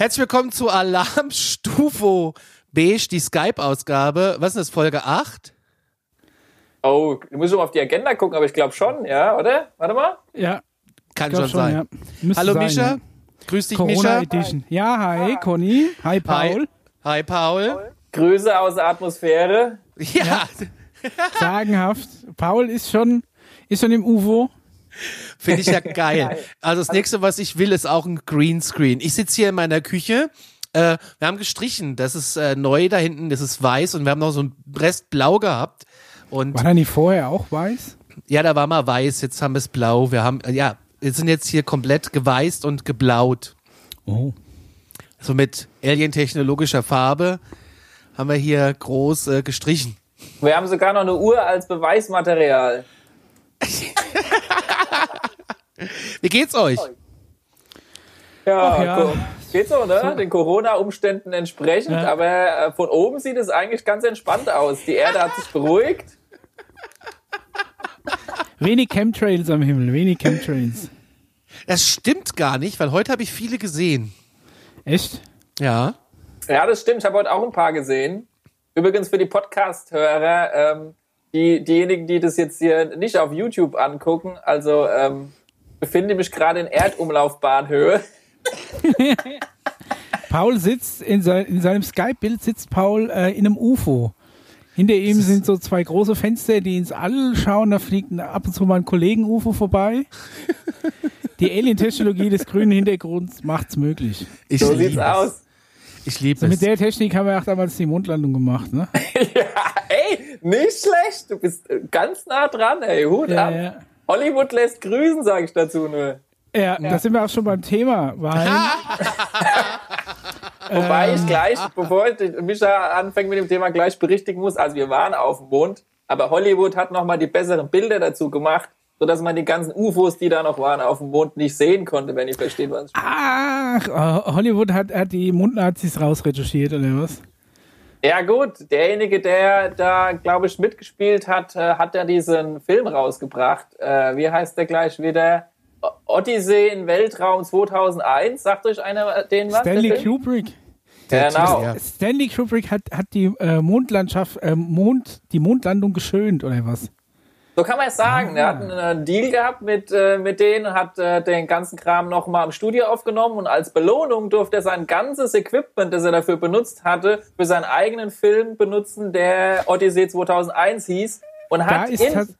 Herzlich willkommen zu Alarm Stufo Beige, die Skype-Ausgabe. Was ist das, Folge 8? Oh, du musst schon mal auf die Agenda gucken, aber ich glaube schon, ja, oder? Warte mal. Ja, Kann glaub schon, sein. ja. Müsste Hallo sein, Mischa. ja. Grüß dich, Corona Mischa. Edition. Ja, hi, Conny. Hi, Paul. Hi. Hi, Paul. Grüße aus der Atmosphäre. Ja, Sagenhaft. Paul ist schon, ist schon im UFO. Finde ich ja geil. Also das nächste, was ich will, ist auch ein Greenscreen. Ich sitze hier in meiner Küche. Äh, wir haben gestrichen. Das ist äh, neu da hinten. Das ist weiß und wir haben noch so ein Rest blau gehabt. Und War er nicht vorher auch weiß? ja, da war mal weiß. Jetzt haben wir es blau. Wir haben, äh, ja, wir sind jetzt hier komplett geweißt und geblaut. Oh. So mit alien-technologischer Farbe haben wir hier groß äh, gestrichen. Wir haben sogar noch eine Uhr als Beweismaterial. Wie geht's euch? Ja, Ach ja. geht so, ne? Den Corona-Umständen entsprechend, Ja. aber äh, von oben sieht es eigentlich ganz entspannt aus. Die Erde hat sich beruhigt. Wenig Chemtrails am Himmel, wenig Chemtrails. Das stimmt gar nicht, weil heute habe ich viele gesehen. Echt? Ja. Ja, das stimmt. Ich habe heute auch ein paar gesehen. Übrigens für die Podcast-Hörer, ähm, die, diejenigen, die das jetzt hier nicht auf YouTube angucken, also ähm, befinde mich gerade in Erdumlaufbahnhöhe. Paul sitzt in, sein, in seinem Skype-Bild sitzt Paul äh, in einem UFO. Hinter ihm sind so zwei große Fenster, die ins All schauen. Da fliegt ab und zu mal ein Kollegen-UFO vorbei. Die Alien-Technologie des grünen Hintergrunds macht's möglich. Ich So lieb sieht's es. aus. Ich liebe So es. mit der Technik haben wir auch damals die Mondlandung gemacht, ne? ja, ey, nicht schlecht. Du bist ganz nah dran, ey. Hut Ja, ab. ja. Hollywood lässt grüßen, sage ich dazu nur. Ja, da sind wir auch schon beim Thema, weil Wobei Ähm. ich gleich, bevor ich Micha anfängt mit dem Thema, gleich berichtigen muss, also wir waren auf dem Mond, aber Hollywood hat nochmal die besseren Bilder dazu gemacht, sodass man die ganzen UFOs, die da noch waren, auf dem Mond nicht sehen konnte, wenn ihr versteht, was ich ach, äh, Hollywood hat, hat die Mondnazis rausretuschiert oder was? Ja gut, derjenige, der da, glaube ich, mitgespielt hat, äh, hat ja diesen Film rausgebracht. Äh, wie heißt der gleich wieder? O- Odyssee in Weltraum 2001. Sagt euch einer den was? Stanley der? Kubrick. Genau. Ja. Stanley Kubrick hat, hat die äh, Mondlandschaft, äh, Mond, die Mondlandung geschönt oder was? So kann man es sagen. Er hat einen Deal gehabt mit, äh, mit denen, hat äh, den ganzen Kram nochmal im Studio aufgenommen und als Belohnung durfte er sein ganzes Equipment, das er dafür benutzt hatte, für seinen eigenen Film benutzen, der Odyssey 2001 hieß. Und Da hat ist, in, tats-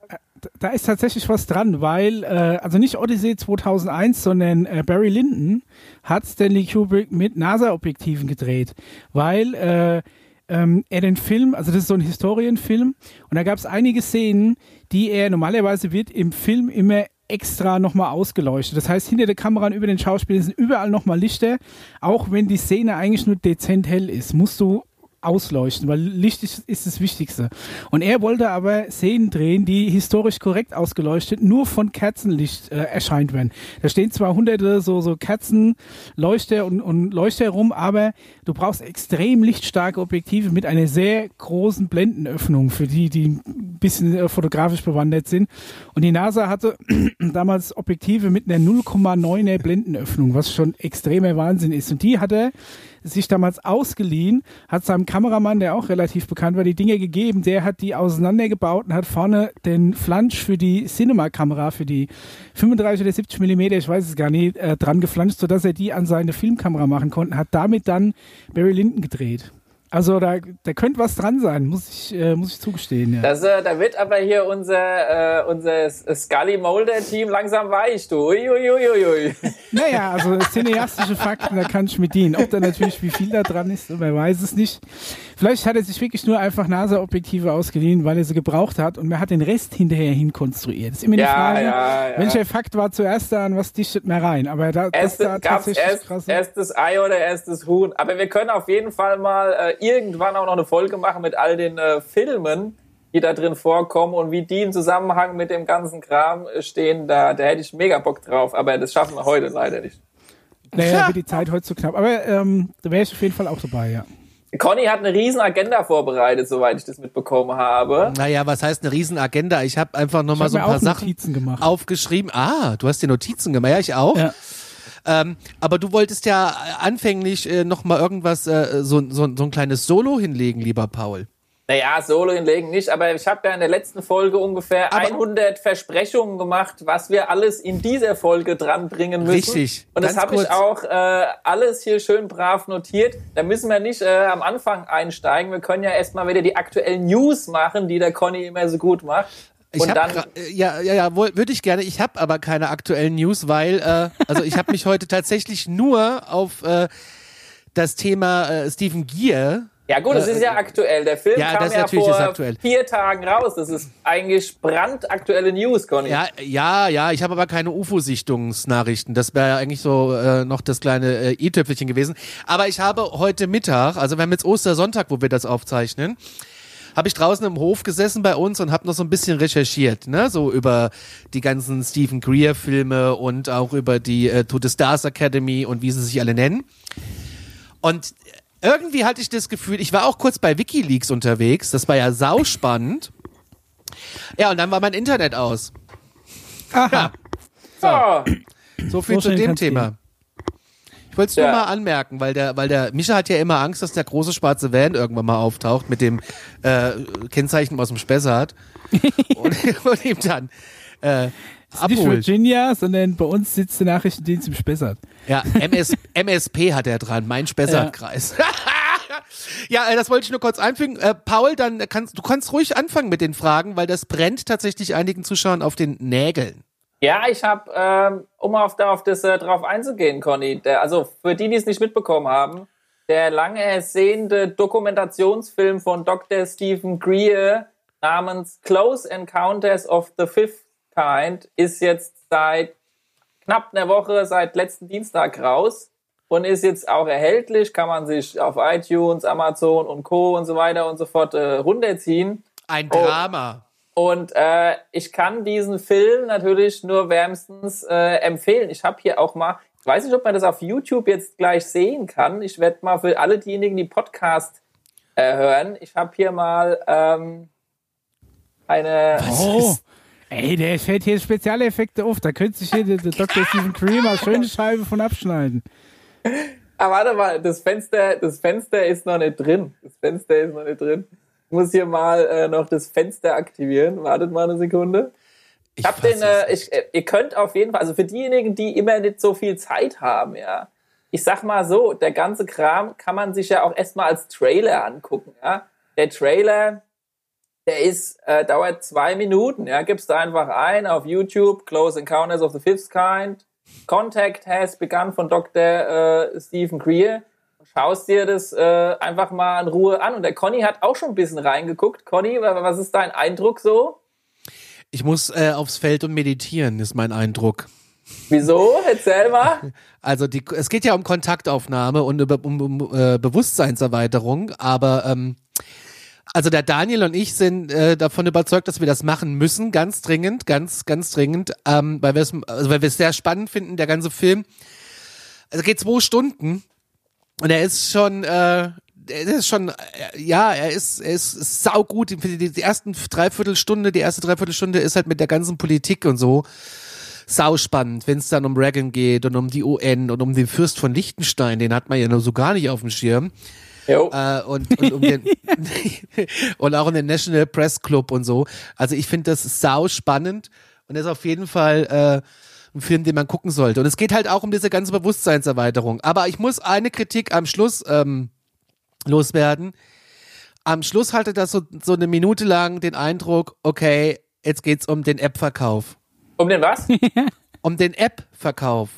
da ist tatsächlich was dran, weil, äh, also nicht Odyssey 2001, sondern äh, Barry Lyndon hat Stanley Kubrick mit NASA-Objektiven gedreht, weil äh, ähm, er den Film, also das ist so ein Historienfilm, und da gab es einige Szenen, die er, normalerweise wird im Film immer extra nochmal ausgeleuchtet. Das heißt, hinter der Kamera und über den Schauspielern sind überall nochmal Lichter, auch wenn die Szene eigentlich nur dezent hell ist, musst du ausleuchten, weil Licht ist, ist das Wichtigste. Und er wollte aber Szenen drehen, die historisch korrekt ausgeleuchtet nur von Kerzenlicht äh, erscheint werden. Da stehen zwar hunderte so, so Kerzenleuchter und, und Leuchter rum, aber du brauchst extrem lichtstarke Objektive mit einer sehr großen Blendenöffnung für die, die ein bisschen äh, fotografisch bewandert sind. Und die NASA hatte damals Objektive mit einer 0,9er Blendenöffnung, was schon extremer Wahnsinn ist. Und die hat er sich damals ausgeliehen, hat seinem Kameramann, der auch relativ bekannt war, die Dinge gegeben. Der hat die auseinandergebaut und hat vorne den Flansch für die Cinema-Kamera, für die 35 oder 70 Millimeter, ich weiß es gar nicht, äh, dran geflanscht, sodass er die an seine Filmkamera machen konnte, hat damit dann Barry Lyndon gedreht. Also da, da könnte was dran sein, muss ich, äh, muss ich zugestehen. Ja. das, äh, da wird aber hier unser, äh, unser Scully Molder Team langsam weich, du. Uiuiuiui. Naja, also cineastische Fakten, da kann ich mit dienen. Ob da natürlich wie viel da dran ist, man weiß es nicht. Vielleicht hat er sich wirklich nur einfach NASA-Objektive ausgeliehen, weil er sie gebraucht hat und man hat den Rest hinterher hinkonstruiert. Das ist immer die Ja, Frage, ja, ja. welcher Fakt war zuerst da und was dichtet mehr rein. Aber da, das Erste, da tatsächlich erst, krass. erstes Ei oder erstes Huhn. Aber wir können auf jeden Fall mal äh, irgendwann auch noch eine Folge machen mit all den äh, Filmen, die da drin vorkommen und wie die im Zusammenhang mit dem ganzen Kram stehen. Da, da hätte ich mega Bock drauf. Aber das schaffen wir heute leider nicht. Naja, wird die Zeit heute zu knapp. Aber ähm, da wäre ich auf jeden Fall auch dabei, ja. Conny hat eine riesen Agenda vorbereitet, soweit ich das mitbekommen habe. Naja, was heißt eine Riesenagenda? Ich habe einfach nochmal so ein paar auch Sachen gemacht. aufgeschrieben. Ah, du hast dir Notizen gemacht. Ja, ich auch. Ja. Ähm, aber du wolltest ja anfänglich äh, noch mal irgendwas, äh, so, so, so ein kleines Solo hinlegen, lieber Paul. Naja, Solo hinlegen nicht, aber ich habe ja in der letzten Folge ungefähr Aber- 100 Versprechungen gemacht, was wir alles in dieser Folge dranbringen müssen. Richtig. Und das habe ich auch äh, alles hier schön brav notiert. Da müssen wir nicht äh, am Anfang einsteigen. Wir können ja erstmal wieder die aktuellen News machen, die der Conny immer so gut macht. Ich Und hab dann, äh, ja, ja, ja, würde ich gerne. Ich habe aber keine aktuellen News, weil äh, also ich habe mich heute tatsächlich nur auf äh, das Thema äh, Stephen Gear. Ja gut, es ist ja aktuell. Der Film äh, ja, kam das ja natürlich vor ist aktuell. vier Tagen raus. Das ist eigentlich brandaktuelle News, Conny. Ja, ja, ja. Ich habe aber keine UFO-Sichtungsnachrichten. Das wäre ja eigentlich so äh, noch das kleine äh, i-Tüpfelchen gewesen. Aber ich habe heute Mittag, also wir haben jetzt Ostersonntag, wo wir das aufzeichnen. habe ich draußen im Hof gesessen bei uns und habe noch so ein bisschen recherchiert, ne, so über die ganzen Stephen Greer Filme und auch über die äh, To the Stars Academy und wie sie sich alle nennen. Und irgendwie hatte ich das Gefühl, ich war auch kurz bei WikiLeaks unterwegs, das war ja sauspannend. Ja, und dann war mein Internet aus. Aha. So. So viel So zu dem Thema. Ich wollte es nur Ja. mal anmerken, weil der, weil der Mischa hat ja immer Angst, dass der große schwarze Van irgendwann mal auftaucht mit dem äh, Kennzeichen aus dem Spessart und, und ihm dann äh, Nicht abholt. Virginia, sondern bei uns sitzt der Nachrichtendienst im Spessart. Ja, MS, MSP hat er dran, mein Spessartkreis. Ja, äh, das wollte ich nur kurz einfügen. Äh, Paul, dann kannst du kannst ruhig anfangen mit den Fragen, weil das brennt tatsächlich einigen Zuschauern auf den Nägeln. Ja, ich habe, ähm, um auf, auf das äh, drauf einzugehen, Conny, der, also für die, die es nicht mitbekommen haben, der lange ersehende Dokumentationsfilm von Dr. Stephen Greer namens Close Encounters of the Fifth Kind ist jetzt seit knapp einer Woche, seit letzten Dienstag raus und ist jetzt auch erhältlich, kann man sich auf iTunes, Amazon und Co. und so weiter und so fort äh, runterziehen. Ein Oh. Drama. Und äh, ich kann diesen Film natürlich nur wärmstens äh, empfehlen. Ich habe hier auch mal, ich weiß nicht, ob man das auf YouTube jetzt gleich sehen kann. Ich werde mal für alle diejenigen, die Podcast äh, hören, ich habe hier mal ähm, eine. Oh. Ey, der fällt hier Spezialeffekte auf. Da könnte sich hier der, Dr. Stephen Creamer schöne Scheibe von abschneiden. Ah, warte mal, das Fenster, das Fenster ist noch nicht drin. Das Fenster ist noch nicht drin. Ich muss hier mal äh, noch das Fenster aktivieren. Wartet mal eine Sekunde. Ich hab den, äh, ich, äh, ihr könnt auf jeden Fall, also für diejenigen, die immer nicht so viel Zeit haben, ja. Ich sag mal so, der ganze Kram kann man sich ja auch erstmal als Trailer angucken, ja. Der Trailer, der ist, äh, dauert zwei Minuten, ja. Gibst du einfach ein auf YouTube, Close Encounters of the Fifth Kind, Contact has begun von Dr. Äh, Stephen Greer. Schaust dir das äh, einfach mal in Ruhe an. Und der Conny hat auch schon ein bisschen reingeguckt. Conny, wa- was ist dein Eindruck so? Ich muss äh, aufs Feld und meditieren, ist mein Eindruck. Wieso? Erzähl mal. Also die, es geht ja um Kontaktaufnahme und über, um, um äh, Bewusstseinserweiterung, aber ähm, also der Daniel und ich sind äh, davon überzeugt, dass wir das machen müssen, ganz dringend, ganz, ganz dringend, ähm, weil wir es, also weil wir es sehr spannend finden, der ganze Film. Also geht zwei Stunden und er ist schon, äh, er ist schon, äh, ja, er ist, er ist saugut. Die, die, ersten Dreiviertelstunde, die erste Dreiviertelstunde ist halt mit der ganzen Politik und so sau spannend, wenn es dann um Reagan geht und um die UN und um den Fürst von Liechtenstein, den hat man ja nur so gar nicht auf dem Schirm. Äh, und, und, um den, und auch um den National Press Club und so. Also ich finde das sau spannend und das ist auf jeden Fall äh, ein Film, den man gucken sollte. Und es geht halt auch um diese ganze Bewusstseinserweiterung. Aber ich muss eine Kritik am Schluss ähm, loswerden. Am Schluss hatte das so, so eine Minute lang den Eindruck, okay, jetzt geht's um den App-Verkauf. Um den was? Um den App-Verkauf.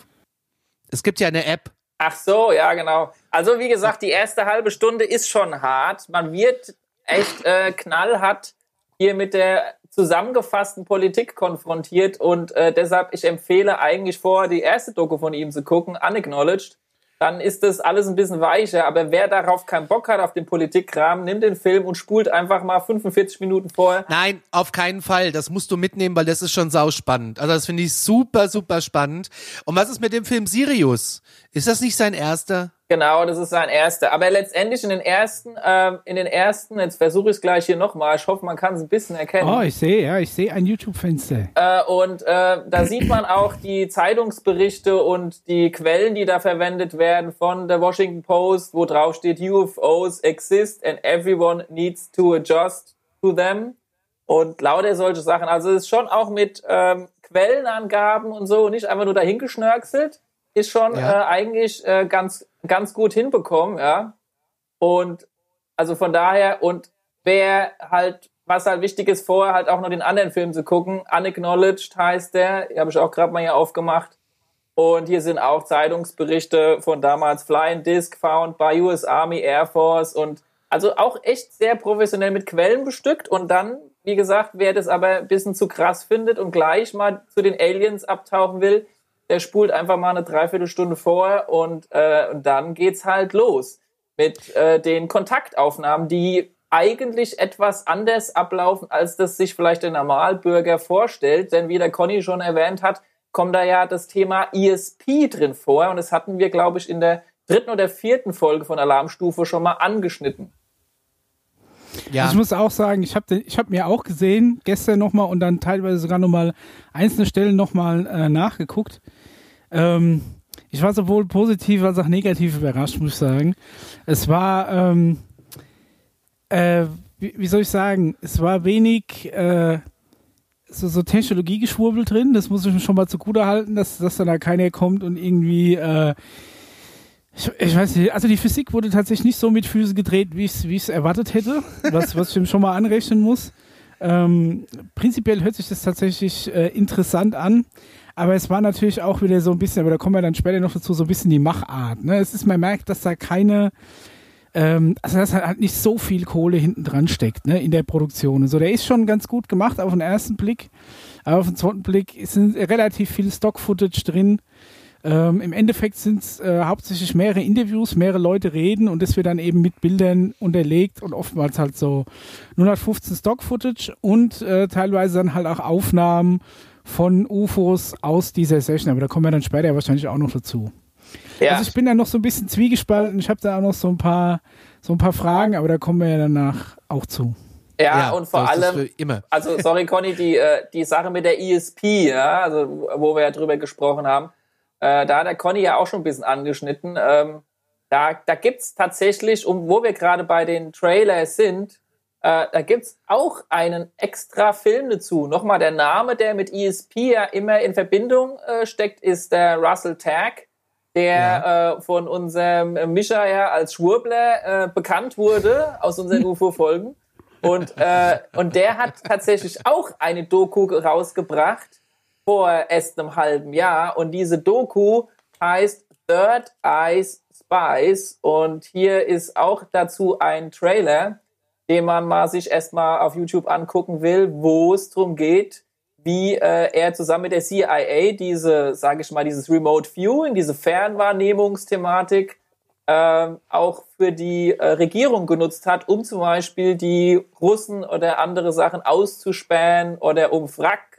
Es gibt ja eine App. Ach so, ja, genau. Also wie gesagt, die erste halbe Stunde ist schon hart. Man wird echt äh, knallhart hier mit der zusammengefassten Politik konfrontiert und äh, deshalb, ich empfehle eigentlich vor, die erste Doku von ihm zu gucken, Unacknowledged. Dann ist das alles ein bisschen weicher, aber wer darauf keinen Bock hat, auf den Politikkram, nimmt den Film und spult einfach mal 45 Minuten vor. Nein, auf keinen Fall. Das musst du mitnehmen, weil das ist schon sauspannend. Also das finde ich super, super spannend. Und was ist mit dem Film Sirius? Ist das nicht sein erster? Genau, das ist sein erster. Aber letztendlich in den ersten, ähm, in den ersten, jetzt versuche ich es gleich hier nochmal, ich hoffe, man kann es ein bisschen erkennen. Oh, ich sehe, ja, ich sehe ein YouTube-Fenster. Äh, und äh, da sieht man auch die Zeitungsberichte und die Quellen, die da verwendet werden von der Washington Post, wo drauf steht, UFOs exist and everyone needs to adjust to them. Und lauter solche Sachen. Also es ist schon auch mit ähm, Quellenangaben und so, nicht einfach nur dahingeschnörkelt ist schon ja. äh, eigentlich äh, ganz, ganz gut hinbekommen, ja. Und also von daher, und wer halt, was halt wichtig ist, vorher halt auch noch den anderen Film zu gucken, Unacknowledged heißt der, habe ich auch gerade mal hier aufgemacht. Und hier sind auch Zeitungsberichte von damals Flying Disc found by US Army Air Force und also auch echt sehr professionell mit Quellen bestückt und dann, wie gesagt, wer das aber ein bisschen zu krass findet und gleich mal zu den Aliens abtauchen will, der spult einfach mal eine Dreiviertelstunde vor und, äh, und dann geht's halt los mit äh, den Kontaktaufnahmen, die eigentlich etwas anders ablaufen, als das sich vielleicht der Normalbürger vorstellt. Denn wie der Conny schon erwähnt hat, kommt da ja das Thema ESP drin vor. Und das hatten wir, glaube ich, in der dritten oder vierten Folge von Alarmstufe schon mal angeschnitten. Ja. Also ich muss auch sagen, ich habe ich hab mir auch gesehen, gestern nochmal und dann teilweise sogar nochmal einzelne Stellen nochmal äh, nachgeguckt. Ähm, ich war sowohl positiv als auch negativ überrascht, muss ich sagen. Es war, ähm, äh, wie, wie, soll ich sagen, es war wenig äh, so, so Technologiegeschwurbel drin. Das muss ich mir schon mal zugute halten, dass, dass da keiner kommt und irgendwie äh, ich, ich, weiß nicht, also die Physik wurde tatsächlich nicht so mit Füßen gedreht, wie ich es erwartet hätte, was, was ich ihm schon mal anrechnen muss. Ähm, prinzipiell hört sich das tatsächlich äh, interessant an, aber es war natürlich auch wieder so ein bisschen, aber da kommen wir dann später noch dazu, so ein bisschen die Machart. Ne? Es ist, man merkt, dass da keine, ähm, also dass halt nicht so viel Kohle hinten dran steckt, ne, in der Produktion. So, der ist schon ganz gut gemacht auf den ersten Blick, aber auf den zweiten Blick sind relativ viel Stock-Footage drin ähm, Im Endeffekt sind es äh, hauptsächlich mehrere Interviews, mehrere Leute reden und das wird dann eben mit Bildern unterlegt und oftmals halt so 115 Stock-Footage und äh, teilweise dann halt auch Aufnahmen von UFOs aus dieser Session. Aber da kommen wir dann später wahrscheinlich auch noch dazu. Ja. Also ich bin da noch so ein bisschen zwiegespalten. Ich habe da auch noch so ein paar so ein paar Fragen, aber da kommen wir ja danach auch zu. Ja, ja, und vor allem, also sorry Conny, die, äh, die Sache mit der ESP, ja, also wo wir ja drüber gesprochen haben, äh, da hat der Conny ja auch schon ein bisschen angeschnitten. Ähm, da da gibt es tatsächlich, um, wo wir gerade bei den Trailers sind, äh, da gibt es auch einen extra Film dazu. Nochmal der Name, der mit ESP ja immer in Verbindung äh, steckt, ist der Russell Tag, der ja. äh, von unserem Mischa ja als Schwurbler äh, bekannt wurde aus unseren UFO-Folgen. Und, äh, und der hat tatsächlich auch eine Doku rausgebracht, vor erst einem halben Jahr. Und diese Doku heißt Third Eyes Spies. Und hier ist auch dazu ein Trailer, den man mal sich erstmal auf YouTube angucken will, wo es darum geht, wie äh, er zusammen mit der CIA diese, sage ich mal, dieses Remote Viewing, diese Fernwahrnehmungsthematik äh, auch für die äh, Regierung genutzt hat, um zum Beispiel die Russen oder andere Sachen auszuspähen oder um Wrack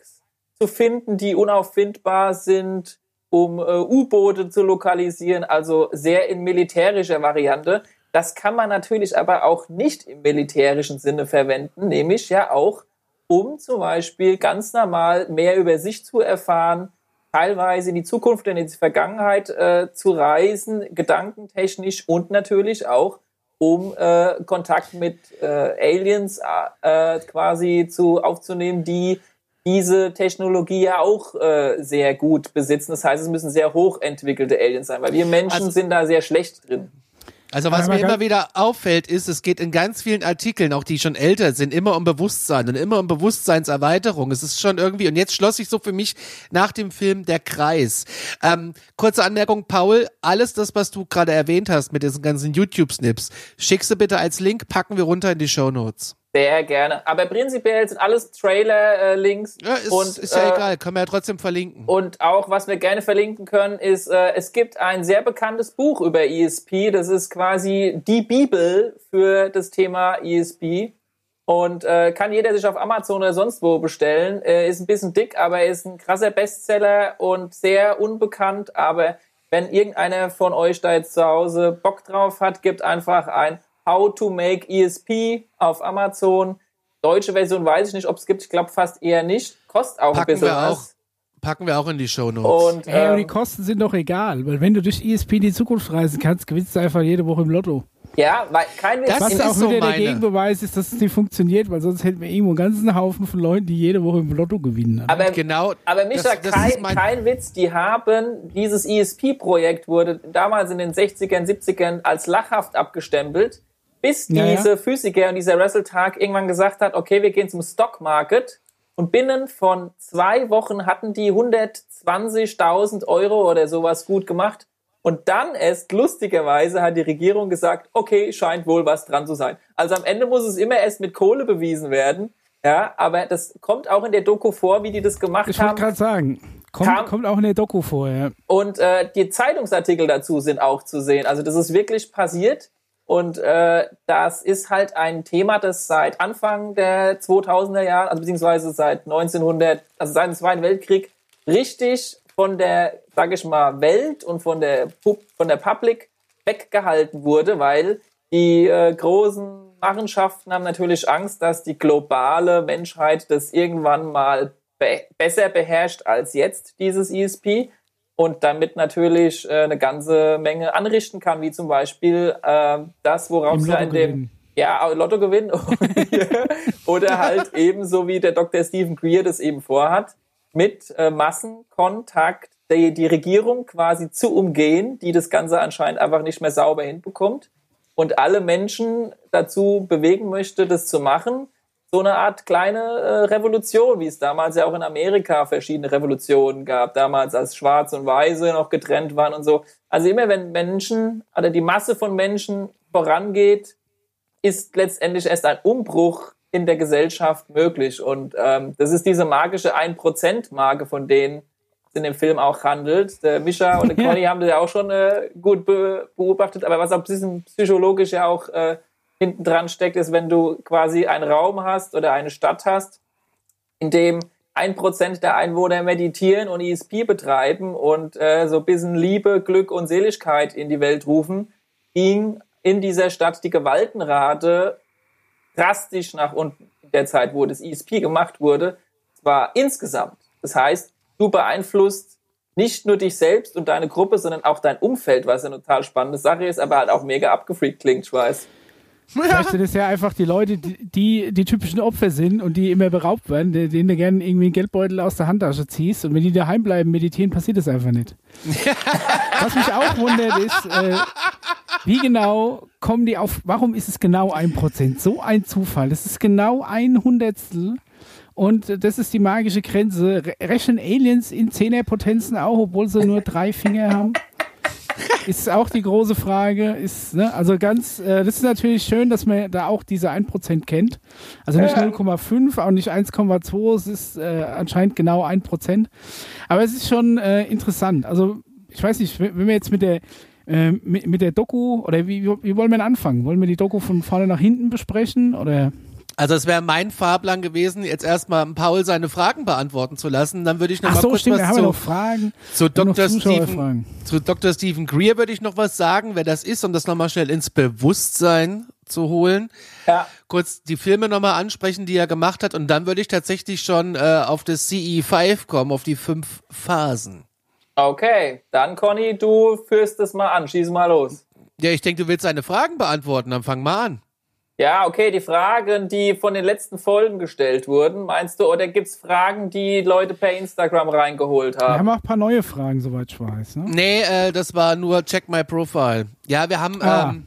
zu finden, die unauffindbar sind, um äh, U-Boote zu lokalisieren, also sehr in militärischer Variante. Das kann man natürlich aber auch nicht im militärischen Sinne verwenden, nämlich ja auch, um zum Beispiel ganz normal mehr über sich zu erfahren, teilweise in die Zukunft und in die Vergangenheit äh, zu reisen, gedankentechnisch und natürlich auch, um äh, Kontakt mit äh, Aliens äh, quasi zu aufzunehmen, die diese Technologie ja auch äh, sehr gut besitzen. Das heißt, es müssen sehr hochentwickelte Aliens sein, weil wir Menschen also, sind da sehr schlecht drin. Also was mir immer wieder auffällt, ist, es geht in ganz vielen Artikeln, auch die schon älter sind, immer um Bewusstsein und immer um Bewusstseinserweiterung. Es ist schon irgendwie, und jetzt schloss sich so für mich nach dem Film der Kreis. Ähm, kurze Anmerkung, Paul, alles das, was du gerade erwähnt hast mit diesen ganzen YouTube-Snips, schickst du bitte als Link, packen wir runter in die Show Notes. Sehr gerne. Aber prinzipiell sind alles Trailer-Links. Äh, ja, ist, und, ist ja äh, egal, können wir ja trotzdem verlinken. Und auch, was wir gerne verlinken können, ist, äh, es gibt ein sehr bekanntes Buch über ESP. Das ist quasi die Bibel für das Thema ESP. Und äh, kann jeder sich auf Amazon oder sonst wo bestellen. Äh, ist ein bisschen dick, aber ist ein krasser Bestseller und sehr unbekannt. Aber wenn irgendeiner von euch da jetzt zu Hause Bock drauf hat, gibt einfach ein How to Make ESP auf Amazon. Deutsche Version weiß ich nicht, ob es gibt. Ich glaube fast eher nicht. Kostet auch Packen ein bisschen wir was. auch, packen wir auch in die Show Notes. Und Ey, aber die ähm, Kosten sind doch egal, weil wenn du durch ESP in die Zukunft reisen kannst, gewinnst du einfach jede Woche im Lotto. ja, weil kein Witz. Das Was ist auch so wieder der. Gegenbeweis ist, dass es nicht funktioniert, weil sonst hätten wir irgendwo einen ganzen Haufen von Leuten, die jede Woche im Lotto gewinnen. aber genau. Aber Micha, das, das kein, kein Witz, die haben, dieses ESP-Projekt wurde damals in den 60ern, 70ern als lachhaft abgestempelt, bis Ja, ja. diese Physiker und dieser Wrestle-Tag irgendwann gesagt hat, okay, wir gehen zum Stock-Market und binnen von zwei Wochen hatten die 120.000 Euro oder sowas gut gemacht. Und dann erst lustigerweise hat die Regierung gesagt, okay, scheint wohl was dran zu sein. Also am Ende muss es immer erst mit Kohle bewiesen werden. Ja, aber das kommt auch in der Doku vor, wie die das gemacht ich wollte haben. gerade sagen, kommt, Kam- kommt auch in der Doku vor, ja. Und äh, die Zeitungsartikel dazu sind auch zu sehen. Also das ist wirklich passiert. Und äh, das ist halt ein Thema, das seit Anfang der 2000er Jahre, also beziehungsweise seit 1900, also seit dem Zweiten Weltkrieg, richtig von der, sage ich mal, Welt und von der, von der Public weggehalten wurde, weil die äh, großen Machenschaften haben natürlich Angst, dass die globale Menschheit das irgendwann mal be besser beherrscht als jetzt, dieses ESP und damit natürlich äh, eine ganze Menge anrichten kann, wie zum Beispiel äh, das, worauf sie in dem gewinnen. ja Lotto gewinnen oder halt ebenso wie der Dr. Stephen Greer das eben vorhat, mit äh, Massenkontakt die, die Regierung quasi zu umgehen, die das Ganze anscheinend einfach nicht mehr sauber hinbekommt und alle Menschen dazu bewegen möchte, das zu machen. So eine Art kleine äh, Revolution, wie es damals ja auch in Amerika verschiedene Revolutionen gab, damals als Schwarz und Weiße noch getrennt waren und so. Also immer wenn Menschen oder die Masse von Menschen vorangeht, ist letztendlich erst ein Umbruch in der Gesellschaft möglich. Und ähm, das ist diese magische 1%-Marke, von denen es in dem Film auch handelt. Der Mischa und der Conny haben das ja auch schon äh, gut be beobachtet, aber was auch ein bisschen psychologisch ja auch äh, hinten dran steckt, ist, wenn du quasi einen Raum hast oder eine Stadt hast, in dem ein Prozent der Einwohner meditieren und ESP betreiben und äh, so ein bisschen Liebe, Glück und Seligkeit in die Welt rufen, ging in dieser Stadt die Gewaltenrate drastisch nach unten in der Zeit, wo das ESP gemacht wurde. Zwar insgesamt. Das heißt, du beeinflusst nicht nur dich selbst und deine Gruppe, sondern auch dein Umfeld, was eine total spannende Sache ist, aber halt auch mega abgefreakt klingt, ich weiß. Vielleicht sind es ja einfach die Leute, die, die die typischen Opfer sind und die immer beraubt werden, denen du gerne irgendwie einen Geldbeutel aus der Handtasche ziehst und wenn die daheim bleiben, meditieren, passiert das einfach nicht. Was mich auch wundert ist, äh, wie genau kommen die auf, warum ist es genau ein Prozent? So ein Zufall. Das ist genau ein Hundertstel und das ist die magische Grenze. Re rechnen Aliens in Zehnerpotenzen auch, obwohl sie nur drei Finger haben? Ist auch die große Frage. Ist, ne, also ganz, äh, das ist natürlich schön, dass man da auch diese 1% kennt. Also nicht 0,5, auch nicht 1,2, es ist äh, anscheinend genau 1%. Aber es ist schon äh, interessant. Also ich weiß nicht, wenn wir jetzt mit der äh, mit, mit der Doku oder wie, wie wie wollen wir denn anfangen? Wollen wir die Doku von vorne nach hinten besprechen oder? Also es wäre mein Fahrplan gewesen, jetzt erstmal Paul seine Fragen beantworten zu lassen. Dann würde ich noch Ach mal so, kurz stimmt, wir was haben ja zu, noch Fragen. zu Dr. Stephen, zu Dr. Stephen Greer würde ich noch was sagen, wer das ist, um das nochmal schnell ins Bewusstsein zu holen. Ja. Kurz die Filme nochmal ansprechen, die er gemacht hat und dann würde ich tatsächlich schon äh, auf das CE5 kommen, auf die fünf Phasen. Okay, dann Conny, du führst das mal an. Schieß mal los. Ja, ich denke, du willst seine Fragen beantworten, dann fang mal an. Ja, okay, die Fragen, die von den letzten Folgen gestellt wurden, meinst du, oder gibt's Fragen, die Leute per Instagram reingeholt Wir haben? haben auch ein paar neue Fragen, soweit ich weiß. Ne? Nee, äh, das war nur Check My Profile. Ja, wir haben, Ah. ähm,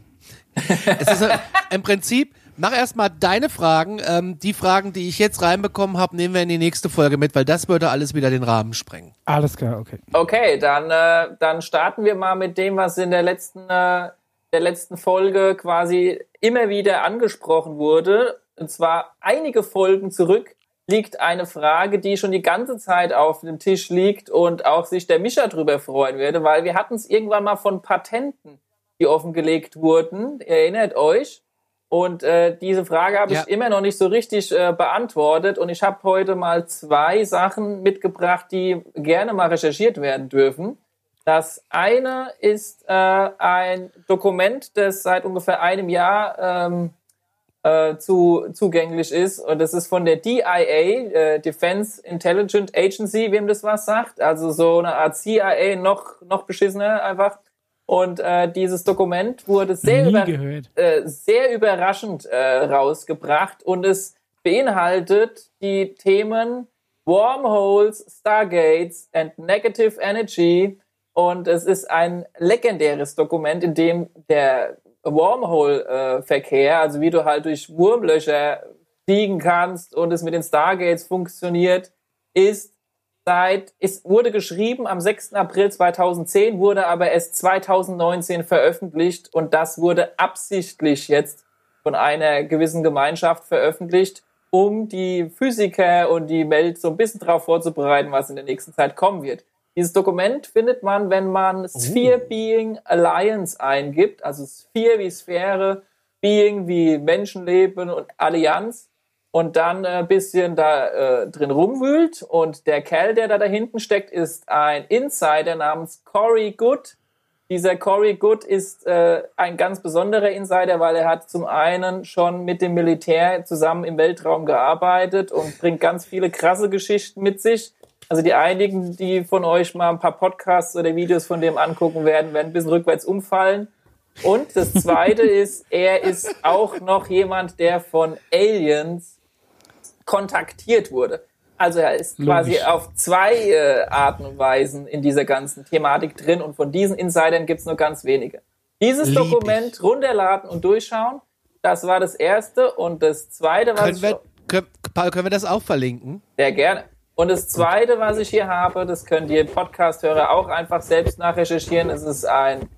es ist äh, im Prinzip, mach erstmal deine Fragen. Ähm, die Fragen, die ich jetzt reinbekommen habe, nehmen wir in die nächste Folge mit, weil das würde alles wieder den Rahmen sprengen. Alles klar, okay. Okay, dann, äh, dann starten wir mal mit dem, was in der letzten, äh, der letzten Folge quasi immer wieder angesprochen wurde. Und zwar einige Folgen zurück liegt eine Frage, die schon die ganze Zeit auf dem Tisch liegt und auch sich der Mischer drüber freuen würde, weil wir hatten es irgendwann mal von Patenten, die offengelegt wurden. Ihr erinnert euch? Und äh, diese Frage habe Ja. ich immer noch nicht so richtig äh, beantwortet. Und ich habe heute mal zwei Sachen mitgebracht, die gerne mal recherchiert werden dürfen. Das eine ist äh, ein Dokument, das seit ungefähr einem Jahr ähm, äh, zu, zugänglich ist. Und das ist von der DIA, äh, Defense Intelligence Agency, wem das was sagt. Also so eine Art CIA, noch, noch beschissener einfach. Und äh, dieses Dokument wurde sehr, über, äh, sehr überraschend äh, rausgebracht und es beinhaltet die Themen Wormholes, Stargates and Negative Energy. Und es ist ein legendäres Dokument, in dem der Wormhole-Verkehr, also wie du halt durch Wurmlöcher fliegen kannst und es mit den Stargates funktioniert, ist seit, es wurde geschrieben am 6. April 2010, wurde aber erst 2019 veröffentlicht und das wurde absichtlich jetzt von einer gewissen Gemeinschaft veröffentlicht, um die Physiker und die Welt so ein bisschen darauf vorzubereiten, was in der nächsten Zeit kommen wird. Dieses Dokument findet man, wenn man Sphere oh. Being Alliance eingibt, also Sphere wie Sphäre, Being wie Menschenleben und Allianz und dann ein äh, bisschen da äh, drin rumwühlt. Und der Kerl, der da dahinten steckt, ist ein Insider namens Corey Good. Dieser Corey Good ist äh, ein ganz besonderer Insider, weil er hat zum einen schon mit dem Militär zusammen im Weltraum gearbeitet und bringt ganz viele krasse Geschichten mit sich. Also die einigen, die von euch mal ein paar Podcasts oder Videos von dem angucken werden, werden ein bisschen rückwärts umfallen. Und das Zweite ist, er ist auch noch jemand, der von Aliens kontaktiert wurde. Also er ist Logisch. quasi auf zwei äh, Arten und Weisen in dieser ganzen Thematik drin und von diesen Insidern gibt's nur ganz wenige. Dieses Lieb Dokument ich. runterladen und durchschauen, das war das erste. Und das zweite, was können wir, können, Paul, können wir das auch verlinken? Sehr gerne. Und das zweite, was ich hier habe, das könnt ihr Podcast-Hörer auch einfach selbst nachrecherchieren. Es ist ein,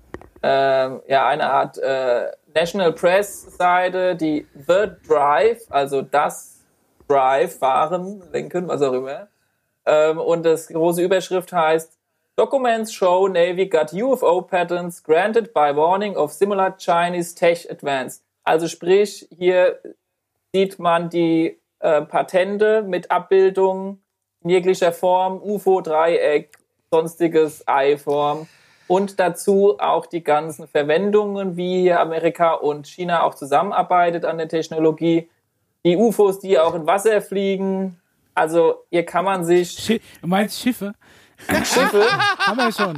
äh, ja, eine Art äh, National Press-Seite, die The Drive, also das Drive, fahren, lenken, was auch immer. Ähm, und das große Überschrift heißt Documents show Navy got UFO patterns granted by warning of similar Chinese tech advance. Also sprich, hier sieht man die äh, Patente mit Abbildungen in jeglicher Form, UFO-Dreieck, sonstiges Ei-Form und dazu auch die ganzen Verwendungen, wie hier Amerika und China auch zusammenarbeitet an der Technologie. Die UFOs, die auch in Wasser fliegen. Also hier kann man sich. Schi du meinst Schiffe? Schiffe. Haben wir schon.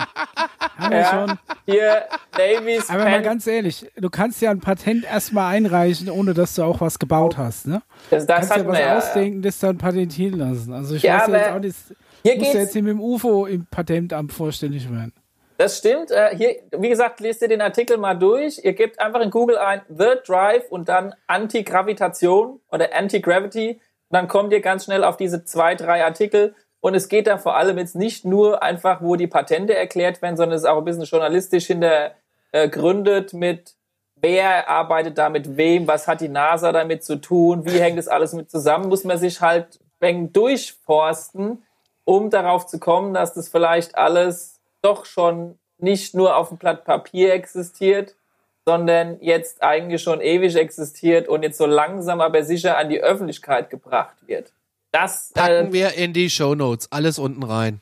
Haben wir schon. Hier, Davies. Aber mal ganz ehrlich, du kannst ja ein Patent erstmal einreichen, ohne dass du auch was gebaut hast, ne? Das, das du kannst ja was ja. ausdenken, das dann patentieren lassen. Also ich ja, weiß ja jetzt auch nicht, hier muss ja jetzt hier mit dem UFO im Patentamt vorstellig werden. Das stimmt. Äh, hier, wie gesagt, lest ihr den Artikel mal durch. Ihr gebt einfach in Google ein The Drive und dann Anti-Gravitation oder Anti-Gravity. Dann kommt ihr ganz schnell auf diese zwei, drei Artikel und es geht da vor allem jetzt nicht nur einfach, wo die Patente erklärt werden, sondern es ist auch ein bisschen journalistisch hintergründet äh, mit, wer arbeitet da mit wem, was hat die NASA damit zu tun, wie hängt das alles mit zusammen, muss man sich halt durchforsten, um darauf zu kommen, dass das vielleicht alles doch schon nicht nur auf dem Blatt Papier existiert, sondern jetzt eigentlich schon ewig existiert und jetzt so langsam aber sicher an die Öffentlichkeit gebracht wird. Das packen äh, wir in die Show Notes, alles unten rein.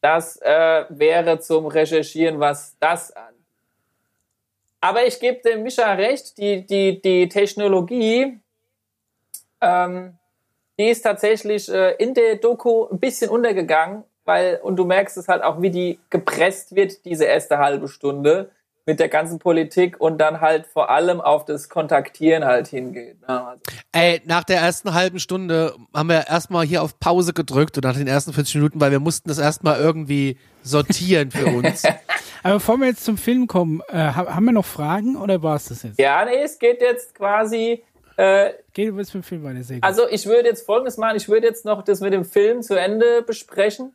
Das äh, wäre zum Recherchieren, was das an. Aber ich gebe dem Mischa recht, die, die, die Technologie, ähm, die ist tatsächlich äh, in der Doku ein bisschen untergegangen, weil, und du merkst es halt auch, wie die gepresst wird, diese erste halbe Stunde mit der ganzen Politik und dann halt vor allem auf das Kontaktieren halt hingeht. Ne? Also. Ey, nach der ersten halben Stunde haben wir erstmal hier auf Pause gedrückt und nach den ersten 40 Minuten, weil wir mussten das erstmal irgendwie sortieren für uns. Aber bevor wir jetzt zum Film kommen, äh, haben wir noch Fragen oder war es das jetzt? Ja, nee, es geht jetzt quasi äh, Geht jetzt mit dem Film weiter, sehr gut. Also ich würde jetzt folgendes machen, ich würde jetzt noch das mit dem Film zu Ende besprechen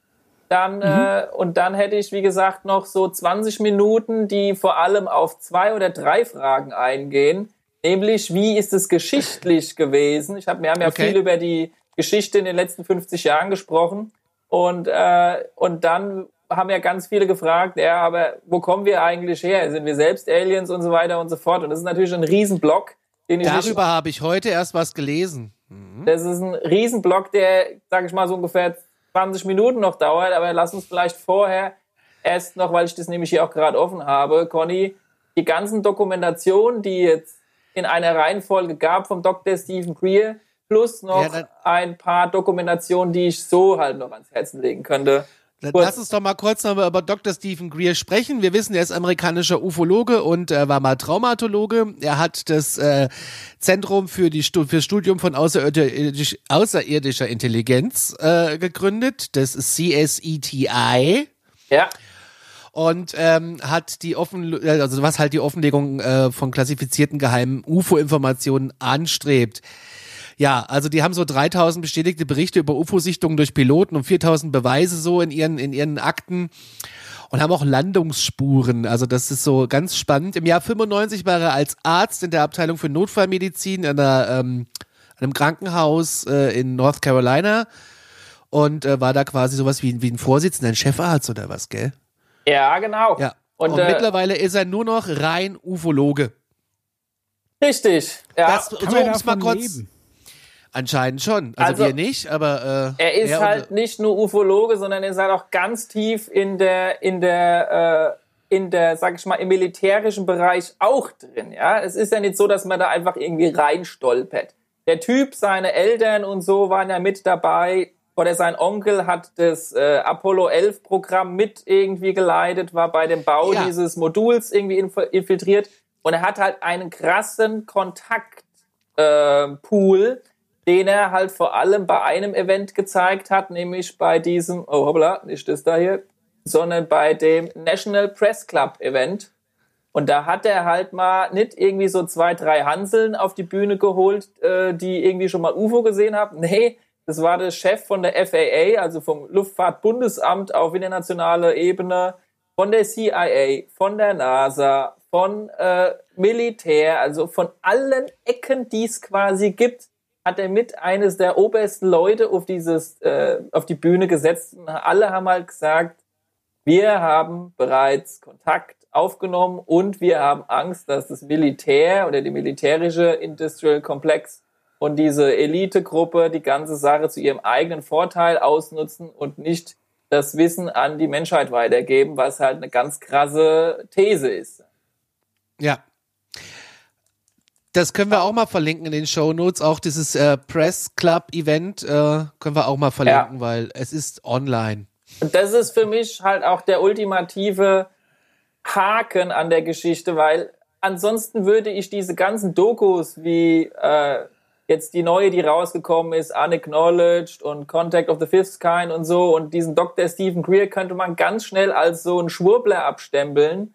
dann, mhm. äh, und dann hätte ich, wie gesagt, noch so 20 Minuten, die vor allem auf zwei oder drei Fragen eingehen. Nämlich, wie ist es geschichtlich gewesen? Ich hab, wir haben ja okay. viel über die Geschichte in den letzten 50 Jahren gesprochen. Und, äh, und dann haben ja ganz viele gefragt, ja, aber wo kommen wir eigentlich her? Sind wir selbst Aliens und so weiter und so fort? Und das ist natürlich ein Riesenblock. Den Darüber habe ich heute erst was gelesen. Mhm. Das ist ein Riesenblock, der, sage ich mal, so ungefähr 20 Minuten noch dauert, aber lass uns vielleicht vorher erst noch, weil ich das nämlich hier auch gerade offen habe, Conny, die ganzen Dokumentationen, die jetzt in einer Reihenfolge gab vom Dr. Stephen Greer, plus noch ja, ein paar Dokumentationen, die ich so halt noch ans Herzen legen könnte. Lass uns doch mal kurz noch über Dr. Stephen Greer sprechen. Wir wissen, er ist amerikanischer Ufologe und er war mal Traumatologe. Er hat das äh, Zentrum für die für Studium von außerirdisch, außerirdischer Intelligenz äh, gegründet. Das ist CSETI. Ja und ähm, hat die offen, also was halt die Offenlegung äh, von klassifizierten geheimen UFO-Informationen anstrebt. Ja, also die haben so 3000 bestätigte Berichte über UFO-Sichtungen durch Piloten und 4000 Beweise so in ihren, in ihren Akten und haben auch Landungsspuren. Also das ist so ganz spannend. Im Jahr 95 war er als Arzt in der Abteilung für Notfallmedizin in einer, ähm, einem Krankenhaus äh, in North Carolina und äh, war da quasi sowas wie, wie ein Vorsitzender, ein Chefarzt oder was, gell? Ja, genau. Ja. Und, und äh, mittlerweile ist er nur noch rein Ufologe. Richtig. Ja. Das, so, um mal kurz, leben? Anscheinend schon. Also, also wir nicht, aber äh, er ist er halt nicht nur Ufologe, sondern er ist halt auch ganz tief in der in der äh, in der, sag ich mal, im militärischen Bereich auch drin. Ja, es ist ja nicht so, dass man da einfach irgendwie reinstolpert. Der Typ, seine Eltern und so waren ja mit dabei. Oder sein Onkel hat das äh, Apollo 11 Programm mit irgendwie geleitet, war bei dem Bau ja. dieses Moduls irgendwie infiltriert. Und er hat halt einen krassen Kontaktpool, äh, den er halt vor allem bei einem Event gezeigt hat, nämlich bei diesem, oh hoppla, nicht das da hier, sondern bei dem National Press Club Event. Und da hat er halt mal nicht irgendwie so zwei, drei Hanseln auf die Bühne geholt, äh, die irgendwie schon mal UFO gesehen haben. Nee, das war der Chef von der FAA, also vom Luftfahrtbundesamt auf internationaler Ebene, von der CIA, von der NASA, von äh, Militär, also von allen Ecken, die es quasi gibt, hat er mit eines der obersten Leute auf dieses, äh, auf die Bühne gesetzt. Und alle haben halt gesagt, wir haben bereits Kontakt aufgenommen und wir haben Angst, dass das Militär oder die militärische Industrial Complex und diese Elitegruppe die ganze Sache zu ihrem eigenen Vorteil ausnutzen und nicht das Wissen an die Menschheit weitergeben, was halt eine ganz krasse These ist. Ja, das können wir auch mal verlinken in den Show Notes. Auch dieses äh, Press Club Event äh, können wir auch mal verlinken, ja. weil es ist online. Und das ist für mich halt auch der ultimative Haken an der Geschichte, weil ansonsten würde ich diese ganzen Dokus wie äh, jetzt die neue, die rausgekommen ist, Unacknowledged und Contact of the Fifth Kind und so und diesen Dr. Stephen Greer könnte man ganz schnell als so ein Schwurbler abstempeln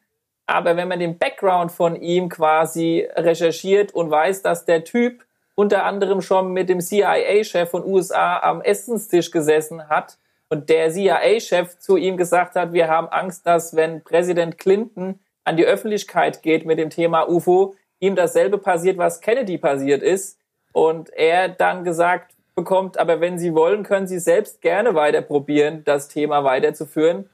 aber wenn man den Background von ihm quasi recherchiert und weiß, dass der Typ unter anderem schon mit dem CIA-Chef von USA am Essenstisch gesessen hat und der CIA-Chef zu ihm gesagt hat, wir haben Angst, dass wenn Präsident Clinton an die Öffentlichkeit geht mit dem Thema UFO, ihm dasselbe passiert, was Kennedy passiert ist. Und er dann gesagt bekommt, aber wenn Sie wollen, können Sie selbst gerne weiter probieren, das Thema weiterzuführen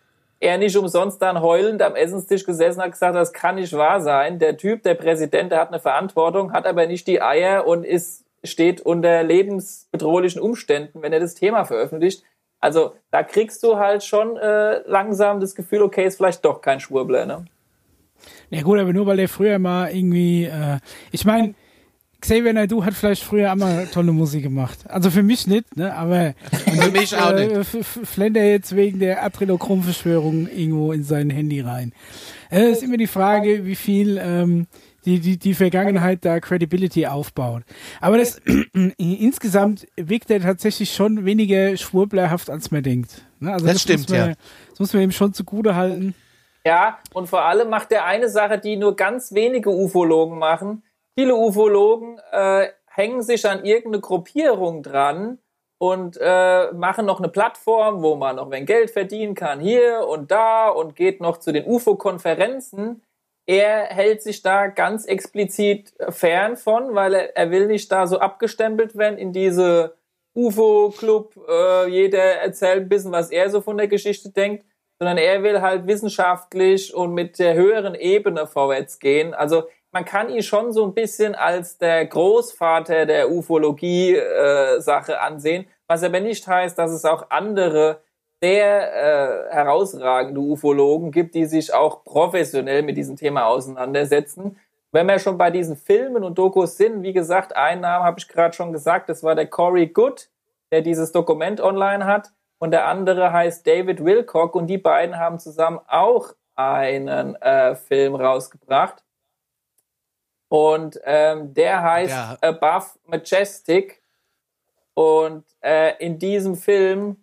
er nicht umsonst dann heulend am Essenstisch gesessen hat, gesagt, das kann nicht wahr sein. Der Typ, der Präsident, der hat eine Verantwortung, hat aber nicht die Eier und ist, steht unter lebensbedrohlichen Umständen, wenn er das Thema veröffentlicht. Also da kriegst du halt schon äh, langsam das Gefühl, okay, ist vielleicht doch kein Schwurbler, ne? Ja gut, aber nur weil der früher mal irgendwie, äh, ich meine, Xavier Naidoo hat vielleicht früher einmal tolle Musik gemacht. Also für mich nicht, ne? Aber für mich auch nicht. Äh, flennt er jetzt wegen der Adrenochrom-Verschwörung irgendwo in sein Handy rein. Es äh, ist immer die Frage, wie viel ähm, die, die, die Vergangenheit da Credibility aufbaut. Aber das insgesamt wirkt er tatsächlich schon weniger schwurblerhaft, als man denkt. Ne? Also das, das stimmt, man, ja. Das muss man ihm schon zugute halten. Ja, und vor allem macht er eine Sache, die nur ganz wenige Ufologen machen Viele Ufologen äh, hängen sich an irgendeine Gruppierung dran und äh, machen noch eine Plattform, wo man noch ein Geld verdienen kann, hier und da und geht noch zu den UFO-Konferenzen. Er hält sich da ganz explizit fern von, weil er, er will nicht da so abgestempelt werden in diese UFO-Club. Äh, jeder erzählt ein bisschen, was er so von der Geschichte denkt, sondern er will halt wissenschaftlich und mit der höheren Ebene vorwärts gehen. Also man kann ihn schon so ein bisschen als der Großvater der Ufologie-Sache äh, ansehen, was aber nicht heißt, dass es auch andere sehr äh, herausragende Ufologen gibt, die sich auch professionell mit diesem Thema auseinandersetzen. Wenn wir schon bei diesen Filmen und Dokus sind, wie gesagt, einen Namen habe ich gerade schon gesagt, das war der Corey Good, der dieses Dokument online hat. Und der andere heißt David Wilcock und die beiden haben zusammen auch einen äh, Film rausgebracht. Und ähm, der heißt ja. Above Majestic. Und äh, in diesem Film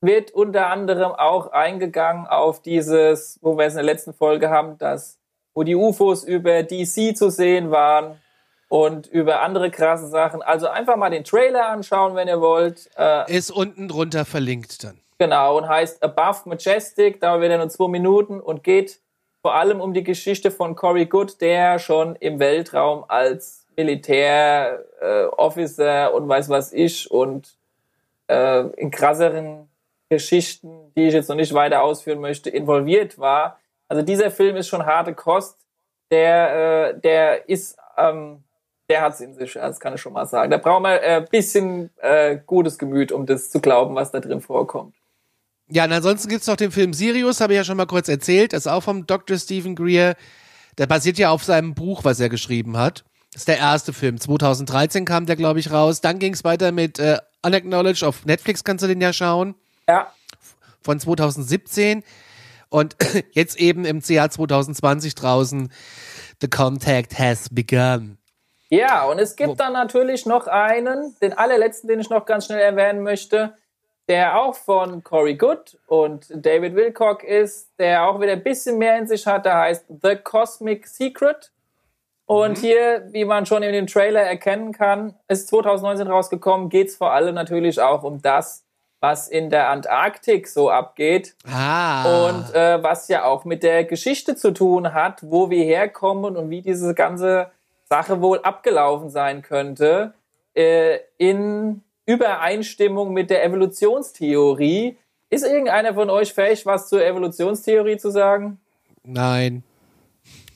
wird unter anderem auch eingegangen auf dieses, wo wir es in der letzten Folge haben, dass, wo die UFOs über DC zu sehen waren und über andere krasse Sachen. Also einfach mal den Trailer anschauen, wenn ihr wollt. Äh, Ist unten drunter verlinkt dann. Genau, und heißt Above Majestic, dauert wieder nur zwei Minuten und geht vor allem um die Geschichte von Cory Good, der schon im Weltraum als Militär-Officer äh, und weiß was ich und äh, in krasseren Geschichten, die ich jetzt noch nicht weiter ausführen möchte, involviert war. Also dieser Film ist schon harte Kost. Der, äh, der ist, ähm, der hat's in sich, das kann ich schon mal sagen. Da brauchen wir ein äh, bisschen äh, gutes Gemüt, um das zu glauben, was da drin vorkommt. Ja, und ansonsten gibt's noch den Film Sirius, habe ich ja schon mal kurz erzählt. Das ist auch vom Dr. Stephen Greer. Der basiert ja auf seinem Buch, was er geschrieben hat. Das ist der erste Film. 2013 kam der, glaube ich, raus. Dann ging's weiter mit äh, Unacknowledged. Auf Netflix kannst du den ja schauen. Ja. Von 2017. Und jetzt eben im Jahr 2020 draußen. The Contact has begun. Ja, und es gibt dann natürlich noch einen, den allerletzten, den ich noch ganz schnell erwähnen möchte der auch von Corey Good und David Wilcock ist, der auch wieder ein bisschen mehr in sich hat, der heißt The Cosmic Secret. Und mhm. hier, wie man schon in dem Trailer erkennen kann, ist 2019 rausgekommen, geht es vor allem natürlich auch um das, was in der Antarktik so abgeht. Ah. Und äh, was ja auch mit der Geschichte zu tun hat, wo wir herkommen und wie diese ganze Sache wohl abgelaufen sein könnte äh, in Übereinstimmung mit der Evolutionstheorie. Ist irgendeiner von euch fähig, was zur Evolutionstheorie zu sagen? Nein.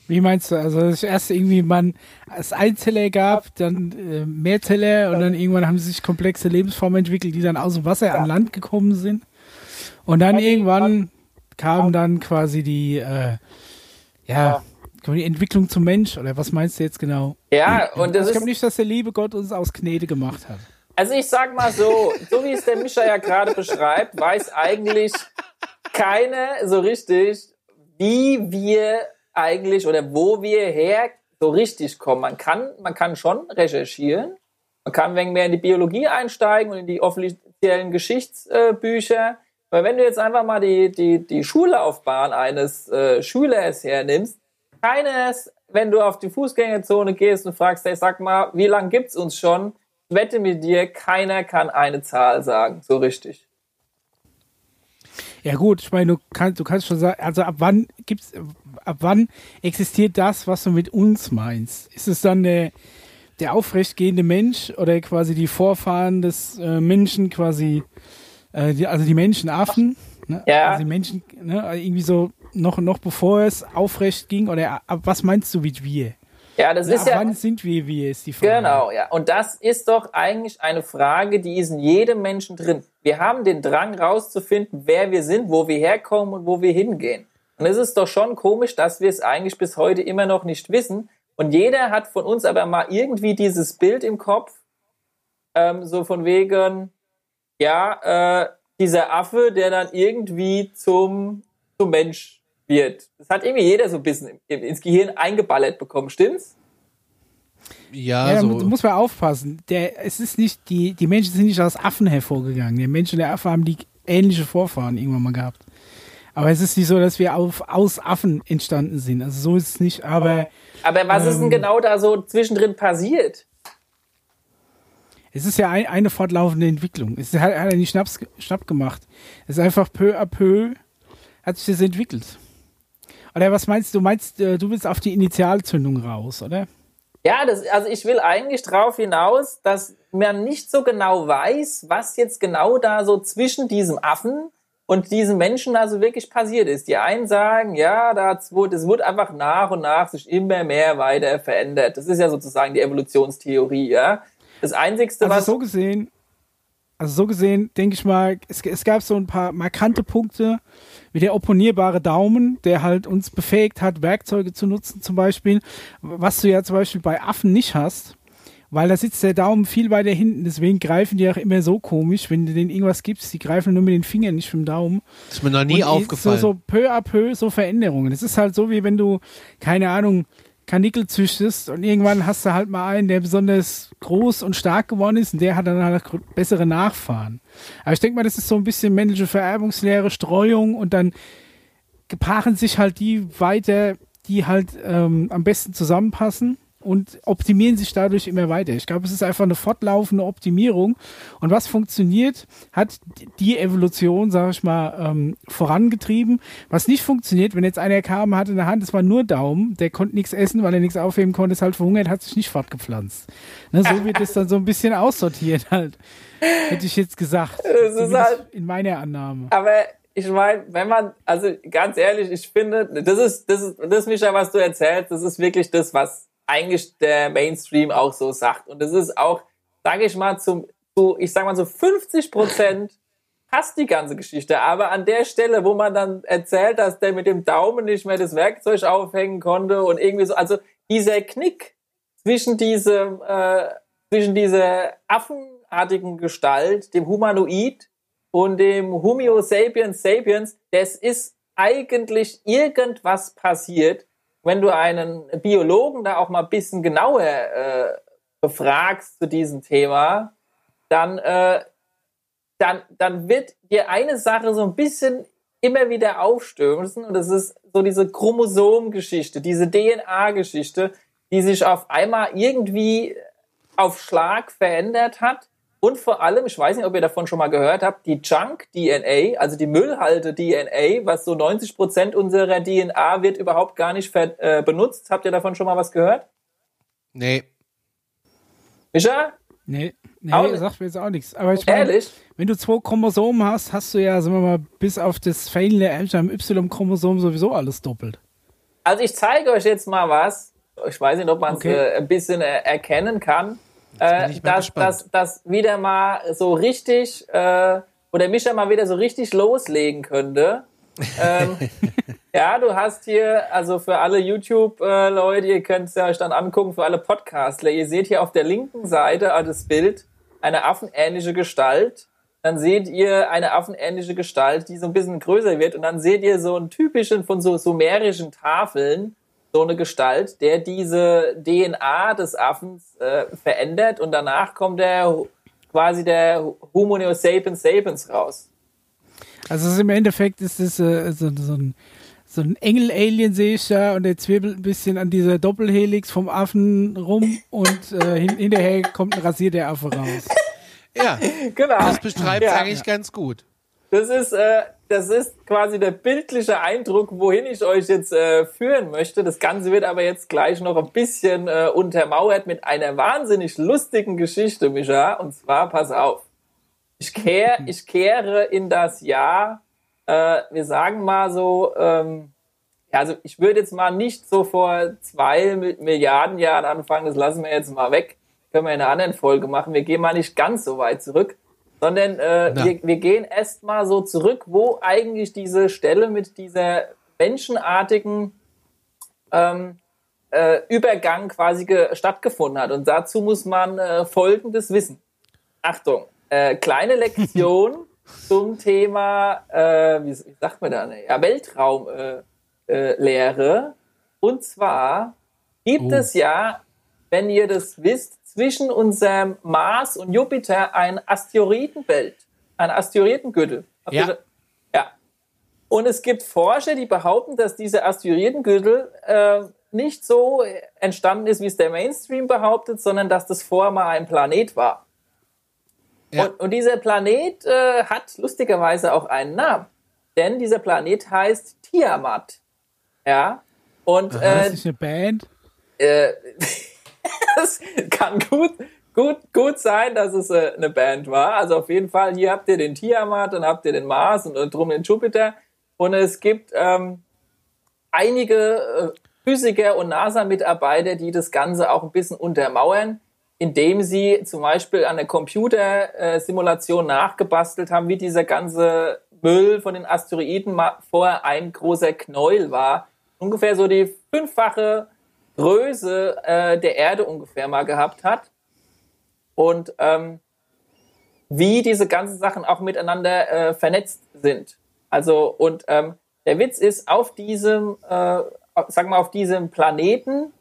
Wie meinst du? Also das erste irgendwie man es Einzeller gab, dann äh, Mehrzeller und dann irgendwann haben sich komplexe Lebensformen entwickelt, die dann aus dem Wasser an Land gekommen sind. Und dann irgendwann kam dann quasi die äh, ja, die Entwicklung zum Mensch oder was meinst du jetzt genau? Ja, und das ich glaube nicht, dass der liebe Gott uns aus Knete gemacht hat. Also ich sag mal so, so wie es der Mischa ja gerade beschreibt, weiß eigentlich keiner so richtig, wie wir eigentlich oder wo wir her so richtig kommen. Man kann, man kann schon recherchieren, man kann ein wenig mehr in die Biologie einsteigen und in die offiziellen Geschichtsbücher. Weil wenn du jetzt einfach mal die, die, die Schullaufbahn eines äh, Schülers hernimmst, keines, wenn du auf die Fußgängerzone gehst und fragst, hey, sag mal, wie lange gibt's uns schon? Wette mit dir, keiner kann eine Zahl sagen, so richtig. Ja gut, ich meine, du kannst, du kannst schon sagen, also ab wann gibt's, ab wann existiert das, was du mit uns meinst? Ist es dann der, der aufrechtgehende Mensch oder quasi die Vorfahren des äh, Menschen, quasi, äh, die, also die Menschenaffen? Ne? Ja. Also die Menschen, ne? Also irgendwie so noch, noch bevor es aufrecht ging, oder ab was meinst du mit wir? Ja, das ist ja. Wann sind wir, wie ist die Frage? Genau, ja. Und das ist doch eigentlich eine Frage, die ist in jedem Menschen drin. Wir haben den Drang rauszufinden, wer wir sind, wo wir herkommen und wo wir hingehen. Und es ist doch schon komisch, dass wir es eigentlich bis heute immer noch nicht wissen. Und jeder hat von uns aber mal irgendwie dieses Bild im Kopf, ähm, so von wegen, ja, äh, dieser Affe, der dann irgendwie zum, zum Mensch wird. Das hat irgendwie jeder so ein bisschen ins Gehirn eingeballert bekommen, stimmt's? Ja, ja so. muss man aufpassen. Der, es ist nicht, die, die Menschen sind nicht aus Affen hervorgegangen. Die Menschen der Affen haben die ähnliche Vorfahren irgendwann mal gehabt. Aber es ist nicht so, dass wir auf, aus Affen entstanden sind. Also so ist es nicht, aber. Aber was ähm, ist denn ähm, genau da so zwischendrin passiert? Es ist ja ein, eine fortlaufende Entwicklung. Es hat, hat er nicht Schnapp gemacht. Es ist einfach peu à peu hat sich das entwickelt. Oder was meinst du? Meinst äh, du willst auf die Initialzündung raus, oder? Ja, das, also ich will eigentlich darauf hinaus, dass man nicht so genau weiß, was jetzt genau da so zwischen diesem Affen und diesem Menschen also wirklich passiert ist. Die einen sagen, ja, das wurde, das wurde einfach nach und nach sich immer mehr weiter verändert. Das ist ja sozusagen die Evolutionstheorie, ja. Das Einzigste, also was. so gesehen, Also so gesehen, denke ich mal, es, es gab so ein paar markante Punkte, wie der opponierbare Daumen, der halt uns befähigt hat, Werkzeuge zu nutzen zum Beispiel, was du ja zum Beispiel bei Affen nicht hast, weil da sitzt der Daumen viel weiter hinten, deswegen greifen die auch immer so komisch, wenn du denen irgendwas gibst, die greifen nur mit den Fingern, nicht mit dem Daumen. Das ist mir noch nie Und aufgefallen. So, so peu à peu so Veränderungen. Es ist halt so, wie wenn du, keine Ahnung, Kanickel züchtest und irgendwann hast du halt mal einen, der besonders groß und stark geworden ist und der hat dann halt bessere Nachfahren. Aber ich denke mal, das ist so ein bisschen männliche Vererbungslehre, Streuung und dann paaren sich halt die weiter, die halt ähm, am besten zusammenpassen und optimieren sich dadurch immer weiter. Ich glaube, es ist einfach eine fortlaufende Optimierung. Und was funktioniert, hat die Evolution, sage ich mal, ähm, vorangetrieben. Was nicht funktioniert, wenn jetzt einer kam, hatte in der Hand, es war nur Daumen, der konnte nichts essen, weil er nichts aufheben konnte, ist halt verhungert, hat sich nicht fortgepflanzt. Ne, so wird es dann so ein bisschen aussortiert halt. Hätte ich jetzt gesagt. Es ist halt- in meiner Annahme. Aber ich meine, wenn man, also ganz ehrlich, ich finde, das ist, das ist, das, Micha, was du erzählst, das ist wirklich das, was eigentlich der Mainstream auch so sagt. Und das ist auch, sage ich mal, zum, zu, ich sag mal so 50 Prozent passt die ganze Geschichte. Aber an der Stelle, wo man dann erzählt, dass der mit dem Daumen nicht mehr das Werkzeug aufhängen konnte und irgendwie so, also dieser Knick zwischen diesem, äh, zwischen dieser affenartigen Gestalt, dem Humanoid und dem Homo sapiens sapiens, das ist eigentlich irgendwas passiert, wenn du einen Biologen da auch mal ein bisschen genauer äh, befragst zu diesem Thema, dann, äh, dann, dann wird dir eine Sache so ein bisschen immer wieder aufstößen und das ist so diese Chromosomgeschichte, diese DNA-Geschichte, die sich auf einmal irgendwie auf Schlag verändert hat und vor allem, ich weiß nicht, ob ihr davon schon mal gehört habt, die Junk-DNA, also die Müllhalte-DNA, was so 90 Prozent unserer DNA wird überhaupt gar nicht äh, benutzt. Habt ihr davon schon mal was gehört? nee. Micha? Nee, nee Auch sagt mir jetzt auch nichts. Aber ich meine, Ehrlich? wenn du zwei Chromosomen hast, hast du ja, sagen wir mal, bis auf das fehlende Y-Chromosom sowieso alles doppelt. Also ich zeige euch jetzt mal was. Ich weiß nicht, ob man es Okay. äh, ein bisschen äh, erkennen kann. Äh, dass, dass, dass wieder mal so richtig, äh, oder Mischa mal wieder so richtig loslegen könnte. ähm, ja, du hast hier, also für alle YouTube-Leute, ihr könnt es ja euch dann angucken, für alle Podcastler, ihr seht hier auf der linken Seite äh, das Bild eine affenähnliche Gestalt. Dann seht ihr eine affenähnliche Gestalt, die so ein bisschen größer wird. Und dann seht ihr so einen typischen von so sumerischen Tafeln, so eine Gestalt, der diese DNA des Affens äh, verändert und danach kommt der quasi der Homo sapiens sapiens raus. Also ist im Endeffekt ist es äh, so, so ein so ein Engel-Alien sehe ich da und der zwirbelt ein bisschen an dieser Doppelhelix vom Affen rum und äh, hin, hinterher kommt ein rasierter Affe raus. Ja, Genau. das beschreibt Ja. eigentlich ganz gut. Das ist, äh, das ist quasi der bildliche Eindruck, wohin ich euch jetzt äh, führen möchte. Das Ganze wird aber jetzt gleich noch ein bisschen äh, untermauert mit einer wahnsinnig lustigen Geschichte, Micha. Und zwar, pass auf. Ich, kehr, ich kehre in das Jahr, äh, wir sagen mal so, ähm, ja, also ich würde jetzt mal nicht so vor zwei Mi- Milliarden Jahren anfangen, das lassen wir jetzt mal weg. Können wir in einer anderen Folge machen. Wir gehen mal nicht ganz so weit zurück, sondern äh, wir, wir gehen erst mal so zurück, wo eigentlich diese Stelle mit dieser menschenartigen ähm, äh, Übergang quasi ge- stattgefunden hat. Und dazu muss man äh, Folgendes wissen. Achtung, äh, kleine Lektion zum Thema, äh, wie, wie sagt man da, ja, Weltraumlehre. Äh. Und zwar gibt Oh. es ja, wenn ihr das wisst, zwischen unserem Mars und Jupiter ein Asteroidenbelt, ein Asteroidengürtel. Ja. ja. Und es gibt Forscher, die behaupten, dass dieser Asteroidengürtel äh, nicht so entstanden ist, wie es der Mainstream behauptet, sondern dass das vorher mal ein Planet war. Ja. Und, und dieser Planet äh, hat lustigerweise auch einen Namen. Denn dieser Planet heißt Tiamat. Ja. Und Das äh, ist nicht eine Band. äh, das kann gut, gut, gut sein, dass es äh, eine Band war. Also auf jeden Fall, hier habt ihr den Tiamat, dann habt ihr den Mars und äh, drum den Jupiter. Und es gibt ähm, einige äh, Physiker und NASA-Mitarbeiter, die das Ganze auch ein bisschen untermauern. indem sie zum Beispiel an der Computersimulation nachgebastelt haben, wie dieser ganze Müll von den Asteroiden vorher ein großer Knäuel war. Ungefähr so die fünffache Größe äh, der Erde ungefähr mal gehabt hat. Und ähm, wie diese ganzen Sachen auch miteinander äh, vernetzt sind. Also, und ähm, der Witz ist, auf diesem, äh, sag mal, auf diesem Planeten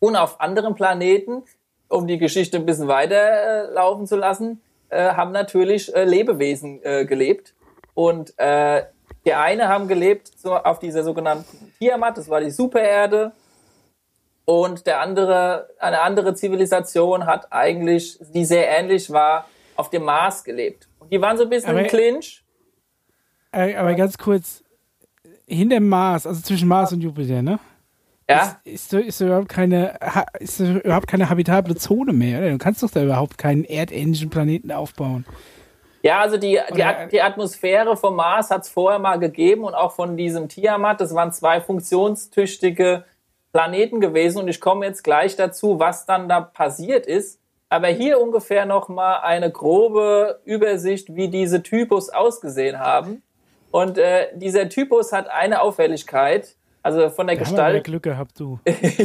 und auf anderen Planeten, um die Geschichte ein bisschen weiter äh, laufen zu lassen, äh, haben natürlich äh, Lebewesen äh, gelebt. Und äh, die eine haben gelebt so auf dieser sogenannten Tiamat, das war die Supererde. Und der andere, eine andere Zivilisation hat eigentlich, die sehr ähnlich war, auf dem Mars gelebt. Und die waren so ein bisschen aber, im Clinch. Aber ganz kurz, hinter dem Mars, also zwischen Mars und Jupiter, ne? Ja. Ist, ist, ist, überhaupt keine, ist überhaupt keine habitable Zone mehr, oder? Du kannst doch da überhaupt keinen erdähnlichen Planeten aufbauen. Ja, also die, die, die Atmosphäre vom Mars hat es vorher mal gegeben und auch von diesem Tiamat. Das waren zwei funktionstüchtige Planeten gewesen und ich komme jetzt gleich dazu, was dann da passiert ist. Aber hier ungefähr noch mal eine grobe Übersicht, wie diese Typus ausgesehen haben. Und äh, dieser Typus hat eine Auffälligkeit, also von der da Gestalt. Haben Glück gehabt, du. ja.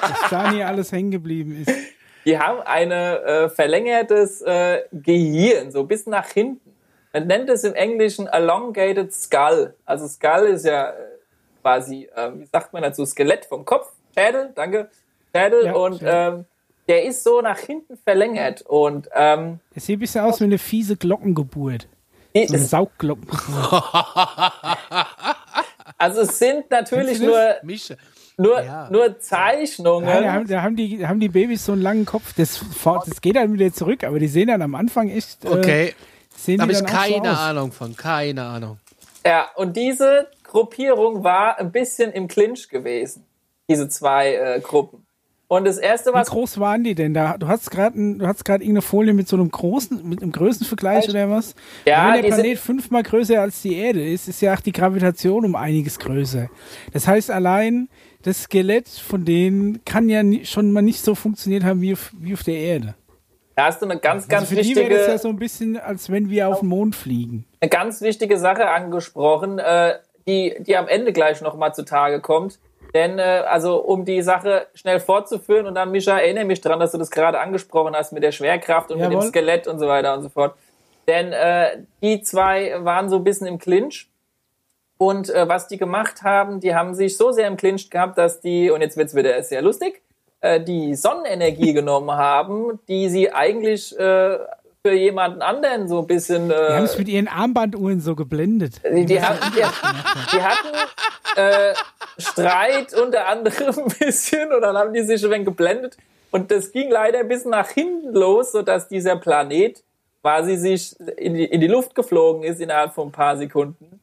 Dass da nie alles hängen geblieben ist. Die haben ein äh, verlängertes äh, Gehirn, so bis nach hinten. Man nennt es im Englischen elongated skull. Also Skull ist ja äh, quasi, äh, wie sagt man dazu, Skelett vom Kopf, Schädel, danke, Schädel. Ja, und ähm, der ist so nach hinten verlängert. Und ähm, es sieht ein bisschen aus wie eine fiese Glockengeburt. So eine Saugglocken. also es sind natürlich nur, nur, ja. nur Zeichnungen. Ja, da, haben, da haben, die, haben die Babys so einen langen Kopf. Das, das geht dann wieder zurück, aber die sehen dann am Anfang echt. Äh, okay. Äh, da habe ich keine so Ahnung von. Keine Ahnung. Ja, und diese Gruppierung war ein bisschen im Clinch gewesen. Diese zwei äh, Gruppen. Und das erste, was. Wie groß waren die denn da? Du hast gerade du hast gerade irgendeine Folie mit so einem großen, mit einem Größenvergleich oder was? Ja, Wenn der Planet fünfmal größer als die Erde ist, ist ja auch die Gravitation um einiges größer. Das heißt, allein das Skelett von denen kann ja schon mal nicht so funktioniert haben wie auf, wie auf der Erde. Da hast du eine ganz, also ganz für wichtige. Die wäre das ja so ein bisschen, als wenn wir auf den Mond fliegen. Eine ganz wichtige Sache angesprochen, äh, die, die am Ende gleich nochmal zutage kommt. Denn, äh, also, um die Sache schnell fortzuführen, und dann, Mischa, erinnere mich dran, dass du das gerade angesprochen hast mit der Schwerkraft und Jawohl. mit dem Skelett und so weiter und so fort. Denn äh, die zwei waren so ein bisschen im Clinch. Und äh, was die gemacht haben, die haben sich so sehr im Clinch gehabt, dass die, und jetzt wird's wieder sehr lustig, äh, die Sonnenenergie genommen haben, die sie eigentlich äh, für jemanden anderen so ein bisschen. Äh, die haben es mit ihren Armbanduhren so geblendet. Die, die, haben, die, die hatten äh, Streit unter anderem ein bisschen und dann haben die sich ein wenig geblendet. Und das ging leider ein bisschen nach hinten los, sodass dieser Planet quasi sich in die, in die Luft geflogen ist innerhalb von ein paar Sekunden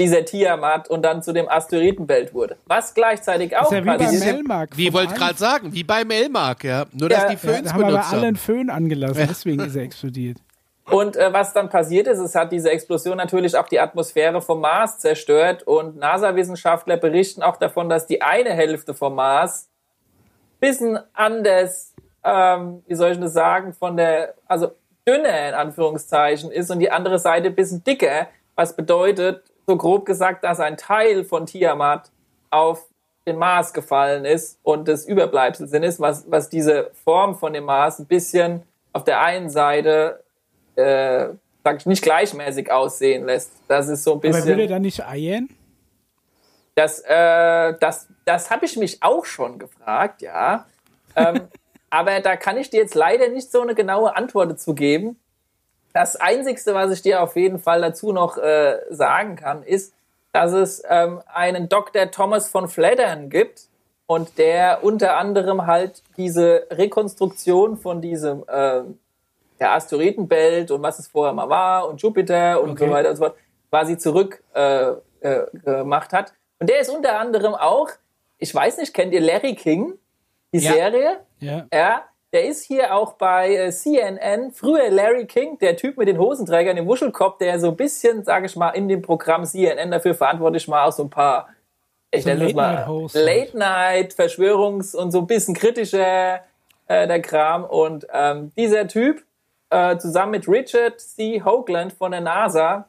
dieser Tiamat und dann zu dem Asteroidenbelt wurde. Was gleichzeitig auch ja wie passiert. Melmark wie wollte gerade sagen, wie bei Melmark, ja. Nur, dass ja, die Föhns ja, haben aber alle einen Föhn angelassen, deswegen ist er explodiert. Und äh, was dann passiert ist, es hat diese Explosion natürlich auch die Atmosphäre vom Mars zerstört und NASA-Wissenschaftler berichten auch davon, dass die eine Hälfte vom Mars bisschen anders, ähm, wie soll ich das sagen, von der, also dünner in Anführungszeichen ist und die andere Seite bisschen dicker, was bedeutet, so grob gesagt, dass ein Teil von Tiamat auf den Mars gefallen ist und das Überbleibsel ist, was, was diese Form von dem Mars ein bisschen auf der einen Seite, äh, sag ich, nicht gleichmäßig aussehen lässt. Das ist so ein bisschen. Aber würde dann nicht eiern? Das, äh, das, das habe ich mich auch schon gefragt, ja. ähm, aber da kann ich dir jetzt leider nicht so eine genaue Antwort zu geben. Das Einzigste, was ich dir auf jeden Fall dazu noch äh, sagen kann, ist, dass es ähm, einen Dr. Thomas von Fleddern gibt und der unter anderem halt diese Rekonstruktion von diesem äh, der Asteroidenbelt und was es vorher mal war und Jupiter und okay. so weiter und so fort quasi zurück äh, äh, gemacht hat. Und der ist unter anderem auch, ich weiß nicht, kennt ihr Larry King, die ja. Serie? Ja. ja. Der ist hier auch bei äh, CNN. Früher Larry King, der Typ mit den Hosenträgern im Wuschelkopf, der so ein bisschen, sage ich mal, in dem Programm CNN dafür verantwortlich war, auch so ein paar, ich so nenne es mal, Late Night, Verschwörungs- und so ein bisschen kritischer äh, der Kram. Und ähm, dieser Typ, äh, zusammen mit Richard C. Hoagland von der NASA,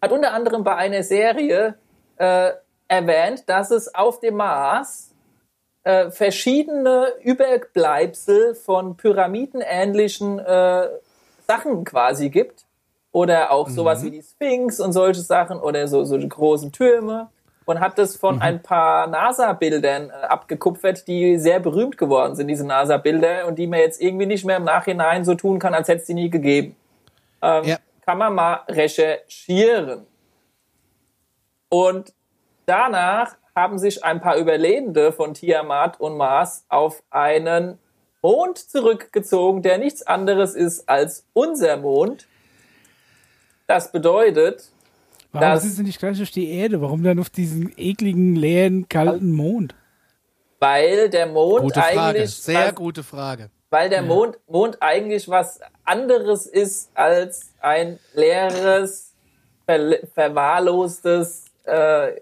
hat unter anderem bei einer Serie äh, erwähnt, dass es auf dem Mars äh, verschiedene Überbleibsel von pyramidenähnlichen äh, Sachen quasi gibt. Oder auch sowas wie die Sphinx und solche Sachen oder so, so großen Türme. Und hat das von ein paar NASA-Bildern äh, abgekupfert, die sehr berühmt geworden sind, diese NASA-Bilder, und die man jetzt irgendwie nicht mehr im Nachhinein so tun kann, als hätte es die nie gegeben. Ähm, Ja. Kann man mal recherchieren. Und danach haben sich ein paar Überlebende von Tiamat und Mars auf einen Mond zurückgezogen, der nichts anderes ist als unser Mond. Das bedeutet, Warum Das- sind sie nicht gleich durch die Erde? Warum dann auf diesen ekligen, leeren, kalten Mond? weil der Mond Gute Frage. eigentlich Sehr was, gute Frage. weil der Mond, Mond eigentlich was anderes ist als ein leeres, ver verwahrlostes, äh,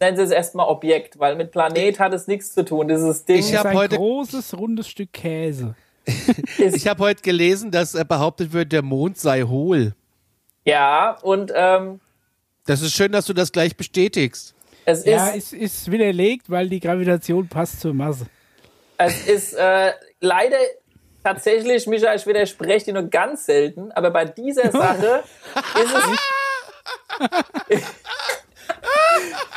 nennen Sie es erstmal Objekt, weil mit Planet hat es nichts zu tun. Dieses Ding Ich ist ein heute- großes, rundes Stück Käse. Ich habe heute gelesen, dass äh, behauptet wird, der Mond sei hohl. ja und ähm, Das ist schön, dass du das gleich bestätigst. es Ja, ist ist, ist widerlegt, weil die Gravitation passt zur Masse. Es ist äh, leider tatsächlich, Micha, ich widerspreche dir nur ganz selten, aber bei dieser Sache ist es,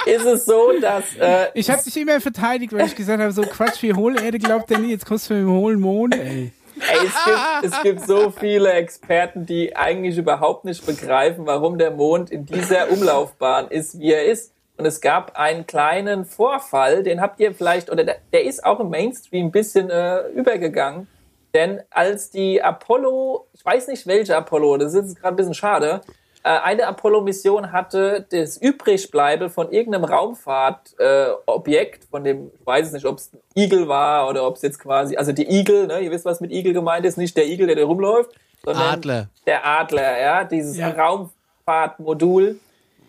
ist es so, dass äh, Ich habe dich immer verteidigt, weil ich gesagt habe, so Quatsch wie Hohlerde glaubt der nie, jetzt kommst du mit dem hohlen Mond, ey. ey, es, gibt, es gibt so viele Experten, die eigentlich überhaupt nicht begreifen, warum der Mond in dieser Umlaufbahn ist, wie er ist. Und es gab einen kleinen Vorfall, den habt ihr vielleicht, oder der, der ist auch im Mainstream ein bisschen äh, übergegangen. Denn als die Apollo, ich weiß nicht welche Apollo, das ist jetzt gerade ein bisschen schade, eine Apollo-Mission hatte das Übrigbleibe von irgendeinem Raumfahrtobjekt, äh, von dem, ich weiß es nicht, ob es ein Igel war oder ob es jetzt quasi, also die Igel, ne, ihr wisst, was mit Igel gemeint ist, nicht der Igel, der da rumläuft, sondern Adler. der Adler, ja, dieses Ja. Raumfahrtmodul.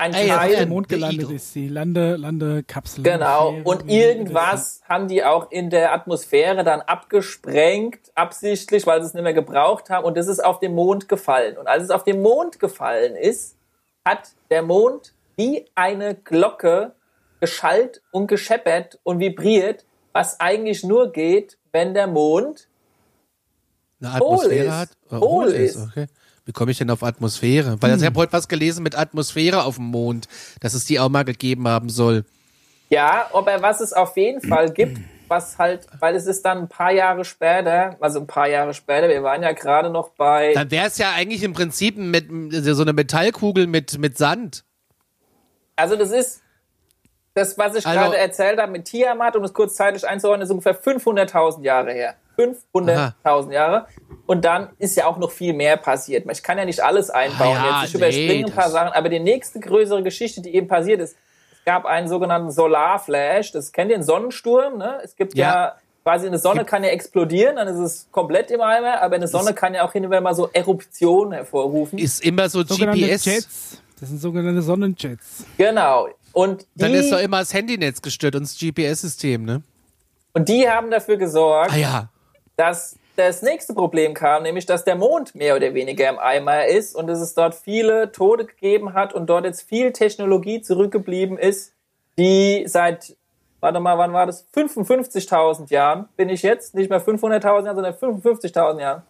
Ein Ey, Teil, Der Mond gelandet ist, die Lande, Landekapsel. Genau. Fähre, Und irgendwas haben die auch in der Atmosphäre dann abgesprengt, absichtlich, weil sie es nicht mehr gebraucht haben. Und das ist auf den Mond gefallen. Und als es auf den Mond gefallen ist, hat der Mond wie eine Glocke geschallt und gescheppert und vibriert, was eigentlich nur geht, wenn der Mond Eine Atmosphäre ist. hat? Äh, Hohl ist. Okay. Wie komme ich denn auf Atmosphäre? Weil also ich habe heute was gelesen mit Atmosphäre auf dem Mond, dass es die auch mal gegeben haben soll. Ja, aber was es auf jeden Fall gibt, was halt, weil es ist dann ein paar Jahre später, also ein paar Jahre später, wir waren ja gerade noch bei, Dann wäre es ja eigentlich im Prinzip mit, so eine Metallkugel mit, mit Sand. also das ist, das, was ich Also- gerade erzählt habe mit Tiamat, um es kurz zeitlich einzuordnen, ist ungefähr 500.000 Jahre her. 500.000 Jahre. Und dann ist ja auch noch viel mehr passiert. Ich kann ja nicht alles einbauen. Ah ja, Jetzt ich überspringe nee, ein paar Sachen, aber die nächste größere Geschichte, die eben passiert ist, es gab einen sogenannten Solarflash. Das kennt ihr, einen Sonnensturm. Ne? Es gibt ja, Ja. quasi eine Sonne kann ja explodieren, dann ist es komplett im Eimer, aber eine Sonne kann ja auch hin und wieder mal so Eruptionen hervorrufen. Ist immer so GPS. Jets. Das sind sogenannte Sonnenjets. Genau. Und die, Dann ist doch immer das Handynetz gestört und das GPS-System, ne? und die haben dafür gesorgt, Ah ja. dass das nächste Problem kam, nämlich dass der Mond mehr oder weniger im Eimer ist und dass es dort viele Tode gegeben hat und dort jetzt viel Technologie zurückgeblieben ist, die seit, warte mal, wann war das? 55.000 Jahren bin ich jetzt, nicht mehr 500.000 Jahren, sondern 55.000 Jahren,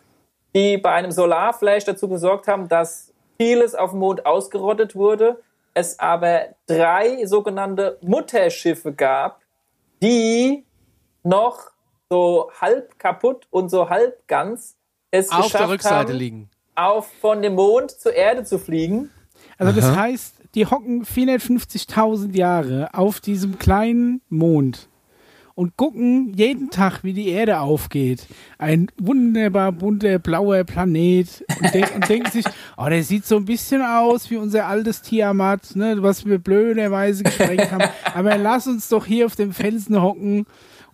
die bei einem Solarflash dazu gesorgt haben, dass vieles auf dem Mond ausgerottet wurde, es aber drei sogenannte Mutterschiffe gab, die noch so halb kaputt und so halb ganz es Auf geschafft der Rückseite haben, liegen. auf von dem Mond zur Erde zu fliegen. Also das heißt, die hocken 450.000 Jahre auf diesem kleinen Mond und gucken jeden Tag, wie die Erde aufgeht. Ein wunderbar bunter blauer Planet und, denk, und denken sich, oh, der sieht so ein bisschen aus wie unser altes Tiamat, ne, was wir blöderweise gesprengt haben. Aber lass uns doch hier auf dem Felsen hocken.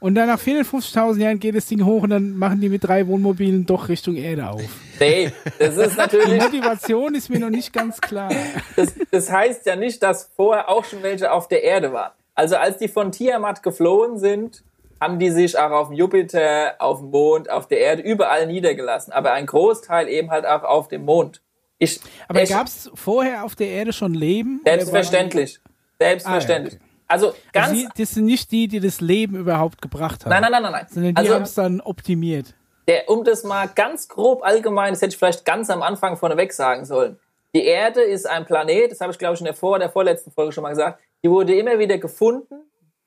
Und dann nach 450.000 Jahren geht das Ding hoch und dann machen die mit drei Wohnmobilen doch Richtung Erde auf. Nee, das ist Die natürlich, Motivation ist mir noch nicht ganz klar. das, das heißt ja nicht, dass vorher auch schon welche auf der Erde waren. Also als die von Tiamat geflohen sind, haben die sich auch auf dem Jupiter, auf dem Mond, auf der Erde, überall niedergelassen. Aber ein Großteil eben halt auch auf dem Mond. Ich, Aber gab es vorher auf der Erde schon Leben? Selbstverständlich. Selbstverständlich. Ah, ja, okay. Also ganz. Also die, das sind nicht die, die das Leben überhaupt gebracht haben. nein, nein, nein, nein, nein. Sondern die Also, haben es dann optimiert. der, um das mal ganz grob allgemein, das hätte ich vielleicht ganz am Anfang vorneweg sagen sollen. Die Erde ist ein Planet, das habe ich glaube ich in der, vor, der vorletzten Folge schon mal gesagt, die wurde immer wieder gefunden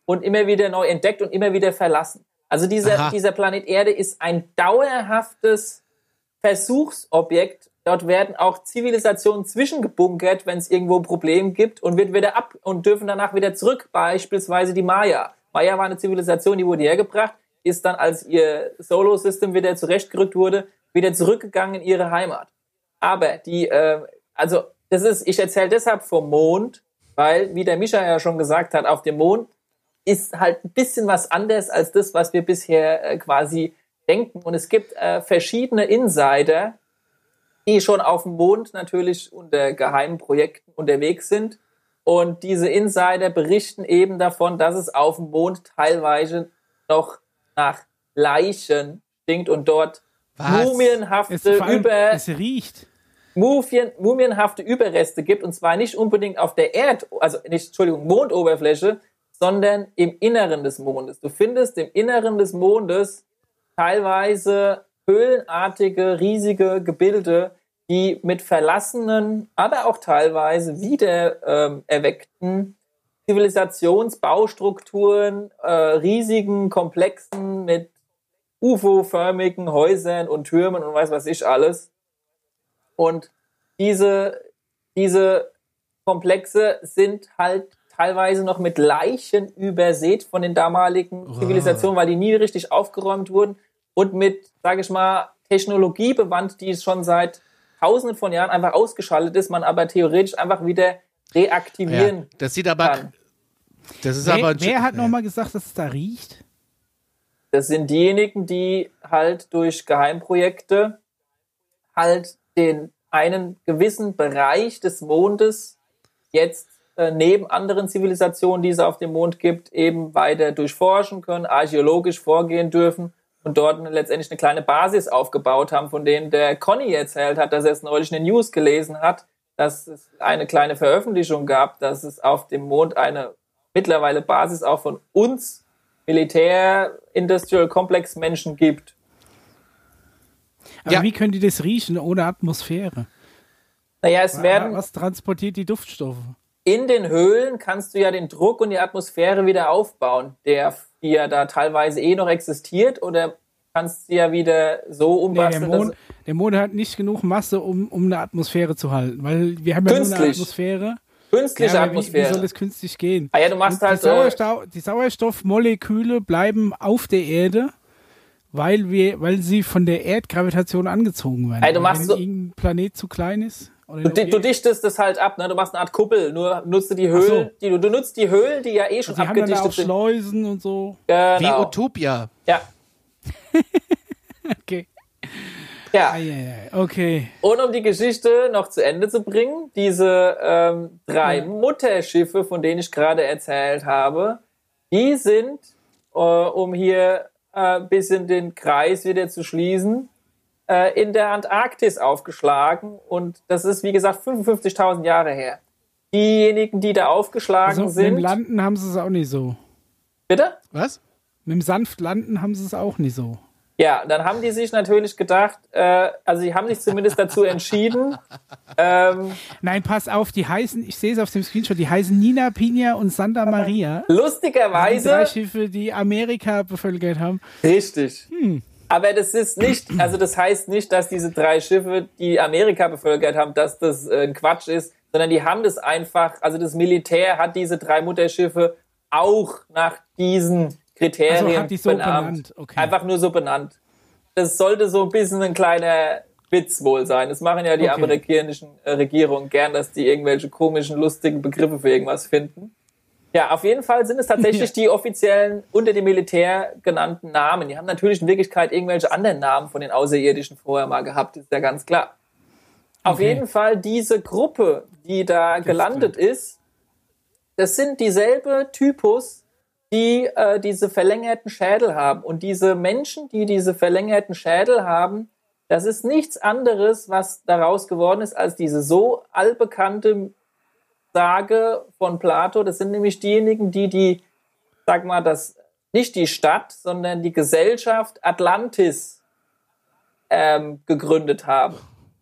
und immer wieder neu entdeckt und immer wieder verlassen. Also dieser, Aha. dieser Planet Erde ist ein dauerhaftes Versuchsobjekt. Dort werden auch Zivilisationen zwischengebunkert, wenn es irgendwo ein Problem gibt und wird wieder ab und dürfen danach wieder zurück. Beispielsweise die Maya. Maya war eine Zivilisation, die wurde hergebracht, ist dann, als ihr Solo-System wieder zurechtgerückt wurde, wieder zurückgegangen in ihre Heimat. Aber die, äh, also das ist, ich erzähle deshalb vom Mond, weil, wie der Micha ja schon gesagt hat, auf dem Mond ist halt ein bisschen was anderes als das, was wir bisher äh, quasi denken. Und es gibt äh, verschiedene Insider, die schon auf dem Mond natürlich unter geheimen Projekten unterwegs sind. Und diese Insider berichten eben davon, dass es auf dem Mond teilweise noch nach Leichen stinkt und dort Was? Es, mumienhafte allem, über es riecht. Mumien, mumienhafte Überreste gibt, und zwar nicht unbedingt auf der Erd, also nicht, Entschuldigung, Mondoberfläche, sondern im Inneren des Mondes. Du findest im Inneren des Mondes teilweise höhlenartige, riesige Gebilde, die mit verlassenen, aber auch teilweise wieder ähm, erweckten Zivilisationsbaustrukturen, äh, riesigen Komplexen mit UFO-förmigen Häusern und Türmen und weiß was ich alles. Und diese, diese Komplexe sind halt teilweise noch mit Leichen übersät von den damaligen Zivilisationen, weil die nie richtig aufgeräumt wurden und mit, sage ich mal, Technologie bewandt, die es schon seit tausenden von Jahren einfach ausgeschaltet ist, man aber theoretisch einfach wieder Ja, reaktivieren das sieht aber. kann. Das ist Wer, aber. wer hat ja. nochmal gesagt, dass es da riecht? Das sind diejenigen, die halt durch Geheimprojekte halt den einen gewissen Bereich des Mondes jetzt äh, neben anderen Zivilisationen, die es auf dem Mond gibt, eben weiter durchforschen können, archäologisch vorgehen dürfen und dort letztendlich eine kleine Basis aufgebaut haben, von denen der Conny erzählt hat, dass er es neulich in den News gelesen hat, dass es eine kleine Veröffentlichung gab, dass es auf dem Mond eine mittlerweile Basis auch von uns Militär Industrial Complex Menschen gibt. Aber Ja. wie können die das riechen ohne Atmosphäre? Naja, es werden Was transportiert die Duftstoffe? in den Höhlen kannst du ja den Druck und die Atmosphäre wieder aufbauen, der die ja da teilweise eh noch existiert oder kannst sie ja wieder so Nee, der, umbasteln, Mond, der Mond hat nicht genug Masse, um, um eine Atmosphäre zu halten. Weil wir haben ja nur eine Künstlich. Atmosphäre. künstliche Ja, aber wie, wie Atmosphäre. soll das künstlich gehen? ah ja, du machst Und halt die, äh, Sauerstoff, die Sauerstoffmoleküle bleiben auf der Erde, weil, wir, weil sie von der Erdgravitation angezogen werden. Ey, du machst Wenn so- irgendein Planet zu klein ist. Du, du dichtest das halt ab, ne? Du machst eine Art Kuppel, nur nutzt du die so. Höhlen, die, du, du nutzt die Höhlen, die ja eh schon die haben dann da auch abgedichtet sind. Schleusen und so. Wie Genau. Utopia. Ja, Okay. ja. Okay. Und um die Geschichte noch zu Ende zu bringen, diese ähm, drei Mutterschiffe, von denen ich gerade erzählt habe, die sind, äh, um hier äh, ein bisschen den Kreis wieder zu schließen, äh, in der Antarktis aufgeschlagen. Und das ist, wie gesagt, 55.000 Jahre her. Diejenigen, die da aufgeschlagen Also mit sind. dem Landen haben sie es auch nicht so. Bitte? Was? Mit dem sanft Landen haben sie es auch nicht so. Ja, dann haben die sich natürlich gedacht, äh, also sie haben sich zumindest dazu entschieden, ähm, Nein, pass auf, die heißen, ich sehe es auf dem Screenshot, die heißen Nina, Pina und Santa Maria. Die drei lustigerweise Schiffe, die Amerika bevölkert haben. Richtig. Aber das ist nicht, also das heißt nicht, dass diese drei Schiffe, die Amerika bevölkert haben, dass das äh, ein Quatsch ist, sondern die haben das einfach, also das Militär hat diese drei Mutterschiffe auch nach diesen Kriterien Also so benannt. benannt, okay. Einfach nur so benannt. Das sollte so ein bisschen ein kleiner Witz wohl sein. Das machen ja die Okay. amerikanischen äh, Regierungen gern, dass die irgendwelche komischen, lustigen Begriffe für irgendwas finden. Ja, auf jeden Fall sind es tatsächlich die offiziellen unter dem Militär genannten Namen. Die haben natürlich in Wirklichkeit irgendwelche anderen Namen von den Außerirdischen vorher mal gehabt, ist ja ganz klar. Auf Okay. jeden Fall diese Gruppe, die da gelandet ist, das sind dieselbe Typus die äh, diese verlängerten Schädel haben. Und diese Menschen, die diese verlängerten Schädel haben, das ist nichts anderes, was daraus geworden ist, als diese so allbekannte Sage von Plato. Das sind nämlich diejenigen, die die, sag mal, das nicht die Stadt, sondern die Gesellschaft Atlantis ähm, gegründet haben.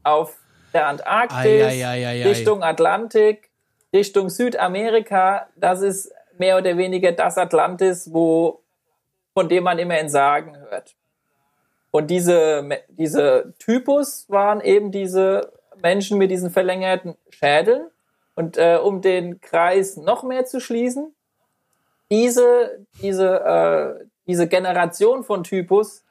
Auf der Antarktis, Ei, ei, ei, ei, ei. Richtung Atlantik, Richtung Südamerika. Das ist mehr oder weniger das Atlantis, wo, von dem man immer in Sagen hört. Und diese, diese Typus waren eben diese Menschen mit diesen verlängerten Schädeln. Und äh, um den Kreis noch mehr zu schließen, diese, diese, äh, diese Generation von Typus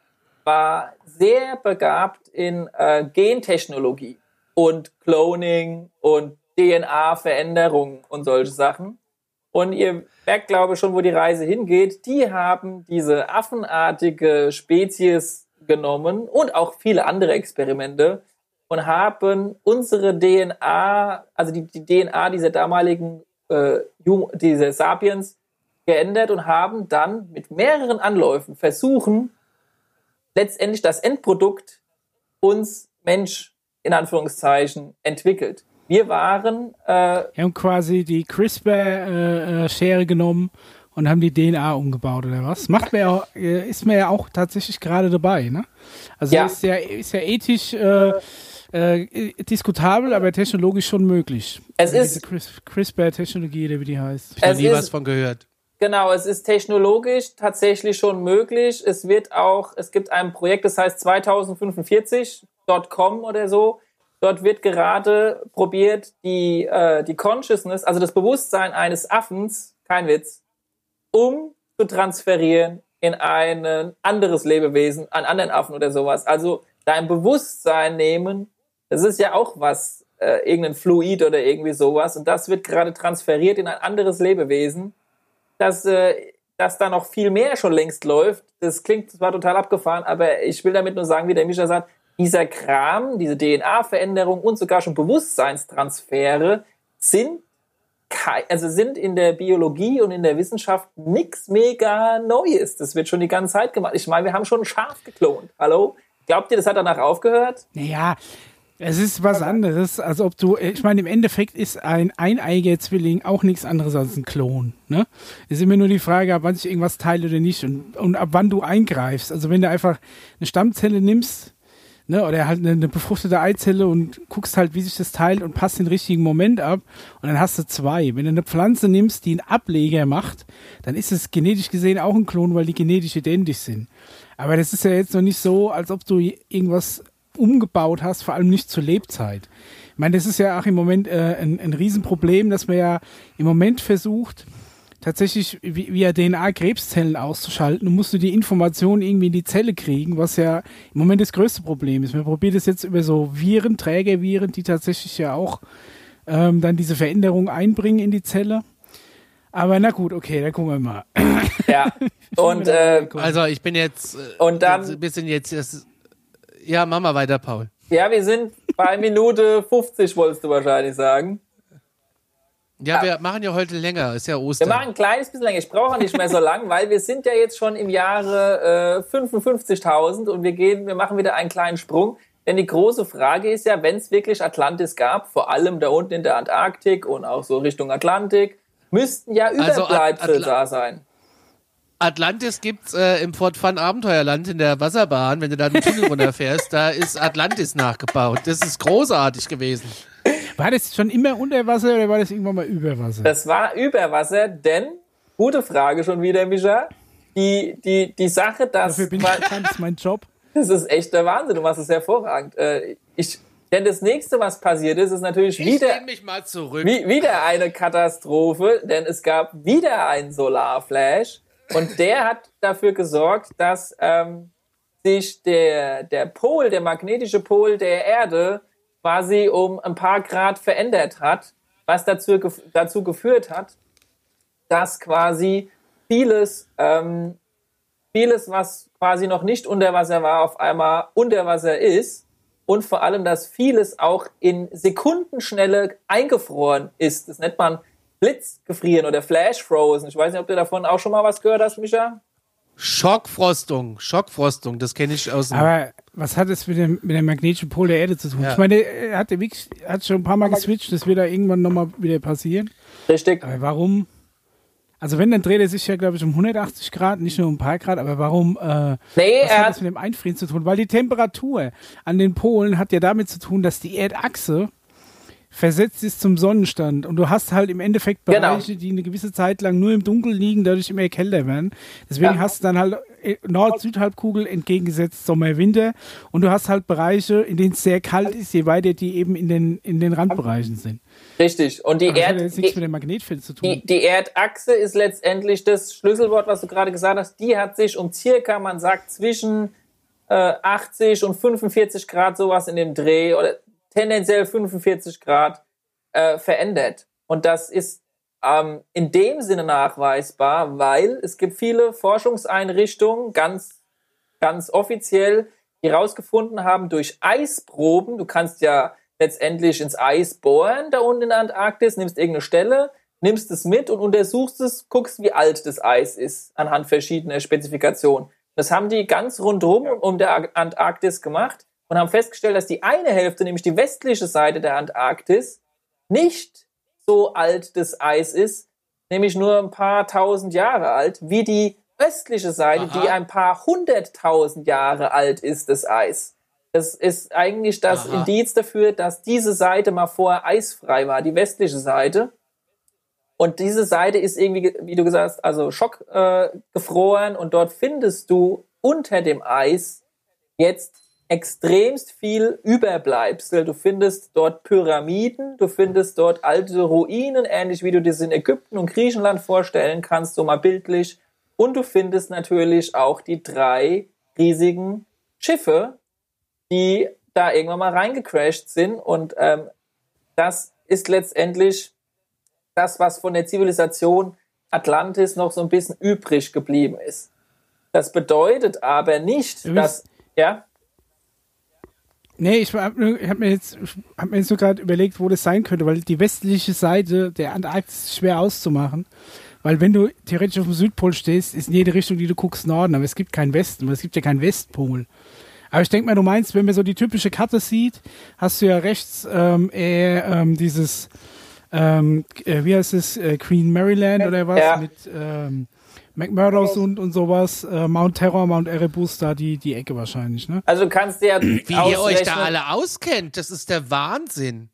war sehr begabt in äh, Gentechnologie und Cloning und DNA-Veränderung und solche Sachen. Und ihr merkt, glaube ich, schon, wo die Reise hingeht. Die haben diese affenartige Spezies genommen und auch viele andere Experimente und haben unsere DNA, also die, die DNA dieser damaligen äh, diese Sapiens geändert und haben dann mit mehreren Anläufen versuchen, letztendlich das Endprodukt uns Mensch in Anführungszeichen entwickelt. Wir waren. Äh, Wir haben quasi die CRISPR-Schere äh, genommen und haben die DNA umgebaut oder was? Macht man ja, äh, ist man ja auch tatsächlich gerade dabei, ne? Also Ja. ist ja, ist ja ethisch äh, äh, diskutabel, aber technologisch schon möglich. Es Also ist- diese Cris- CRISPR-Technologie, oder wie die heißt. Ich habe nie ist- was von gehört. Genau, es ist technologisch tatsächlich schon möglich. Es wird auch, es gibt ein Projekt, das heißt 2045.com oder so. Dort wird gerade probiert, die, äh, die Consciousness, also das Bewusstsein eines Affens, kein Witz, um zu transferieren in ein anderes Lebewesen, einen anderen Affen oder sowas. Also dein Bewusstsein nehmen, das ist ja auch was, äh, irgendein Fluid oder irgendwie sowas. Und das wird gerade transferiert in ein anderes Lebewesen dass, äh, dass da noch viel mehr schon längst läuft. Das klingt zwar total abgefahren, aber ich will damit nur sagen, wie der Mischa sagt, dieser Kram, diese DNA-Veränderung und sogar schon Bewusstseinstransfere sind also sind in der Biologie und in der Wissenschaft nichts mega Neues. Das wird schon die ganze Zeit gemacht. Ich meine, wir haben schon ein Schaf geklont. Hallo? Glaubt ihr, das hat danach aufgehört? Naja, es ist was anderes. Also ob du, ich meine, im Endeffekt ist ein eineiiger Zwilling auch nichts anderes als ein Klon. Ne? Es ist immer nur die Frage, ab wann sich irgendwas teilt oder nicht und, und ab wann du eingreifst. Also wenn du einfach eine Stammzelle nimmst, ne, oder halt eine, eine befruchtete Eizelle und guckst halt, wie sich das teilt und passt den richtigen Moment ab und dann hast du zwei. Wenn du eine Pflanze nimmst, die einen Ableger macht, dann ist es genetisch gesehen auch ein Klon, weil die genetisch identisch sind. Aber das ist ja jetzt noch nicht so, als ob du irgendwas umgebaut hast, vor allem nicht zur Lebzeit. Ich meine, das ist ja auch im Moment äh, ein, ein Riesenproblem, dass man ja im Moment versucht, tatsächlich vi- via DNA Krebszellen auszuschalten und musst du die Information irgendwie in die Zelle kriegen, was ja im Moment das größte Problem ist. Man probiert es jetzt über so Viren, Trägerviren, die tatsächlich ja auch ähm, dann diese Veränderung einbringen in die Zelle. Aber na gut, okay, dann gucken wir mal. Ja. Und äh, Also ich bin jetzt äh, Und dann- ein bisschen jetzt das, ja, mach mal weiter, Paul. ja, wir sind bei Minute 50, wolltest du wahrscheinlich sagen. Ja, wir machen ja heute länger, ist ja Wir Ostern. machen ein kleines bisschen länger. Ich brauche nicht mehr so lang, weil wir sind ja jetzt schon im Jahre äh, 55.000 und wir gehen, wir machen wieder einen kleinen Sprung. Denn die große Frage ist ja, wenn es wirklich Atlantis gab, vor allem da unten in der Antarktik und auch so Richtung Atlantik, müssten ja Also Überbleibsel Atla- da sein. Atlantis gibt's äh, im Fort Fun Abenteuerland in der Wasserbahn, wenn du da den Tunnel runterfährst, da ist Atlantis nachgebaut. Das ist großartig gewesen. War das schon immer unter Wasser oder war das irgendwann mal über Wasser? Das war über Wasser, denn, gute Frage schon wieder, Mischa, die, die, die Sache, dass... Dafür bin ich bekannt, das ist mein Job. Das ist echt der Wahnsinn. Du machst es hervorragend. Äh, Ich, denn das nächste, was passiert ist, ist natürlich Ich wieder, nehme mich mal zurück. wie, wieder eine Katastrophe, denn es gab wieder einen Solarflash und der hat dafür gesorgt, dass ähm, sich der, der Pol, der magnetische Pol der Erde quasi um ein paar Grad verändert hat, was dazu, dazu geführt hat, dass quasi vieles ähm, vieles, was quasi noch nicht unter Wasser war, auf einmal unter Wasser ist und vor allem, dass vieles auch in Sekundenschnelle eingefroren ist. Das nennt man Blitz gefrieren oder Flash Frozen. Ich weiß nicht, ob du davon auch schon mal was gehört hast, Micha? Schockfrostung, Schockfrostung, das kenne ich aus dem. Aber was hat es mit dem, mit dem magnetischen Pol der Erde zu tun? Ja. Ich meine, er hat, hat schon ein paar Mal geswitcht, das wird da irgendwann nochmal wieder passieren. Richtig. Aber warum? Also wenn, dann dreht er sich ja, glaube ich, um 180 Grad, nicht nur um ein paar Grad, aber warum, äh, Nee, was er hat hat, das mit dem Einfrieren zu tun? Weil die Temperatur an den Polen hat ja damit zu tun, dass die Erdachse versetzt ist zum Sonnenstand und du hast halt im Endeffekt Genau. Bereiche, die eine gewisse Zeit lang nur im Dunkeln liegen, dadurch immer kälter werden. Deswegen Ja. hast du dann halt äh, Nord-Süd-Halbkugel entgegengesetzt Sommer, Winter und du hast halt Bereiche, in denen es sehr kalt ist, je weiter die eben in den, in den Randbereichen sind. richtig. Und die Erd, die, mit dem Magnetfeld zu tun. die, Erdachse ist letztendlich das Schlüsselwort, was du gerade gesagt hast. Die hat sich um circa, man sagt, zwischen äh, 80 und 45 Grad sowas in dem Dreh oder tendenziell 45 Grad äh, verändert. Und das ist ähm, in dem Sinne nachweisbar, weil es gibt viele Forschungseinrichtungen, ganz, ganz offiziell, die herausgefunden haben durch Eisproben, du kannst ja letztendlich ins Eis bohren, da unten in der Antarktis, nimmst irgendeine Stelle, nimmst es mit und untersuchst es, guckst, wie alt das Eis ist, anhand verschiedener Spezifikationen. Das haben die ganz rundherum um der Antarktis gemacht und haben festgestellt, dass die eine Hälfte, nämlich die westliche Seite der Antarktis, nicht so alt das Eis ist, nämlich nur ein paar tausend Jahre alt, wie die östliche Seite, Aha. die ein paar hunderttausend Jahre alt ist, das Eis. Das ist eigentlich das Aha. Indiz dafür, dass diese Seite mal vorher eisfrei war, die westliche Seite. Und diese Seite ist irgendwie, wie du gesagt hast, also schockgefroren äh, und dort findest du unter dem Eis jetzt extremst viel Überbleibsel. Du findest dort Pyramiden, du findest dort alte Ruinen, ähnlich wie du das in Ägypten und Griechenland vorstellen kannst, so mal bildlich. Und du findest natürlich auch die drei riesigen Schiffe, die da irgendwann mal reingecrashed sind. Und ähm, das ist letztendlich das, was von der Zivilisation Atlantis noch so ein bisschen übrig geblieben ist. Das bedeutet aber nicht, dass, ja, Nee, ich habe hab mir jetzt, hab mir jetzt nur gerade überlegt, wo das sein könnte, weil die westliche Seite der Antarktis ist schwer auszumachen. Weil wenn du theoretisch auf dem Südpol stehst, ist in jede Richtung, die du guckst, Norden, aber es gibt keinen Westen, weil es gibt ja keinen Westpol. Aber ich denke mal, du meinst, wenn man so die typische Karte sieht, hast du ja rechts ähm, eher ähm, dieses, ähm, äh, wie heißt es, äh, Queen Maryland oder was, Ja. mit ähm, McMurdos und, und sowas, äh, Mount Terror, Mount Erebus, da die, die Ecke wahrscheinlich, ne? also du kannst dir Wie ihr euch da alle auskennt, das ist der Wahnsinn.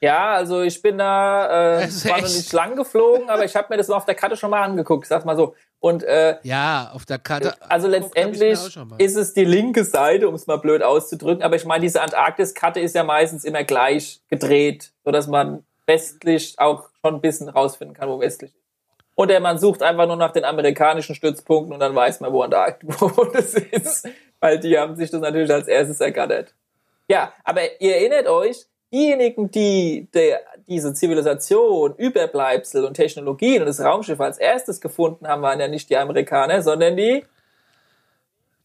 Ja, also ich bin da äh, Das ist zwar noch nicht lang geflogen, aber ich habe mir das mal auf der Karte schon mal angeguckt, sag mal so. Und äh, Ja, auf der Karte. also Hab ich letztendlich ist es die linke Seite, um es mal blöd auszudrücken. Aber ich meine, diese Antarktis-Karte ist ja meistens immer gleich gedreht, sodass man westlich auch schon ein bisschen rausfinden kann, wo westlich ist. Oder man sucht einfach nur nach den amerikanischen Stützpunkten und dann weiß man, wo, das ist. Weil die haben sich das natürlich als erstes ergattert. Ja, aber ihr erinnert euch, diejenigen, die der, diese Zivilisation, Überbleibsel und Technologien und das Raumschiff als erstes gefunden haben, waren ja nicht die Amerikaner, sondern die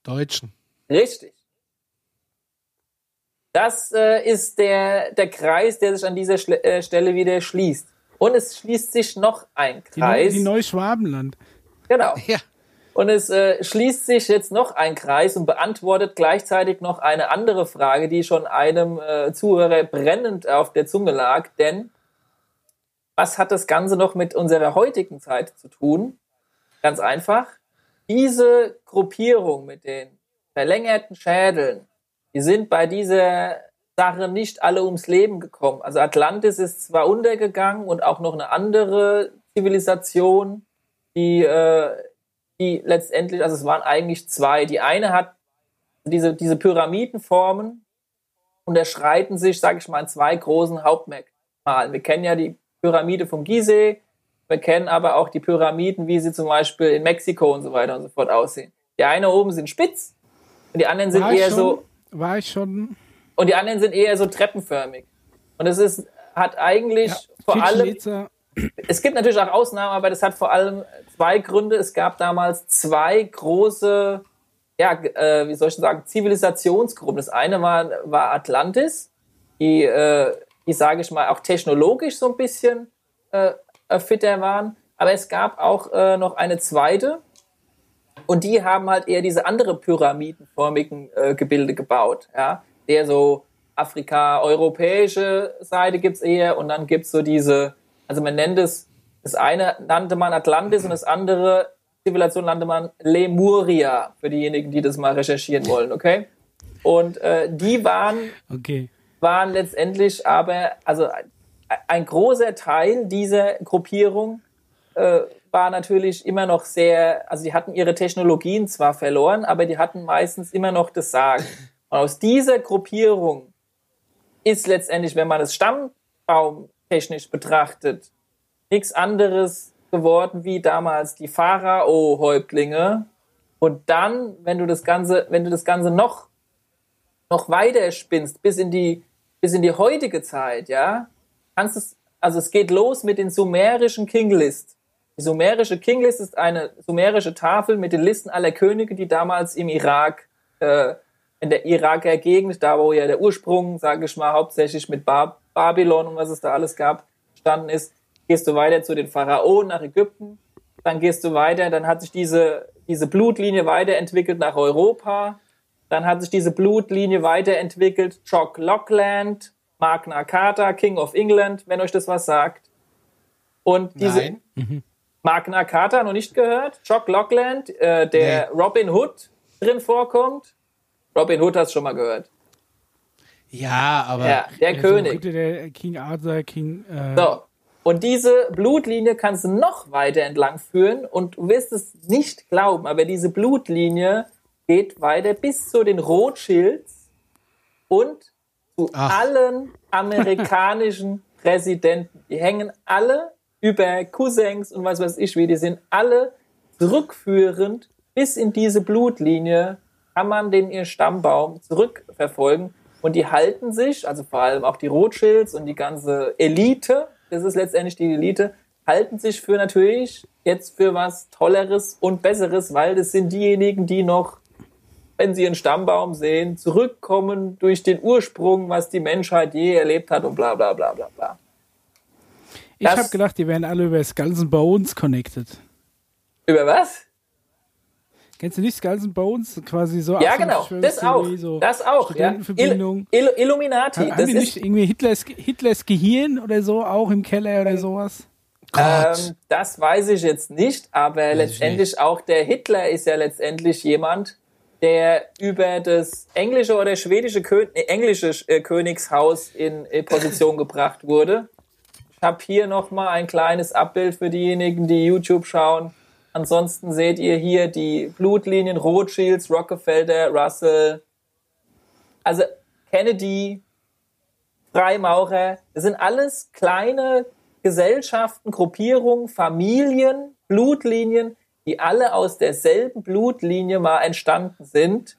Deutschen. Richtig. Das äh, ist der, der Kreis, der sich an dieser Schle äh, Stelle wieder schließt. Und es schließt sich noch ein Die, Kreis. die Neuschwabenland. genau. Ja. Und es äh, schließt sich jetzt noch ein Kreis und beantwortet gleichzeitig noch eine andere Frage, die schon einem äh, Zuhörer brennend auf der Zunge lag. Denn was hat das Ganze noch mit unserer heutigen Zeit zu tun? Ganz einfach. Diese Gruppierung mit den verlängerten Schädeln, die sind bei dieser Sache nicht alle ums Leben gekommen. Also Atlantis ist zwar untergegangen und auch noch eine andere Zivilisation, die, äh, die letztendlich, also es waren eigentlich zwei. Die eine hat diese, diese Pyramidenformen unterschreiten sich, sage ich mal, in zwei großen Hauptmerkmalen. Wir kennen ja die Pyramide vom Gizeh, wir kennen aber auch die Pyramiden, wie sie zum Beispiel in Mexiko und so weiter und so fort aussehen. Die eine oben sind spitz und die anderen sind War eher schon, so War ich schon. Und die anderen sind eher so treppenförmig. Und es ist hat eigentlich Ja, vor allem es gibt natürlich auch Ausnahmen, aber das hat vor allem zwei Gründe. Es gab damals zwei große, ja, äh, wie soll ich sagen, Zivilisationsgruppen. Das eine war, war Atlantis, die, äh, die sage ich mal, auch technologisch so ein bisschen äh, fitter waren. Aber es gab auch äh, noch eine zweite. Und die haben halt eher diese andere pyramidenförmigen äh, Gebilde gebaut. Ja? Der so Afrika-europäische Seite gibt's eher und dann gibt's so diese, also man nennt es, das eine nannte man Atlantis und das andere Zivilisation nannte man Lemuria, für diejenigen, die das mal recherchieren wollen, okay? Und äh, die waren, Okay. waren letztendlich aber, also ein, ein großer Teil dieser Gruppierung äh, war natürlich immer noch sehr, also die hatten ihre Technologien zwar verloren, aber die hatten meistens immer noch das Sagen. Und aus dieser Gruppierung ist letztendlich, wenn man das Stammbaum technisch betrachtet, nichts anderes geworden wie damals die Pharao-Häuptlinge. Und dann, wenn du das Ganze, wenn du das Ganze noch, noch weiter spinnst, bis in die, bis in die heutige Zeit, ja, kannst es, also es geht los mit den sumerischen Kinglist. Die sumerische Kinglist ist eine sumerische Tafel mit den Listen aller Könige, die damals im Irak, äh, in der Iraker Gegend, da wo ja der Ursprung, sage ich mal, hauptsächlich mit Bab Babylon und was es da alles gab, standen ist, gehst du weiter zu den Pharaonen nach Ägypten, dann gehst du weiter, dann hat sich diese, diese Blutlinie weiterentwickelt nach Europa, dann hat sich diese Blutlinie weiterentwickelt, Jock Lockland, Magna Carta, King of England, wenn euch das was sagt. Und diese Nein. Magna Carta noch nicht gehört, Jock Lockland, äh, der Robin Hood drin vorkommt. Robin Hood hast schon mal gehört. Ja, aber Ja, der Also, König. Der King Arthur, King. Äh, So. Und diese Blutlinie kannst du noch weiter entlang führen und du wirst es nicht glauben, aber diese Blutlinie geht weiter bis zu den Rothschilds und zu Ach. allen amerikanischen Präsidenten. Die hängen alle über Cousins und was weiß ich wie, die sind alle zurückführend bis in diese Blutlinie kann man den ihr Stammbaum zurückverfolgen und die halten sich, also vor allem auch die Rothschilds und die ganze Elite, das ist letztendlich die Elite, halten sich für natürlich jetzt für was Tolleres und Besseres, weil das sind diejenigen, die noch, wenn sie ihren Stammbaum sehen, zurückkommen durch den Ursprung, was die Menschheit je erlebt hat und bla bla bla bla bla. ich das- habe gedacht, die wären alle über Skulls and Bones connected. Über was? Kennst du nicht Skulls and Bones? Quasi so Ja, genau, das auch. So Das auch, ja. Studentenverbindung. Il Il Illuminati, Haben das die ist nicht irgendwie Hitlers, Hitlers Gehirn oder so auch im Keller oder sowas? Ähm, das weiß ich jetzt nicht, aber ich letztendlich auch der Hitler ist ja letztendlich jemand, der über das englische oder schwedische Kö äh, englische äh, Königshaus in äh, Position gebracht wurde. Ich habe hier nochmal ein kleines Abbild für diejenigen, die YouTube schauen. Ansonsten seht ihr hier die Blutlinien Rothschilds, Rockefeller, Russell. Also Kennedy, Freimaurer, das sind alles kleine Gesellschaften, Gruppierungen, Familien, Blutlinien, die alle aus derselben Blutlinie mal entstanden sind.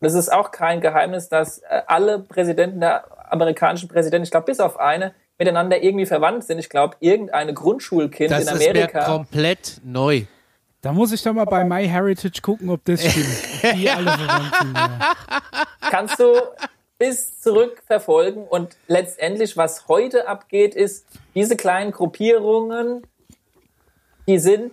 Und es ist auch kein Geheimnis, dass äh, alle Präsidenten der amerikanischen Präsidenten, ich glaube bis auf eine, miteinander irgendwie verwandt sind. Ich glaube, irgendeine Grundschulkind das in ist mir Amerika. komplett neu. Da muss ich doch mal bei MyHeritage gucken, ob das stimmt. Die alle verwandt sind. Ja. kannst du bis zurück verfolgen. Und letztendlich, was heute abgeht, ist, diese kleinen Gruppierungen, die sind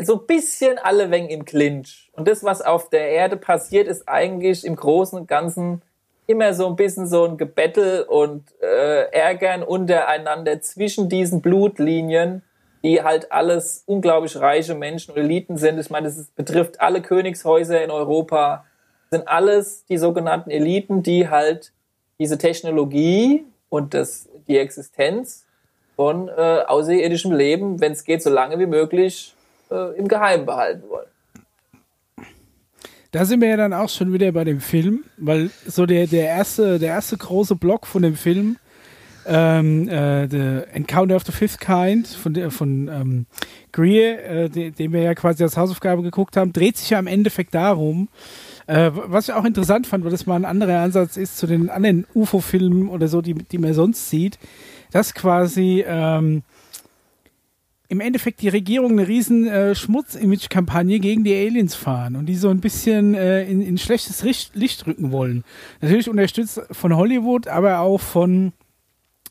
so ein bisschen alle wegen im Clinch. Und das, was auf der Erde passiert, ist eigentlich im Großen und Ganzen immer so ein bisschen so ein Gebettel und äh, Ärgern untereinander zwischen diesen Blutlinien, die halt alles unglaublich reiche Menschen und Eliten sind. Ich meine, das ist, betrifft alle Königshäuser in Europa, sind alles die sogenannten Eliten, die halt diese Technologie und das, die Existenz von äh, außerirdischem Leben, wenn es geht, so lange wie möglich äh, im Geheimen behalten wollen. Da sind wir ja dann auch schon wieder bei dem Film, weil so der, der, erste, der erste große Block von dem Film, ähm, äh, The Encounter of the Fifth Kind von, der, von ähm, Greer, äh, de, den wir ja quasi als Hausaufgabe geguckt haben, dreht sich ja im Endeffekt darum, äh, was ich auch interessant fand, weil das mal ein anderer Ansatz ist zu den anderen UFO-Filmen oder so, die, die man sonst sieht, dass quasi ähm, im Endeffekt die Regierung eine riesen äh, Schmutz-Image-Kampagne gegen die Aliens fahren und die so ein bisschen äh, in, in schlechtes Licht, Licht rücken wollen. Natürlich unterstützt von Hollywood, aber auch von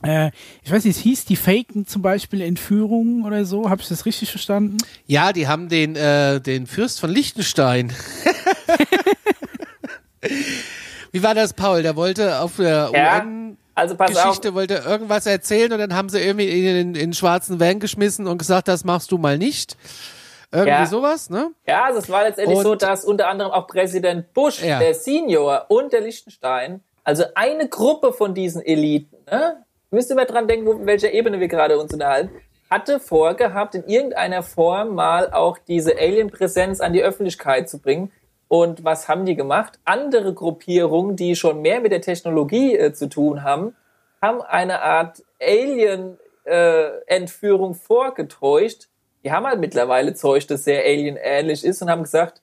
äh, ich weiß nicht, es hieß die Faken zum Beispiel Entführungen oder so. Habe ich das richtig verstanden? Ja, die haben den, äh, den Fürst von Liechtenstein. Wie war das, Paul? Der wollte auf der Ja, UN also Geschichte auf. wollte irgendwas erzählen und dann haben sie irgendwie ihn in, in den schwarzen Van geschmissen und gesagt, das machst du mal nicht. Irgendwie Ja. sowas, ne? Ja, also es war letztendlich Und- so, dass unter anderem auch Präsident Bush, Ja. der Senior und der Liechtenstein, also eine Gruppe von diesen Eliten, ne? Müsst mal dran denken, wo, welcher Ebene wir gerade uns unterhalten, hatte vorgehabt, in irgendeiner Form mal auch diese Alien-Präsenz an die Öffentlichkeit zu bringen. Und was haben die gemacht? Andere Gruppierungen, die schon mehr mit der Technologie äh, zu tun haben, haben eine Art Alien-Entführung vorgetäuscht. Die haben halt mittlerweile Zeug, das sehr Alien-ähnlich ist und haben gesagt, äh,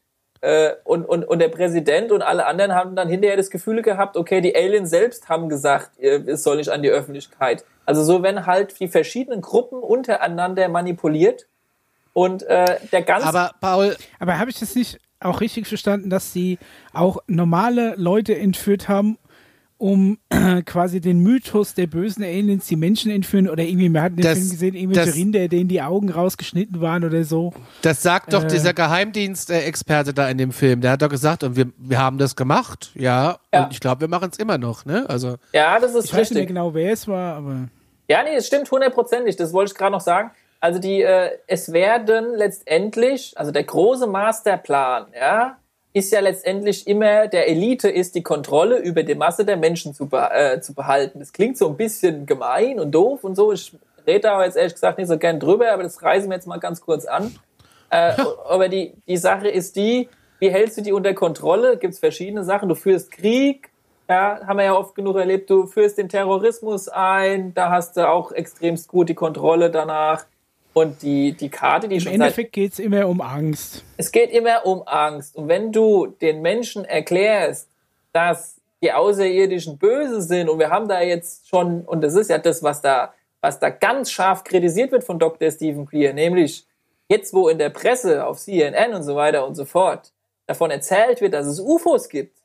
und, und, und der Präsident und alle anderen haben dann hinterher das Gefühl gehabt, okay, die Aliens selbst haben gesagt, äh, es soll nicht an die Öffentlichkeit. Also so werden halt die verschiedenen Gruppen untereinander manipuliert und äh, der ganze Aber Paul, Aber habe ich das nicht auch richtig verstanden, dass sie auch normale Leute entführt haben, um quasi den Mythos der bösen Aliens die Menschen entführen oder irgendwie, wir hatten den Das- Film gesehen, irgendwelche das- Rinder, denen die Augen rausgeschnitten waren oder so. das sagt doch Äh. dieser Geheimdienst-Experte da in dem Film. Der hat doch gesagt, und wir, wir haben das gemacht, ja. Ja. Und ich glaube, wir machen es immer noch, ne? Also, ja, das ist Ich weiß nicht mehr richtig. genau, wer es war, aber Ja, nee, es stimmt hundertprozentig. Das wollte ich gerade noch sagen. Also die, äh, es werden letztendlich, also der große Masterplan, ja, ist ja letztendlich immer der Elite ist die Kontrolle über die Masse der Menschen zu, be äh, zu behalten. Das klingt so ein bisschen gemein und doof und so. Ich rede da aber jetzt ehrlich gesagt nicht so gern drüber, aber das reißen wir jetzt mal ganz kurz an. Äh, aber die, die Sache ist die, wie hältst du die unter Kontrolle? Gibt es verschiedene Sachen. Du führst Krieg, ja, haben wir ja oft genug erlebt. Du führst den Terrorismus ein, da hast du auch extremst gut die Kontrolle danach. Und die, die Karte, die im schon seit Endeffekt geht es immer um Angst. es geht immer um Angst. Und wenn du den Menschen erklärst, dass die Außerirdischen böse sind und wir haben da jetzt schon, und das ist ja das, was da, was da ganz scharf kritisiert wird von Dr. Stephen Greer, nämlich jetzt, wo in der Presse auf CNN und so weiter und so fort davon erzählt wird, dass es UFOs gibt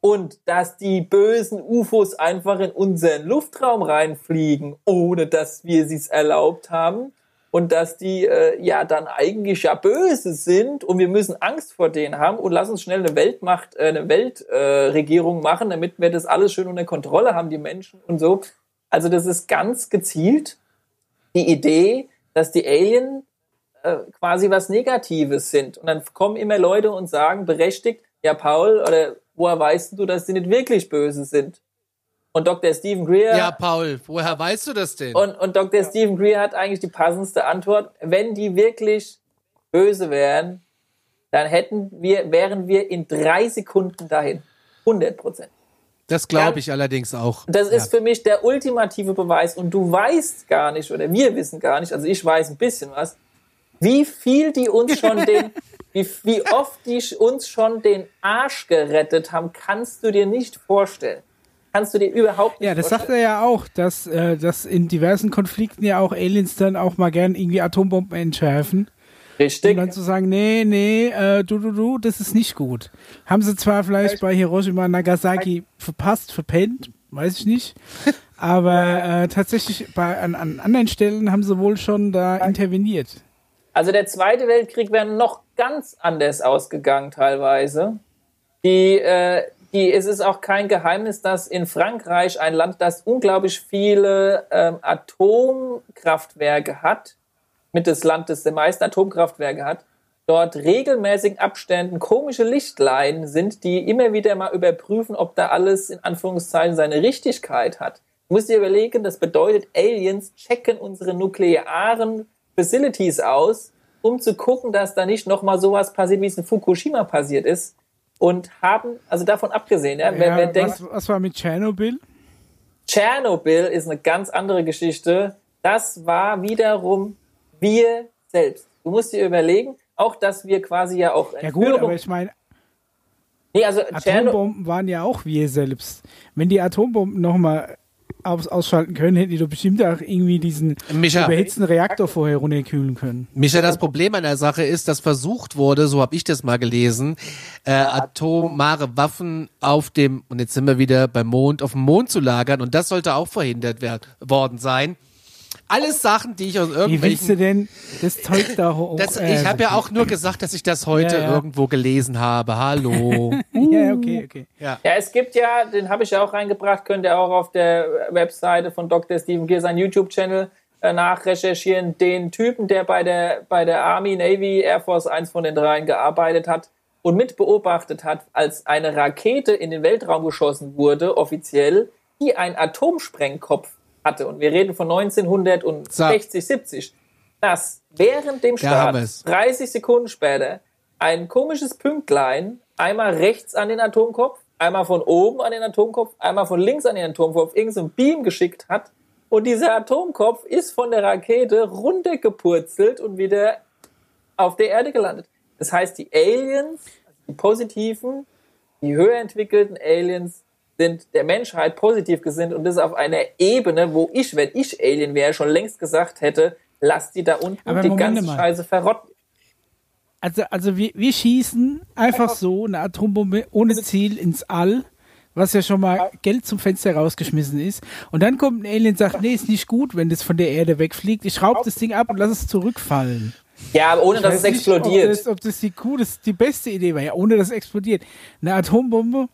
und dass die bösen UFOs einfach in unseren Luftraum reinfliegen, ohne dass wir sie es erlaubt haben und dass die äh, ja dann eigentlich ja böse sind und wir müssen Angst vor denen haben und lass uns schnell eine Weltmacht, äh, eine Weltregierung äh, machen, damit wir das alles schön unter Kontrolle haben, die Menschen und so. Also das ist ganz gezielt die Idee, dass die Alien äh, quasi was Negatives sind. Und dann kommen immer Leute und sagen berechtigt, ja Paul, oder woher weißt du, dass die nicht wirklich böse sind? Und Dr. Stephen Greer ja, Paul, woher weißt du das denn? und, und Dr. Stephen Greer hat eigentlich die passendste Antwort. Wenn die wirklich böse wären, dann hätten wir, wären wir in drei Sekunden dahin. 100 Prozent. das glaube ich allerdings auch. Das ist ja. für mich der ultimative Beweis. Und du weißt gar nicht, oder wir wissen gar nicht, also ich weiß ein bisschen was, wie viel die uns schon den, wie, wie oft die uns schon den Arsch gerettet haben, kannst du dir nicht vorstellen. Kannst du dir überhaupt nicht Ja, das sagt vorstellen. er ja auch, dass, äh, dass in diversen Konflikten ja auch Aliens dann auch mal gern irgendwie Atombomben entschärfen. Um Richtig. dann zu sagen, nee, nee, äh, du, du, du, das ist nicht gut. Haben sie zwar vielleicht bei Hiroshima Nagasaki verpasst, verpennt, weiß ich nicht. Aber äh, tatsächlich bei, an, an anderen Stellen haben sie wohl schon da interveniert. Also der Zweite Weltkrieg wäre noch ganz anders ausgegangen teilweise. Die, äh, die, es ist auch kein Geheimnis, dass in Frankreich, ein Land, das unglaublich viele ähm, Atomkraftwerke hat, mit das Land, das die meisten Atomkraftwerke hat, dort regelmäßig Abständen komische Lichtleinen sind, die immer wieder mal überprüfen, ob da alles in Anführungszeichen seine Richtigkeit hat. Du musst dir überlegen, das bedeutet, Aliens checken unsere nuklearen Facilities aus, um zu gucken, dass da nicht nochmal sowas passiert, wie es in Fukushima passiert ist. Und haben, also davon abgesehen, ja, Ja, wer denkt, was, was war mit Tschernobyl? Tschernobyl ist eine ganz andere Geschichte. Das war wiederum wir selbst. Du musst dir überlegen, auch dass wir quasi ja auch Ja gut, aber ich meine, nee, also Atombomben waren ja auch wir selbst. Wenn die Atombomben nochmal aus ausschalten können, hätten die doch bestimmt auch irgendwie diesen Micha. überhitzten Reaktor vorher runterkühlen können. Micha, das Problem an der Sache ist, dass versucht wurde, so habe ich das mal gelesen, äh, atomare Waffen auf dem, und jetzt sind wir wieder beim Mond, auf dem Mond zu lagern und das sollte auch verhindert werden, worden sein. Alles Sachen, die ich aus Wie willst du irgendwelchen... denn das Zeug da hoch? Das, ich habe ja auch nur gesagt, dass ich das heute Ja, ja. irgendwo gelesen habe. Hallo. Ja, okay, okay. Ja, es gibt ja, den habe ich ja auch reingebracht, könnt ihr auch auf der Webseite von Dr. Stephen Gear, sein YouTube-Channel, äh, nachrecherchieren. Den Typen, der bei der, bei der Army, Navy, Air Force, eins von den dreien gearbeitet hat und mit beobachtet hat, als eine Rakete in den Weltraum geschossen wurde, offiziell, die einen Atomsprengkopf hatte. Und wir reden von 1960, 70. Dass während dem Start, wir's. 30 Sekunden später, ein komisches Pünktlein einmal rechts an den Atomkopf, einmal von oben an den Atomkopf, einmal von links an den Atomkopf irgendein so ein Beam geschickt hat. Und dieser Atomkopf ist von der Rakete runtergepurzelt und wieder auf der Erde gelandet. Das heißt, die Aliens, die positiven, die höher entwickelten Aliens sind der Menschheit positiv gesinnt und das auf einer Ebene, wo ich, wenn ich Alien wäre, schon längst gesagt hätte, lasst die da unten Aber die Moment ganze mal. Scheiße verrotten. Also, also wir, wir schießen einfach so eine Atombombe ohne Ziel ins All, was ja schon mal Geld zum Fenster rausgeschmissen ist. Und dann kommt ein Alien und sagt, nee, ist nicht gut, wenn das von der Erde wegfliegt. Ich schraube das Ding ab und lass es zurückfallen. Ja, aber ohne dass es weiß nicht, explodiert. Ob das, ob das die coolste, die beste Idee war, ja, ohne dass es explodiert. Eine Atombombe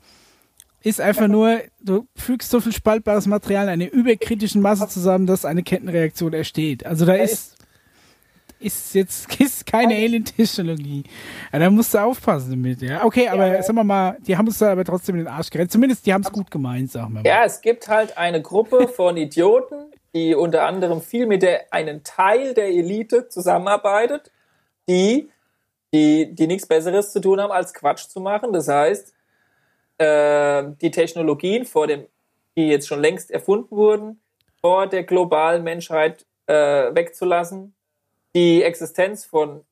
ist einfach nur, du fügst so viel spaltbares Material in einer überkritischen Masse zusammen, dass eine Kettenreaktion entsteht. Also da ist, ist jetzt ist keine Alien-Technologie. Ja, da musst du aufpassen damit, ja. Okay, aber sagen wir mal, die haben uns da aber trotzdem in den Arsch gerettet. Zumindest, die haben es gut gemeint, sagen wir mal. Ja, es gibt halt eine Gruppe von Idioten, die unter anderem viel mit der, einen Teil der Elite zusammenarbeitet, die, die, die nichts Besseres zu tun haben, als Quatsch zu machen. Das heißt, äh, die Technologien vor dem, die jetzt schon längst erfunden wurden, vor der globalen Menschheit äh, wegzulassen, die Existenz von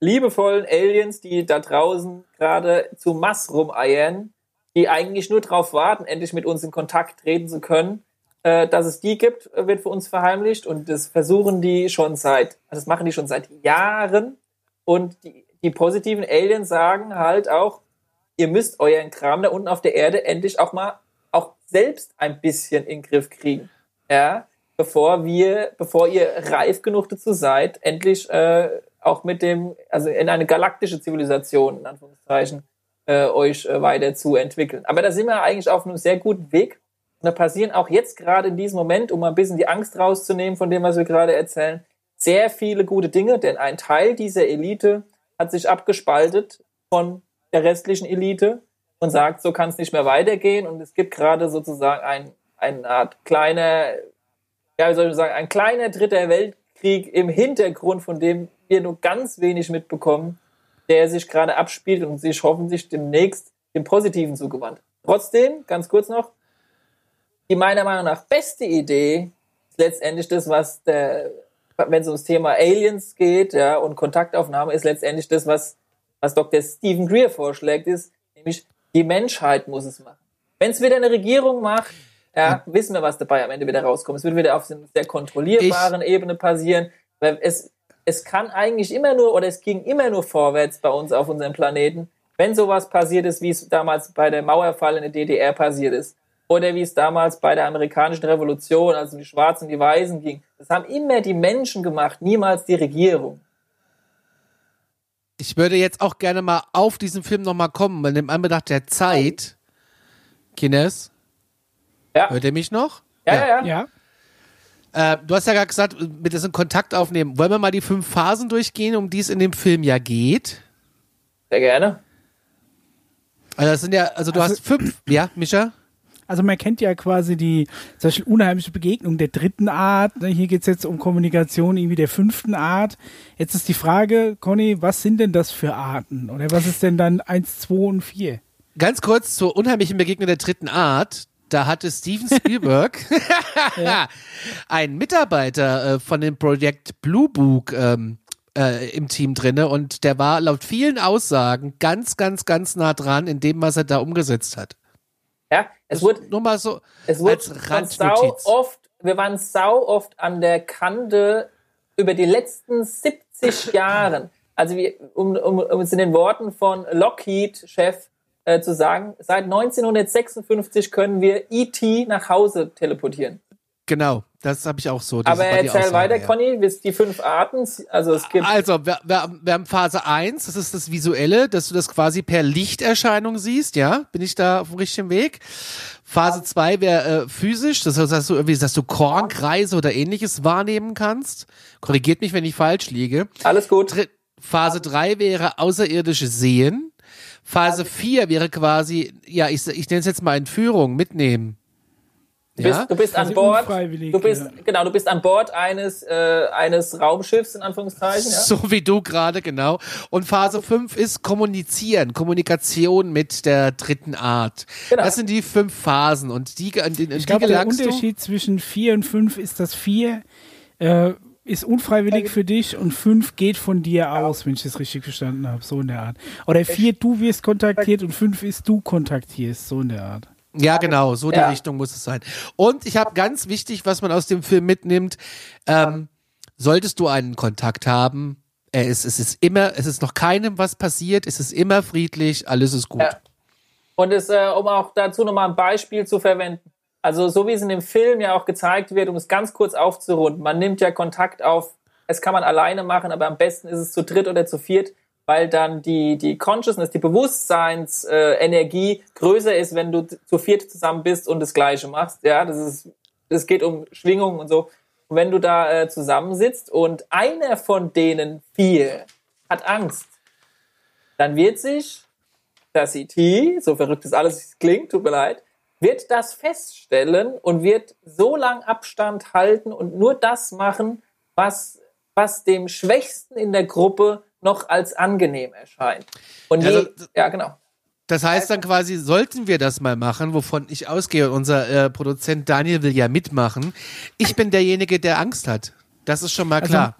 liebevollen Aliens, die da draußen gerade zu Mass rumeiern, die eigentlich nur darauf warten, endlich mit uns in Kontakt treten zu können. Äh, dass es die gibt, wird für uns verheimlicht und das versuchen die schon seit, also das machen die schon seit Jahren und die, die positiven Aliens sagen halt auch, ihr müsst euren Kram da unten auf der Erde endlich auch mal auch selbst ein bisschen in den Griff kriegen. Ja, bevor wir, bevor ihr reif genug dazu seid, endlich äh, auch mit dem, also in eine galaktische Zivilisation, in Anführungszeichen, äh, euch äh, weiter zu entwickeln. Aber da sind wir eigentlich auf einem sehr guten Weg. Und da passieren auch jetzt gerade in diesem Moment, um ein bisschen die Angst rauszunehmen von dem, was wir gerade erzählen, sehr viele gute Dinge, denn ein Teil dieser Elite hat sich abgespaltet von der restlichen Elite und sagt, so kann es nicht mehr weitergehen. Und es gibt gerade sozusagen ein, eine Art kleiner, ja, wie soll ich sagen, ein kleiner dritter Weltkrieg im Hintergrund, von dem wir nur ganz wenig mitbekommen, der sich gerade abspielt und sich hoffentlich demnächst dem Positiven zugewandt. Trotzdem, ganz kurz noch, die meiner Meinung nach beste Idee ist letztendlich das, was der, wenn es ums Thema Aliens geht, ja, und Kontaktaufnahme ist letztendlich das, was, was Dr. Stephen Greer vorschlägt, ist, nämlich die Menschheit muss es machen. Wenn es wieder eine Regierung macht, ja, wissen wir, was dabei am Ende wieder rauskommt. Es wird wieder auf einer sehr kontrollierbaren Ebene passieren, weil es, es kann eigentlich immer nur, oder es ging immer nur vorwärts bei uns auf unserem Planeten, wenn sowas passiert ist, wie es damals bei der Mauerfall in der DDR passiert ist. Oder wie es damals bei der amerikanischen Revolution, also die Schwarzen und die Weißen ging. Das haben immer die Menschen gemacht, niemals die Regierung. Ich würde jetzt auch gerne mal auf diesen Film nochmal kommen, weil im Anbetracht der Zeit, Kines, Ja, hört ihr mich noch? ja, ja. ja. Ja. Äh, du hast ja gerade gesagt, mit diesem Kontakt aufnehmen. Wollen wir mal die fünf Phasen durchgehen, um die es in dem Film ja geht? Sehr gerne. Also das sind ja, also du Also- hast fünf, ja, Mischa? Also man kennt ja quasi die zum Beispiel unheimliche Begegnung der dritten Art. Ne, Hier geht's jetzt um Kommunikation irgendwie der fünften Art. Jetzt ist die Frage, Conny, was sind denn das für Arten? Oder was ist denn dann eins, zwei und vier? Ganz kurz zur unheimlichen Begegnung der dritten Art. Da hatte Steven Spielberg einen Mitarbeiter äh, von dem Projekt Blue Book ähm, äh, im Team drinne und der war laut vielen Aussagen ganz, ganz, ganz nah dran in dem, was er da umgesetzt hat. Ja, es wurde, Nur mal so es wurde als sau oft, wir waren sau oft an der Kante über die letzten 70 Jahren. Also wie, um, um, um es in den Worten von Lockheed-Chef äh, zu sagen, seit 1956 können wir E.T. nach Hause teleportieren. Genau, das habe ich auch so. Aber erzähl weiter, ja. Conny, die fünf Arten. Also es gibt Also, wir, wir, wir haben Phase 1, das ist das Visuelle, dass du das quasi per Lichterscheinung siehst, ja? Bin ich da auf dem richtigen Weg? Phase 2 wäre äh, physisch, das heißt, dass du irgendwie, dass du Kornkreise oder ähnliches wahrnehmen kannst. Korrigiert mich, wenn ich falsch liege. alles gut. Dritt, Phase 3 wäre außerirdische Sehen. Phase 4 wäre quasi, ja, ich, ich nenne es jetzt mal Entführung, mitnehmen. Du bist, Ja? du bist an Bord. Du bist ja. genau, du bist an Bord eines äh, eines Raumschiffs in Anführungszeichen. Ja? So wie du gerade, genau. Und Phase 5 ist Kommunizieren, Kommunikation mit der dritten Art. Genau. Das sind die fünf Phasen und die, an an Ich die glaube, der gelangst du. Unterschied zwischen 4 und 5 ist, dass 4 äh, ist unfreiwillig für dich und 5 geht von dir aus, wenn ich das richtig verstanden habe. So in der Art. Oder 4, du wirst kontaktiert und 5 ist, du kontaktierst. So in der Art. Ja, genau, so die Ja. Richtung muss es sein. Und ich habe ganz wichtig, was man aus dem Film mitnimmt, ähm, solltest du einen Kontakt haben, er ist, es ist immer, es ist noch keinem was passiert, es ist immer friedlich, alles ist gut. Ja. Und es, äh, um auch dazu nochmal ein Beispiel zu verwenden. Also so wie es in dem Film ja auch gezeigt wird, um es ganz kurz aufzurunden, man nimmt ja Kontakt auf, es kann man alleine machen, aber am besten ist es zu dritt oder zu viert, weil dann die, die Consciousness, die Bewusstseinsenergie äh, größer ist, wenn du zu viert zusammen bist und das Gleiche machst. Ja, das ist, es geht um Schwingungen und so. Und wenn du da äh, zusammensitzt und einer von denen vier hat Angst, dann wird sich das IT, so verrückt es alles klingt, tut mir leid, wird das feststellen und wird so lang Abstand halten und nur das machen, was, was dem Schwächsten in der Gruppe noch als angenehm erscheint. Und je, Also, ja, genau. Das heißt dann quasi, sollten wir das mal machen, wovon ich ausgehe, unser äh, Produzent Daniel will ja mitmachen. Ich bin derjenige, der Angst hat. Das ist schon mal Also, klar.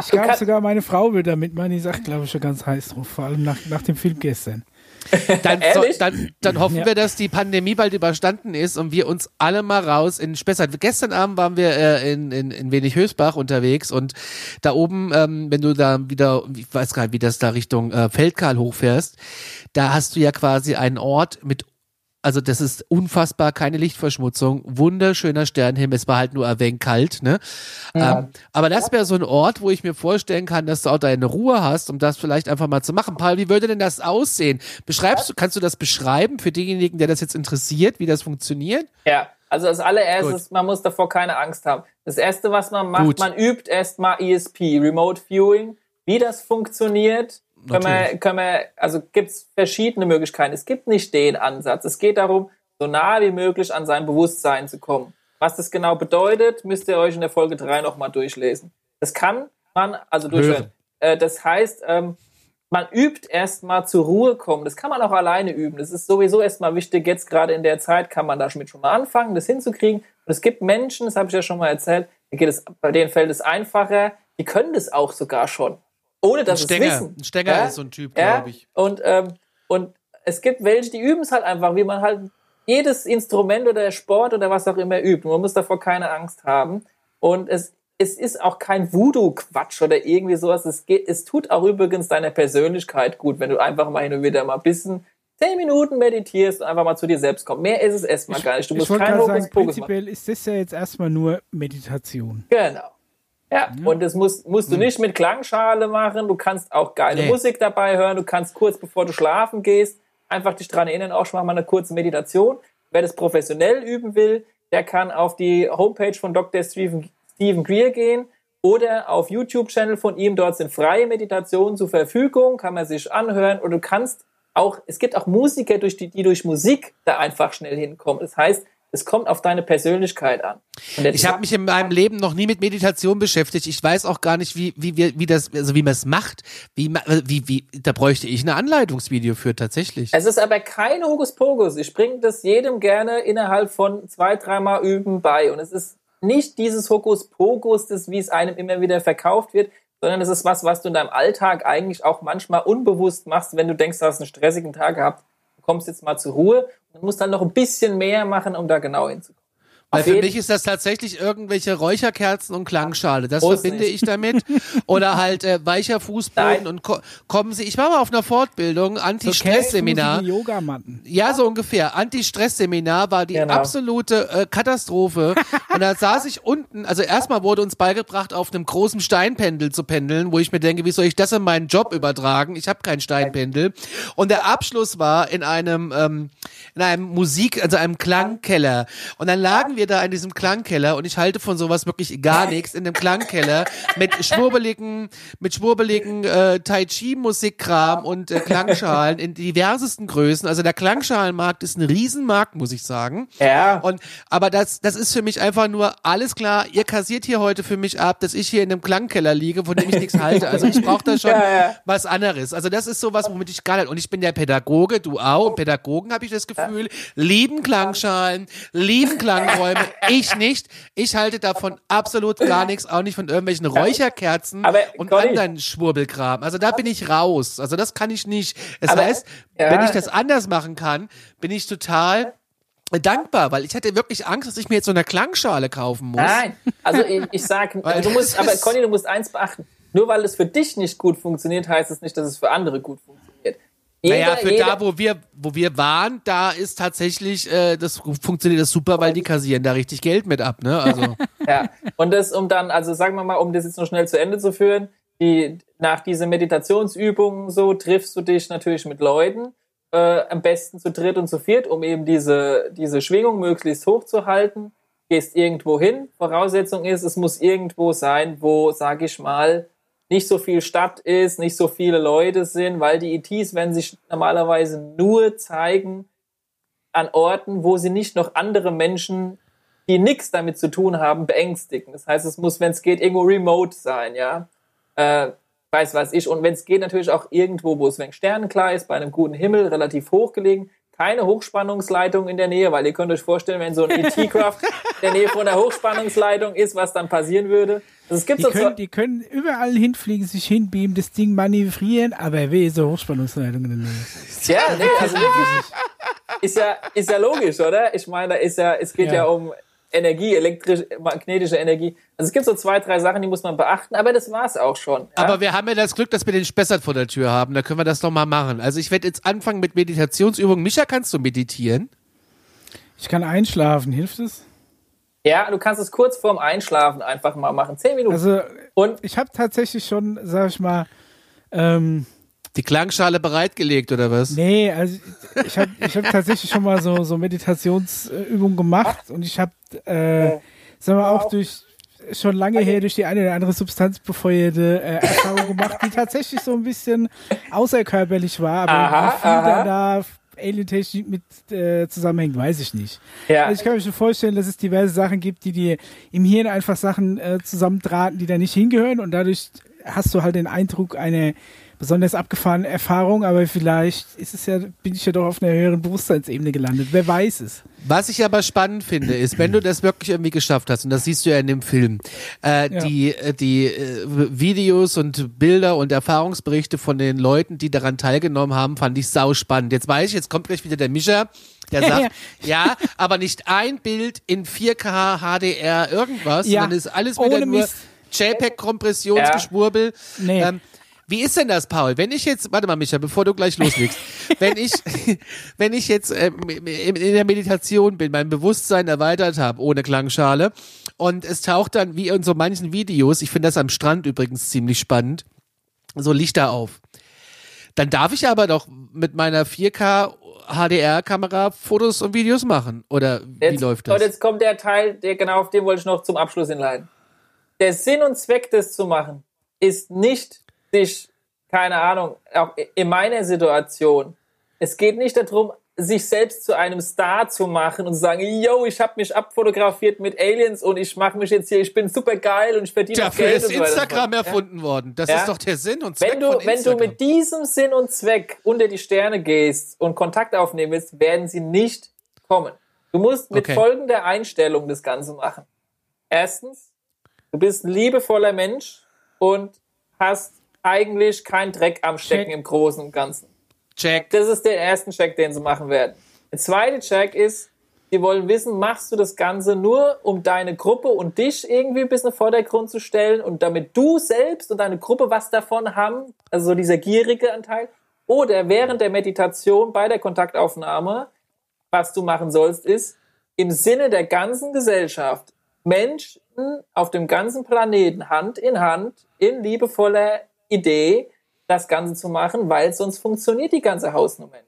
Ich glaube sogar, meine Frau will da mitmachen. Die sagt, glaube ich, schon ganz heiß drauf. Vor allem nach, nach dem Film gestern. Dann, so, dann, dann hoffen Ja. wir, dass die Pandemie bald überstanden ist und wir uns alle mal raus in Spessart. Gestern Abend waren wir äh, in, in, in Wenig Hösbach unterwegs und da oben, ähm, wenn du da wieder, ich weiß gar nicht, wie das da Richtung äh, Feldkarl hochfährst, da hast du ja quasi einen Ort mit also das ist unfassbar, keine Lichtverschmutzung, wunderschöner Sternenhimmel, es war halt nur ein wenig kalt, ne? Ähm, aber das wäre so ein Ort, wo ich mir vorstellen kann, dass du auch deine Ruhe hast, um das vielleicht einfach mal zu machen. Paul, wie würde denn das aussehen? Beschreibst du, kannst du das beschreiben für denjenigen, der das jetzt interessiert, wie das funktioniert? Ja, also als allererstes, man muss davor keine Angst haben. Das erste, was man macht, Gut. man übt erstmal ESP, Remote Viewing, wie das funktioniert. Können wir, Natürlich. können wir, also gibt's verschiedene Möglichkeiten. Es gibt nicht den Ansatz. Es geht darum, so nah wie möglich an sein Bewusstsein zu kommen. Was das genau bedeutet, müsst ihr euch in der Folge 3 nochmal durchlesen. Das kann man, also durchhören. Hören. Äh, das heißt, ähm, man übt erstmal zur Ruhe kommen. Das kann man auch alleine üben. Das ist sowieso erstmal wichtig. Jetzt gerade in der Zeit kann man damit schon mal anfangen, das hinzukriegen. Und es gibt Menschen, das habe ich ja schon mal erzählt, da geht es, bei denen fällt es einfacher, die können das auch sogar schon. Ohne dass sie es Stenger, wissen. ein Stenger ist so ein Typ, ja? glaube ich. Und, ähm, und es gibt welche, die üben es halt einfach, wie man halt jedes Instrument oder Sport oder was auch immer übt. Man muss davor keine Angst haben. Und es, es ist auch kein Voodoo-Quatsch oder irgendwie sowas. Es, geht, es tut auch übrigens deiner Persönlichkeit gut, wenn du einfach mal hin und wieder mal ein bisschen zehn Minuten meditierst und einfach mal zu dir selbst kommst. Mehr ist es erstmal gar nicht. Du ich musst wollte kein Hokuspokus machen. prinzipiell ist das ja jetzt erstmal nur Meditation. Genau. Ja, und das musst, musst du nicht mit Klangschale machen. Du kannst auch geile Nee. Musik dabei hören. Du kannst kurz bevor du schlafen gehst, einfach dich dran erinnern, auch schon mal eine kurze Meditation. Wer das professionell üben will, der kann auf die Homepage von Dr. Stephen, Stephen Greer gehen oder auf YouTube-Channel von ihm. Dort sind freie Meditationen zur Verfügung, kann man sich anhören. Und du kannst auch, es gibt auch Musiker, durch die, die durch Musik da einfach schnell hinkommen. Das heißt, es kommt auf deine Persönlichkeit an. Ich habe mich in meinem Leben noch nie mit Meditation beschäftigt. Ich weiß auch gar nicht, wie wie wie, wie das also wie man es macht. Wie ma- wie wie da bräuchte ich ein Anleitungsvideo für tatsächlich. Es ist aber kein Hokuspokus. Ich bringe das jedem gerne innerhalb von zwei, dreimal Üben bei. Und es ist nicht dieses Hokuspokus, das wie es einem immer wieder verkauft wird, sondern es ist was, was du in deinem Alltag eigentlich auch manchmal unbewusst machst, wenn du denkst, du hast einen stressigen Tag gehabt. Kommst jetzt mal zur Ruhe und musst dann noch ein bisschen mehr machen, um da genau hinzukommen. Weil für mich ist das tatsächlich irgendwelche Räucherkerzen und Klangschale. Das verbinde nicht. ich damit. Oder halt äh, weicher Fußboden Nein. und ko kommen Sie. Ich war mal auf einer Fortbildung, Anti-Stress-Seminar. Yoga-Matten. Ja, so ungefähr. Anti-Stress-Seminar war die Genau. absolute äh, Katastrophe. Und da saß ich unten, also erstmal wurde uns beigebracht, auf einem großen Steinpendel zu pendeln, wo ich mir denke, wie soll ich das in meinen Job übertragen? Ich habe kein Steinpendel. Und der Abschluss war in einem, ähm, in einem Musik, also einem Klangkeller. Und dann lagen wir da in diesem Klangkeller und ich halte von sowas wirklich gar nichts in dem Klangkeller mit schwurbeligen, mit schwurbeligen äh, Tai Chi Musikkram und äh, Klangschalen in diversesten Größen. Also der Klangschalenmarkt ist ein Riesenmarkt, muss ich sagen. Ja. Und aber das das ist für mich einfach nur alles klar. Ihr kassiert hier heute für mich ab, dass ich hier in einem Klangkeller liege, von dem ich nichts halte. Also ich brauche da schon Ja, ja. was anderes. Also das ist sowas, womit ich gar nicht. Und ich bin der Pädagoge, du auch. Und Pädagogen habe ich das Gefühl, lieben Klangschalen, lieben Klangräume. Ich nicht. Ich halte davon absolut gar nichts, auch nicht von irgendwelchen Räucherkerzen Aber, und Conny- anderen Schwurbelkram. Also da bin ich raus. Also das kann ich nicht. Es Aber- heißt, ja. wenn ich das anders machen kann, bin ich total dankbar, weil ich hätte wirklich Angst, dass ich mir jetzt so eine Klangschale kaufen muss. Nein, also ich, ich sag, du musst, das aber Conny, du musst eins beachten. Nur weil es für dich nicht gut funktioniert, heißt es nicht, dass es für andere gut funktioniert. Naja, für jeder- da, wo wir, wo wir waren, da ist tatsächlich, äh, das funktioniert das super, weil die kassieren da richtig Geld mit ab, ne? Also, Ja, und das, um dann, also sagen wir mal, um das jetzt noch schnell zu Ende zu führen, die, nach diesen Meditationsübungen so triffst du dich natürlich mit Leuten, äh, am besten zu dritt und zu viert, um eben diese, diese Schwingung möglichst hoch zu halten. Gehst irgendwo hin. Voraussetzung ist, es muss irgendwo sein, wo, sag ich mal, nicht so viel Stadt ist, nicht so viele Leute sind, weil die ETs werden sich normalerweise nur zeigen an Orten, wo sie nicht noch andere Menschen die nichts damit zu tun haben, beängstigen. Das heißt, es muss, wenn es geht, irgendwo remote sein, ja. Äh, weiß was ich. Und wenn es geht, natürlich auch irgendwo, wo es wenig sternenklar ist, bei einem guten Himmel, relativ hoch gelegen. Keine Hochspannungsleitung in der Nähe, weil ihr könnt euch vorstellen, wenn so ein ET-Craft in der Nähe von einer Hochspannungsleitung ist, was dann passieren würde. Also es gibt Die so können, die können überall hinfliegen, sich hinbeamen, das Ding manövrieren, aber wehe, so Hochspannungsleitung in der Nähe. Ja, nee, also wirklich. Ist ja, ist ja logisch, oder? Ich meine, da ist ja, es geht ja, Ja. um Energie, elektrische, magnetische Energie. Also es gibt so zwei, drei Sachen, die muss man beachten, aber das war's auch schon. Ja? aber wir haben ja das Glück, dass wir den Spessart vor der Tür haben, da können wir das doch mal machen. Also ich werde jetzt anfangen mit Meditationsübungen. Micha, kannst du meditieren? Ich kann einschlafen, hilft es? ja, du kannst es kurz vorm Einschlafen einfach mal machen. Zehn Minuten. Also, Und ich habe tatsächlich schon, sag ich mal, ähm, Die Klangschale bereitgelegt oder was? nee, also ich habe ich hab tatsächlich schon mal so, so Meditationsübungen gemacht und ich habe, äh, sagen wir auch durch schon lange her durch die eine oder andere Substanz befeuerte äh, Erfahrung gemacht, die tatsächlich so ein bisschen außerkörperlich war, aber Aha, wie viel aha. da Alien-Technik mit äh, zusammenhängt, weiß ich nicht. ja, Also ich kann mir schon vorstellen, dass es diverse Sachen gibt, die dir im Hirn einfach Sachen äh, zusammentraten, die da nicht hingehören und dadurch hast du halt den Eindruck eine besonders abgefahrene Erfahrung, aber vielleicht ist es ja, bin ich ja doch auf einer höheren Bewusstseinsebene gelandet. Wer weiß es? Was ich aber spannend finde, ist, wenn du das wirklich irgendwie geschafft hast, und das siehst du ja in dem Film, äh, Ja. die, äh, die äh, Videos und Bilder und Erfahrungsberichte von den Leuten, die daran teilgenommen haben, fand ich sau spannend. Jetzt weiß ich, jetzt kommt gleich wieder der Mischer, der sagt, ja, aber nicht ein Bild in 4K HDR irgendwas, Ja, sondern ist alles wieder ohne nur. JPEG-Kompressionsgeschwurbel. Nee. Ähm, wie ist denn das, Paul? Wenn ich jetzt, warte mal, Micha, bevor du gleich loslegst, wenn ich, wenn ich jetzt ähm, in der Meditation bin, mein Bewusstsein erweitert habe, ohne Klangschale, und es taucht dann, wie in so manchen Videos, ich finde das am Strand übrigens ziemlich spannend, so Lichter auf. Dann darf ich aber doch mit meiner 4K HDR-Kamera Fotos und Videos machen. Oder wie jetzt, läuft Und das? jetzt kommt der Teil, der genau auf den wollte ich noch zum Abschluss hinleiten. Der Sinn und Zweck, das zu machen, ist nicht sich, keine Ahnung, auch in meiner Situation, es geht nicht darum, sich selbst zu einem Star zu machen und zu sagen, yo, ich habe mich abfotografiert mit Aliens und ich mache mich jetzt hier, ich bin super geil und ich verdiene Dafür Geld. ist so und so Instagram fort. erfunden worden. Das Ja. ist doch der Sinn und Zweck Wenn du, von wenn du Instagram. mit diesem Sinn und Zweck unter die Sterne gehst und Kontakt aufnehmen willst, werden sie nicht kommen. Du musst mit Okay. folgender Einstellung das Ganze machen. Erstens, du bist ein liebevoller Mensch und hast eigentlich keinen Dreck am Stecken Check. im Großen und Ganzen. Check. Das ist der erste Check, den sie machen werden. Der zweite Check ist, sie wollen wissen, machst du das Ganze nur, um deine Gruppe und dich irgendwie ein bisschen in den Vordergrund zu stellen und damit du selbst und deine Gruppe was davon haben, also so dieser gierige Anteil, oder während der Meditation bei der Kontaktaufnahme, was du machen sollst, ist, im Sinne der ganzen Gesellschaft Menschen auf dem ganzen Planeten Hand in Hand in liebevoller Idee das Ganze zu machen, weil sonst funktioniert die ganze Hausnummer nicht.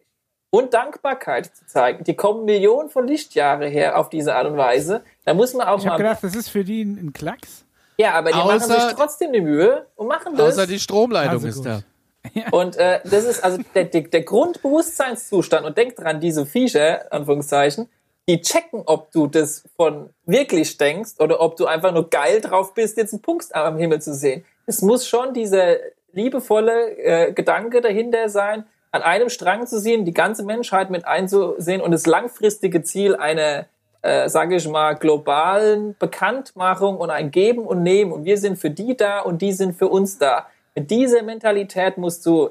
Und Dankbarkeit zu zeigen. Die kommen Millionen von Lichtjahre her auf diese Art und Weise. Da muss man auch Ich mal. habe gedacht, das ist für die ein, ein Klacks. ja, aber die machen Außer- sich trotzdem die Mühe und machen das. Außer die Stromleitung Also ist da. Und äh, das ist also der, der, der Grundbewusstseinszustand. Und denk dran, diese Viecher, Anführungszeichen, die checken, ob du das von wirklich denkst oder ob du einfach nur geil drauf bist, jetzt einen Punkt am Himmel zu sehen. Es muss schon dieser liebevolle äh, Gedanke dahinter sein, an einem Strang zu ziehen, die ganze Menschheit mit einzusehen und das langfristige Ziel einer, äh, sage ich mal, globalen Bekanntmachung und ein Geben und Nehmen. Und wir sind für die da und die sind für uns da. Mit dieser Mentalität musst du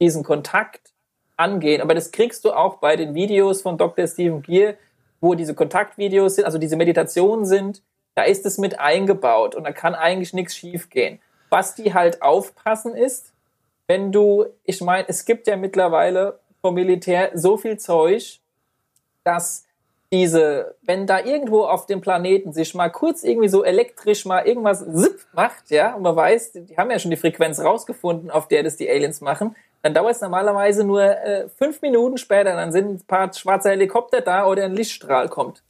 diesen Kontakt angehen. Aber das kriegst du auch bei den Videos von Dr. Stephen Gear, wo diese Kontaktvideos sind, also diese Meditationen sind. Da ist es mit eingebaut und da kann eigentlich nichts schiefgehen. Was die halt aufpassen ist, wenn du, ich meine, es gibt ja mittlerweile vom Militär so viel Zeug, dass diese, wenn da irgendwo auf dem Planeten sich mal kurz irgendwie so elektrisch mal irgendwas zip macht, ja, und man weiß, die haben ja schon die Frequenz rausgefunden, auf der das die Aliens machen, dann dauert es normalerweise nur äh, fünf Minuten später, dann sind ein paar schwarze Helikopter da oder ein Lichtstrahl kommt.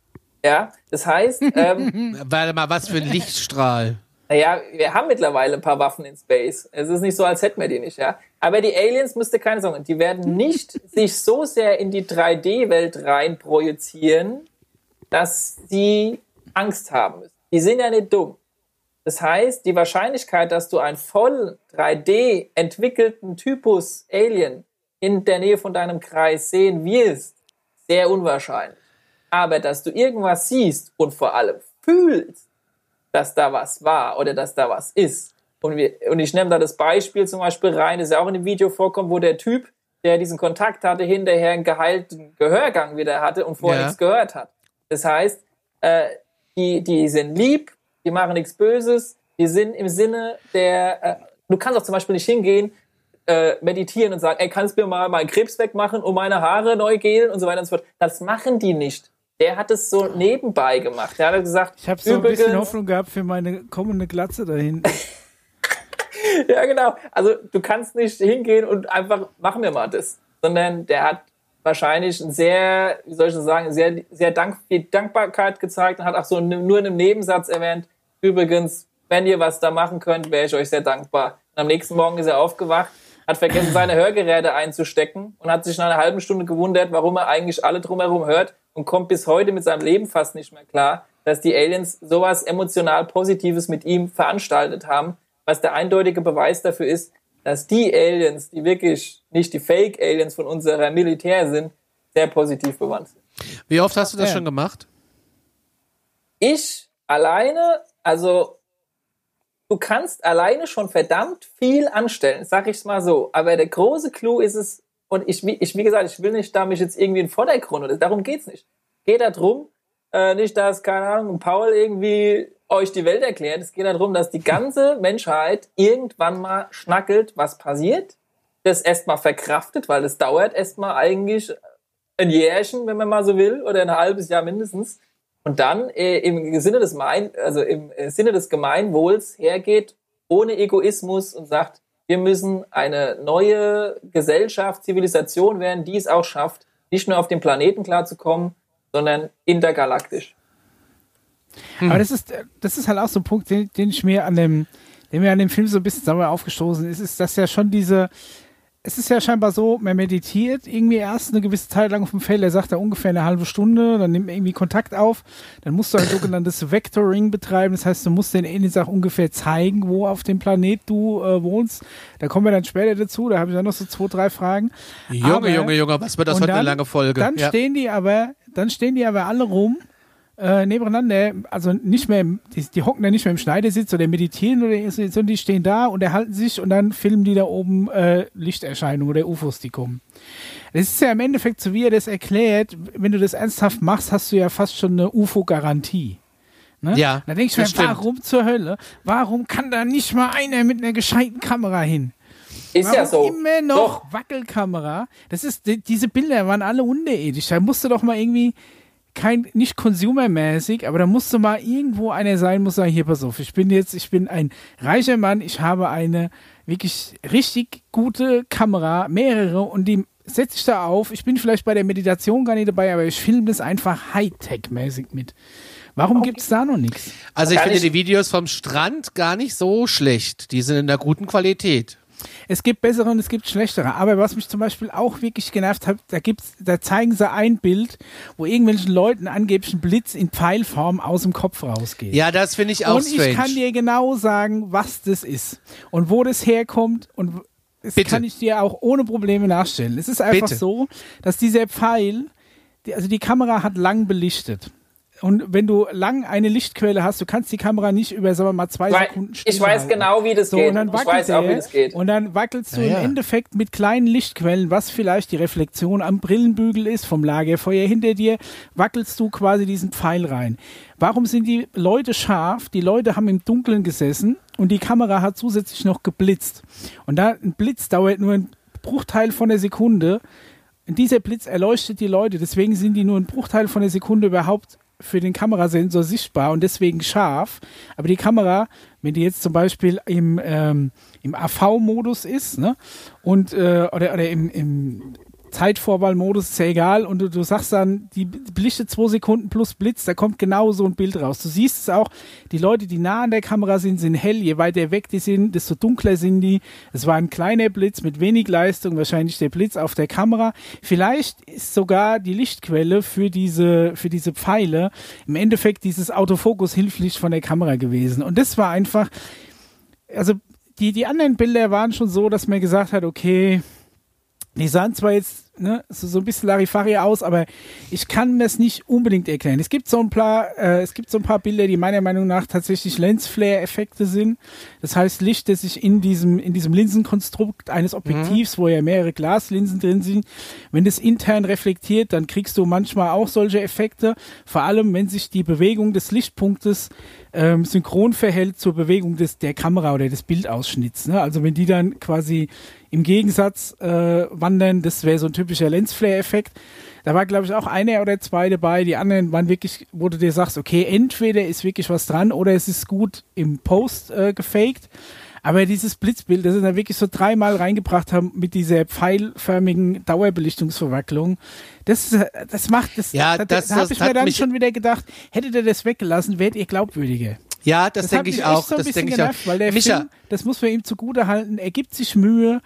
Ja, das heißt, ähm, Warte mal, was für ein Lichtstrahl. Naja, wir haben mittlerweile ein paar Waffen in Space. Es ist nicht so, als hätten wir die nicht, ja. Aber die Aliens müsste keine Sorge, die werden nicht sich so sehr in die 3D-Welt rein projizieren, dass sie Angst haben müssen. Die sind ja nicht dumm. Das heißt, die Wahrscheinlichkeit, dass du einen voll 3D entwickelten Typus Alien in der Nähe von deinem Kreis sehen wirst, sehr unwahrscheinlich. Aber dass du irgendwas siehst und vor allem fühlst, dass da was war oder dass da was ist. Und, wir, und ich nehme da das Beispiel zum Beispiel rein, das ja auch in dem Video vorkommt, wo der Typ, der diesen Kontakt hatte, hinterher einen geheilten Gehörgang wieder hatte und vorher Ja. nichts gehört hat. Das heißt, äh, die, die sind lieb, die machen nichts Böses, die sind im Sinne der, äh, du kannst auch zum Beispiel nicht hingehen, äh, meditieren und sagen, ey, kannst du mir mal meinen Krebs wegmachen und meine Haare neu gelen und so weiter und so fort. Das machen die nicht. Der hat es so nebenbei gemacht. Der hat gesagt, Ich habe so ein bisschen übrigens- Hoffnung gehabt für meine kommende Glatze dahin. Ja, genau. Also du kannst nicht hingehen und einfach, machen wir mal das. Sondern der hat wahrscheinlich ein sehr, wie soll ich das sagen, sehr, sehr Dank, viel Dankbarkeit gezeigt und hat auch so nur in einem Nebensatz erwähnt, übrigens, wenn ihr was da machen könnt, wäre ich euch sehr dankbar. Und am nächsten Morgen ist er aufgewacht, hat vergessen, seine Hörgeräte einzustecken und hat sich nach einer halben Stunde gewundert, warum er eigentlich alle drumherum hört und kommt bis heute mit seinem Leben fast nicht mehr klar, dass die Aliens sowas emotional Positives mit ihm veranstaltet haben, was der eindeutige Beweis dafür ist, dass die Aliens, die wirklich nicht die Fake-Aliens von unserer Militär sind, sehr positiv bewandt sind. Wie oft hast du das Ja. schon gemacht? Ich alleine, also du kannst alleine schon verdammt viel anstellen, sag ich's mal so. Aber der große Clou ist es, und ich, ich, wie gesagt, ich will nicht da mich jetzt irgendwie in Vordergrund, oder darum geht's nicht. Geht darum, äh, nicht, dass, keine Ahnung, Paul irgendwie euch die Welt erklärt. Es geht darum, dass die ganze Menschheit irgendwann mal schnackelt, was passiert, das erstmal verkraftet, weil es dauert erstmal eigentlich ein Jährchen, wenn man mal so will, oder ein halbes Jahr mindestens. Und dann äh, im Sinne des Mein, also im äh, Sinne des Gemeinwohls hergeht, ohne Egoismus und sagt, wir müssen eine neue Gesellschaft, Zivilisation werden, die es auch schafft, nicht nur auf dem Planeten klarzukommen, sondern intergalaktisch. Aber das ist, das ist halt auch so ein Punkt, den, den ich mir an dem, der mir an dem Film so ein bisschen sauer aufgestoßen ist, ist, dass ja schon diese, es ist ja scheinbar so, man meditiert irgendwie erst eine gewisse Zeit lang auf dem Feld, er sagt da ungefähr eine halbe Stunde, dann nimmt man irgendwie Kontakt auf, dann musst du ein sogenanntes Vectoring betreiben, das heißt, du musst den Aliens auch ungefähr zeigen, wo auf dem Planet du äh, wohnst. Da kommen wir dann später dazu, da habe ich auch noch so zwei, drei Fragen. Junge, Aber- Junge, Junge, was wird das heute eine dann- lange Folge? Dann Ja. stehen die aber, dann stehen die aber alle rum äh, nebeneinander, also nicht mehr, die, die hocken da nicht mehr im Schneidersitz oder meditieren oder so, sondern die stehen da und erhalten sich und dann filmen die da oben äh, Lichterscheinungen oder UFOs, die kommen. Das ist ja im Endeffekt, so wie er das erklärt, wenn du das ernsthaft machst, hast du ja fast schon eine UFO-Garantie. Ne? Ja, Da denke ich mir, stimmt. warum zur Hölle? Warum kann da nicht mal einer mit einer gescheiten Kamera hin? Ist Warum ja so. immer noch Doch. Wackelkamera? Das ist, die, diese Bilder waren alle unterirdisch. Da musste doch mal irgendwie kein, nicht consumermäßig, aber da musste mal irgendwo einer sein, muss sagen, hier, pass auf, ich bin jetzt, ich bin ein reicher Mann, ich habe eine wirklich richtig gute Kamera, mehrere und die setze ich da auf. Ich bin vielleicht bei der Meditation gar nicht dabei, aber ich filme das einfach Hightech-mäßig mit. Warum gibt es da noch nichts? Also ich finde die Videos vom Strand gar nicht so schlecht. Die sind in einer guten Qualität. Es gibt bessere und es gibt schlechtere. Aber was mich zum Beispiel auch wirklich genervt hat, da gibt's, da zeigen sie ein Bild, wo irgendwelchen Leuten angeblich ein Blitz in Pfeilform aus dem Kopf rausgeht. Ja, das finde ich auch und strange. ich kann dir genau sagen, was das ist und wo das herkommt und das Bitte. kann ich dir auch ohne Probleme nachstellen. Es ist einfach Bitte. so, dass dieser Pfeil, also die Kamera hat lang belichtet. Und wenn du lang eine Lichtquelle hast, du kannst die Kamera nicht über, sagen wir mal, zwei Weil- Sekunden ich stehen weiß halten. genau, wie das so, geht. Und dann Ich weiß auch, wie das geht. Und dann wackelst du Ja, ja. im Endeffekt mit kleinen Lichtquellen, was vielleicht die Reflexion am Brillenbügel ist, vom Lagerfeuer hinter dir, wackelst du quasi diesen Pfeil rein. Warum sind die Leute scharf? Die Leute haben im Dunkeln gesessen und die Kamera hat zusätzlich noch geblitzt. Und da ein Blitz dauert nur ein Bruchteil von der Sekunde. Und dieser Blitz erleuchtet die Leute, deswegen sind die nur ein Bruchteil von der Sekunde überhaupt für den Kamerasensor sichtbar und deswegen scharf. Aber die Kamera, wenn die jetzt zum Beispiel im, ähm, im AV-Modus ist, ne, und äh, oder, oder im, im Zeitvorwahlmodus ist ja egal und du, du sagst dann, die belichtet zwei Sekunden plus Blitz, da kommt genau so ein Bild raus. Du siehst es auch, die Leute, die nah an der Kamera sind, sind hell. Je weiter weg die sind, desto dunkler sind die. Es war ein kleiner Blitz mit wenig Leistung, wahrscheinlich der Blitz auf der Kamera. Vielleicht ist sogar die Lichtquelle für diese, für diese Pfeile im Endeffekt dieses Autofokus-Hilflicht von der Kamera gewesen. Und das war einfach, also die, die anderen Bilder waren schon so, dass man gesagt hat, okay, die sahen zwar jetzt ne, so, so ein bisschen Larifari aus, aber ich kann mir es nicht unbedingt erklären. Es gibt so ein paar, äh, es gibt so ein paar Bilder, die meiner Meinung nach tatsächlich Lensflare-Effekte sind. Das heißt Licht, das sich in diesem in diesem Linsenkonstrukt eines Objektivs, wo ja mehrere Glaslinsen drin sind, wenn das intern reflektiert, dann kriegst du manchmal auch solche Effekte. Vor allem, wenn sich die Bewegung des Lichtpunktes ähm, synchron verhält zur Bewegung des der Kamera oder des Bildausschnitts. Ne? Also wenn die dann quasi im Gegensatz äh, wandern, das wäre so ein typischer Lensflare-Effekt. Da war, glaube ich, auch einer oder zwei dabei. Die anderen waren wirklich, wo du dir sagst, okay, entweder ist wirklich was dran oder es ist gut im Post äh, gefaked. Aber dieses Blitzbild, das sie da wirklich so dreimal reingebracht haben mit dieser pfeilförmigen Dauerbelichtungsverwacklung, das, äh, das macht, das, Ja, da, das- da habe das ich mir dann mich- schon wieder gedacht, hättet ihr das weggelassen, wärt ihr glaubwürdiger. Ja, das, hat denke ich auch. So das denke ich auch. weil der Micha, Film, das muss man ihm zugute halten, er gibt sich Mühe,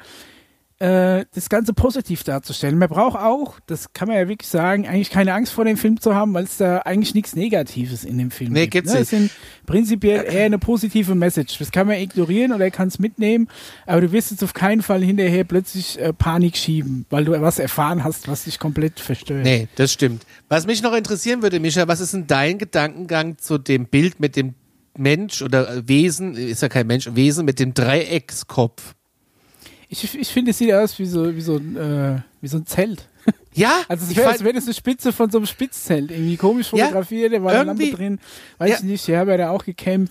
äh, das Ganze positiv darzustellen. Man braucht auch, das kann man ja wirklich sagen, eigentlich keine Angst vor dem Film zu haben, weil es da eigentlich nichts Negatives in dem Film Nee, gibt. gibt's ne? Es sind prinzipiell eher eine positive Message. Das kann man ignorieren oder kann es mitnehmen, aber du wirst jetzt auf keinen Fall hinterher plötzlich äh, Panik schieben, weil du was erfahren hast, was dich komplett verstört. Nee, das stimmt. Was mich noch interessieren würde, Micha, was ist denn dein Gedankengang zu dem Bild mit dem Mensch oder äh, Wesen, ist ja kein Mensch, Wesen mit dem Dreieckskopf? Ich, ich finde, es sieht aus wie so, wie so, ein, äh, wie so ein Zelt. Ja, Also es ich wäre, als wäre das eine Spitze von so einem Spitzzelt. Irgendwie komisch fotografiert, da war eine Lampe drin. Weiß Ja. ich nicht, ja, aber da auch gekämmt.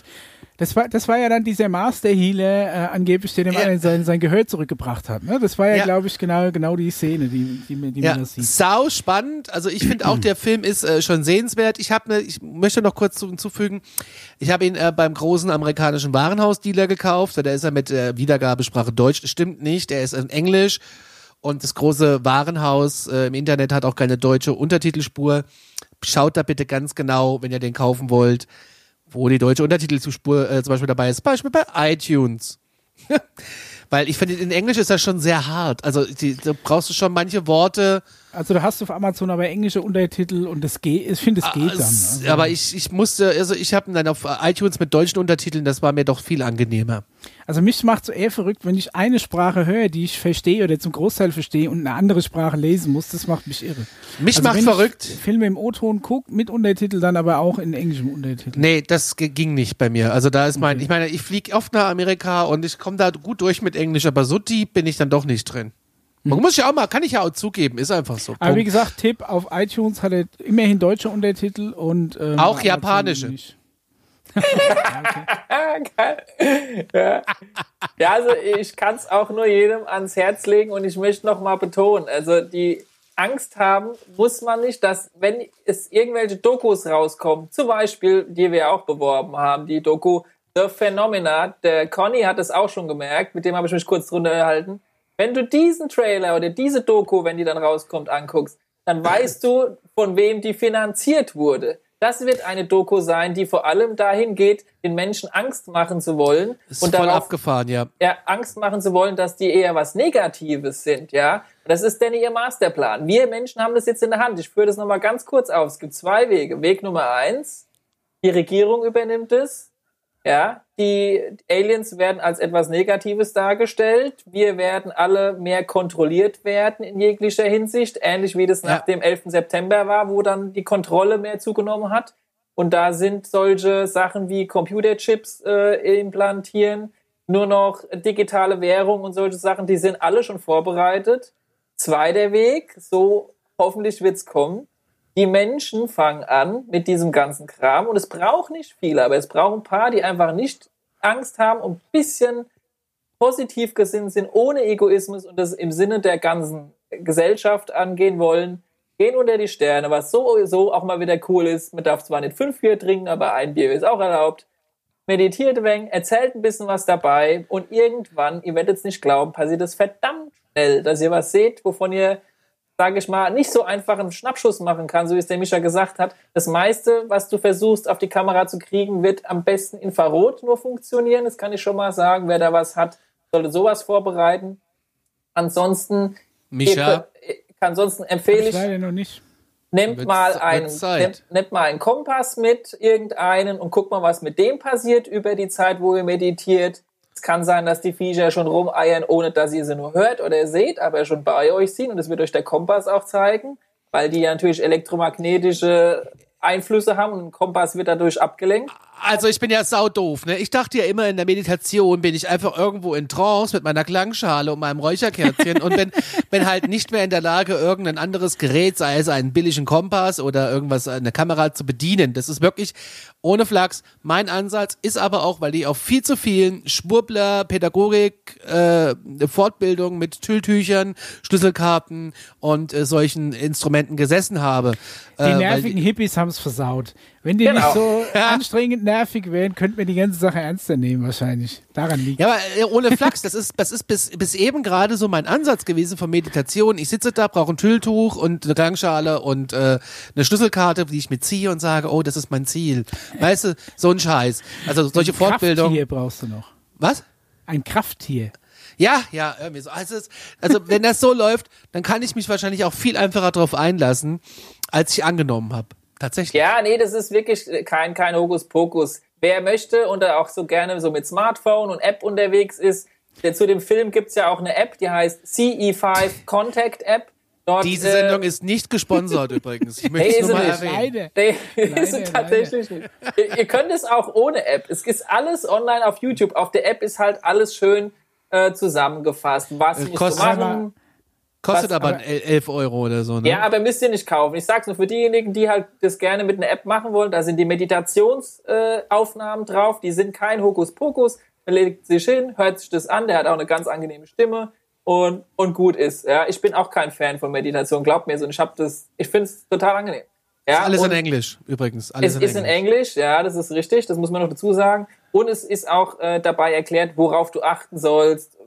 Das war, das war ja dann dieser Master Healer, äh, angeblich, der dem Ja. sein, sein Gehör zurückgebracht hat. Ne? Das war ja, Ja. glaube ich, genau, genau die Szene, die, die, die Ja, man da sieht. sau spannend. Also ich finde auch, der Film ist äh, schon sehenswert. Ich habe, ne, ich möchte noch kurz zu- hinzufügen, ich habe ihn äh, beim großen amerikanischen Warenhausdealer gekauft. Da ist er mit äh, Wiedergabesprache Deutsch. Stimmt nicht, er ist in Englisch. Und das große Warenhaus äh, im Internet hat auch keine deutsche Untertitelspur. Schaut da bitte ganz genau, wenn ihr den kaufen wollt, wo die deutsche Untertitelspur äh, zum Beispiel dabei ist. Beispiel bei iTunes. Weil ich finde, in Englisch ist das schon sehr hart. Also die, da brauchst du schon manche Worte, Also du hast auf Amazon aber englische Untertitel und das geht, ich finde, es geht dann. Also. Aber ich, ich musste, also ich habe dann auf iTunes mit deutschen Untertiteln, das war mir doch viel angenehmer. Also mich macht so eher verrückt, wenn ich eine Sprache höre, die ich verstehe oder zum Großteil verstehe und eine andere Sprache lesen muss, das macht mich irre. Mich also macht verrückt. Ich Filme im O-Ton gucke, mit Untertitel, dann aber auch in englischem Untertitel. Nee, das ging nicht bei mir. Also da ist mein, ich meine, ich fliege oft nach Amerika und ich komme da gut durch mit Englisch, aber so deep bin ich dann doch nicht drin. Man muss ja auch mal, kann ich ja auch zugeben, ist einfach so. Aber wie gesagt, Tipp, auf iTunes hat er immerhin deutsche Untertitel und ähm, Auch japanische. ja. ja, also ich kann es auch nur jedem ans Herz legen und ich möchte noch mal betonen, also die Angst haben muss man nicht, dass wenn es irgendwelche Dokus rauskommen, zum Beispiel, die wir auch beworben haben, die Doku The Phenomena, der Conny hat es auch schon gemerkt, mit dem habe ich mich kurz drunter erhalten. Wenn du diesen Trailer oder diese Doku, wenn die dann rauskommt, anguckst, dann weißt du, von wem die finanziert wurde. Das wird eine Doku sein, die vor allem dahin geht, den Menschen Angst machen zu wollen Ist und voll darauf abgefahren, ja. ja, Angst machen zu wollen, dass die eher was Negatives sind, ja. Das ist denn ihr Masterplan. Wir Menschen haben das jetzt in der Hand. Ich führe das nochmal ganz kurz auf. Es gibt zwei Wege. Weg Nummer eins, die Regierung übernimmt es. Ja, die Aliens werden als etwas Negatives dargestellt. Wir werden alle mehr kontrolliert werden in jeglicher Hinsicht, ähnlich wie das nach Ja. dem 11. September war, wo dann die Kontrolle mehr zugenommen hat. Und da sind solche Sachen wie Computerchips äh, implantieren, nur noch digitale Währung und solche Sachen, die sind alle schon vorbereitet. Zweiter Weg, so hoffentlich wird's kommen. Die Menschen fangen an mit diesem ganzen Kram und es braucht nicht viele, aber es braucht ein paar, die einfach nicht Angst haben und ein bisschen positiv gesinnt sind, ohne Egoismus und das im Sinne der ganzen Gesellschaft angehen wollen, gehen unter die Sterne, was sowieso auch mal wieder cool ist. Man darf zwar nicht fünf Bier trinken, aber ein Bier ist auch erlaubt. Meditiert ein wenig, erzählt ein bisschen was dabei und irgendwann, ihr werdet es nicht glauben, passiert es verdammt schnell, dass ihr was seht, wovon ihr, sage ich mal, nicht so einfach einen Schnappschuss machen kann, so wie es der Mischa gesagt hat. Das meiste, was du versuchst auf die Kamera zu kriegen, wird am besten Infrarot nur funktionieren. Das kann ich schon mal sagen. Wer da was hat, sollte sowas vorbereiten. Ansonsten, Micha, äh, ansonsten empfehle ich, Leider noch nicht. Nehmt mal, einen, Zeit. nehmt, nehmt mal einen Kompass mit, irgendeinen, und guckt mal, was mit dem passiert über die Zeit, wo ihr meditiert. Es kann sein, dass die Viecher schon rumeiern, ohne dass ihr sie nur hört oder seht, aber schon bei euch sind. Und das wird euch der Kompass auch zeigen, weil die ja natürlich elektromagnetische Einflüsse haben und ein Kompass wird dadurch abgelenkt. Also ich bin ja saudoof, ne? Ich dachte ja immer in der Meditation bin ich einfach irgendwo in Trance mit meiner Klangschale und meinem Räucherkerzchen und bin, bin halt nicht mehr in der Lage, irgendein anderes Gerät, sei es einen billigen Kompass oder irgendwas, eine Kamera zu bedienen. Das ist wirklich ohne Flachs mein Ansatz, ist aber auch, weil ich auf viel zu vielen Schwurbler, Pädagogik, äh, Fortbildung mit Tülltüchern, Schlüsselkarten und äh, solchen Instrumenten gesessen habe. Die Äh, nervigen Hippies haben es versaut. Wenn die Genau. nicht so anstrengend nervig wären, könnten wir die ganze Sache ernster nehmen wahrscheinlich. Daran liegt Ja, aber äh, ohne Flachs, das ist, das ist bis, bis eben gerade so mein Ansatz gewesen von Meditation. Ich sitze da, brauche ein Tülltuch und eine Klangschale und äh, eine Schlüsselkarte, die ich mir ziehe und sage, oh, das ist mein Ziel. Weißt du, so ein Scheiß. Also solche Fortbildung. Krafttier brauchst du noch. Was? Ein Krafttier. Ja, ja, irgendwie so. Also, also wenn das so läuft, dann kann ich mich wahrscheinlich auch viel einfacher darauf einlassen, als ich angenommen habe. Tatsächlich. Ja, nee, das ist wirklich kein, kein Hokuspokus. Wer möchte und auch so gerne so mit Smartphone und App unterwegs ist, der, zu dem Film gibt's ja auch eine App, die heißt CE5 Contact App. Dort, Diese äh, Sendung ist nicht gesponsert übrigens. Ich möchte Nee, es nur ist mal erwähnen. Nee, Leider, es tatsächlich nicht. Ihr, ihr könnt es auch ohne App. Es ist alles online auf YouTube. Auf der App ist halt alles schön äh, zusammengefasst. Was Äh, kostet machen? Kostet Was- aber, 11 Euro oder so, ne? Ja, aber müsst ihr nicht kaufen. Ich sag's nur für diejenigen, die halt das gerne mit einer App machen wollen. Da sind die Meditationsaufnahmen äh, Aufnahmen drauf. Die sind kein Hokuspokus. Man legt sich hin, hört sich das an. Der hat auch eine ganz angenehme Stimme und, und gut ist. Ja, ich bin auch kein Fan von Meditation. Glaubt mir so. Und ich habe das, ich finde es total angenehm. Ja, Ist alles in Englisch, übrigens. Alles es ist in Englisch, ja, das ist richtig. Das muss man noch dazu sagen. Und es ist auch äh, dabei erklärt, worauf du achten sollst,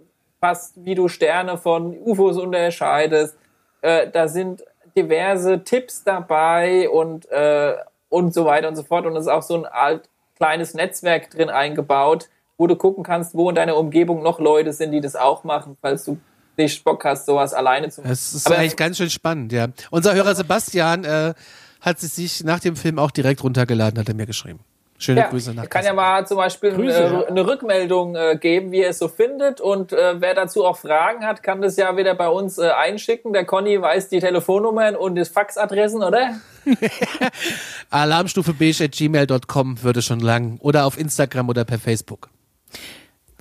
was, wie du Sterne von UFOs unterscheidest. Äh, da sind diverse Tipps dabei und, äh, und so weiter und so fort. Und es ist auch so ein alt, kleines Netzwerk drin eingebaut, wo du gucken kannst, wo in deiner Umgebung noch Leute sind, die das auch machen, falls du nicht Bock hast, sowas alleine zu machen. Das ist Aber- eigentlich ganz schön spannend, ja. Unser Hörer Sebastian äh, hat sich nach dem Film auch direkt runtergeladen, hat er mir geschrieben. Schöne Ja, Grüße nach kann ja mal zum Beispiel Grüße, äh, ja. eine Rückmeldung äh, geben, wie er es so findet. Und äh, wer dazu auch Fragen hat, kann das ja wieder bei uns äh, einschicken. Der Conny weiß die Telefonnummern und die Faxadressen, oder? Alarmstufe gmail.com würde schon lang. Oder auf Instagram oder per Facebook.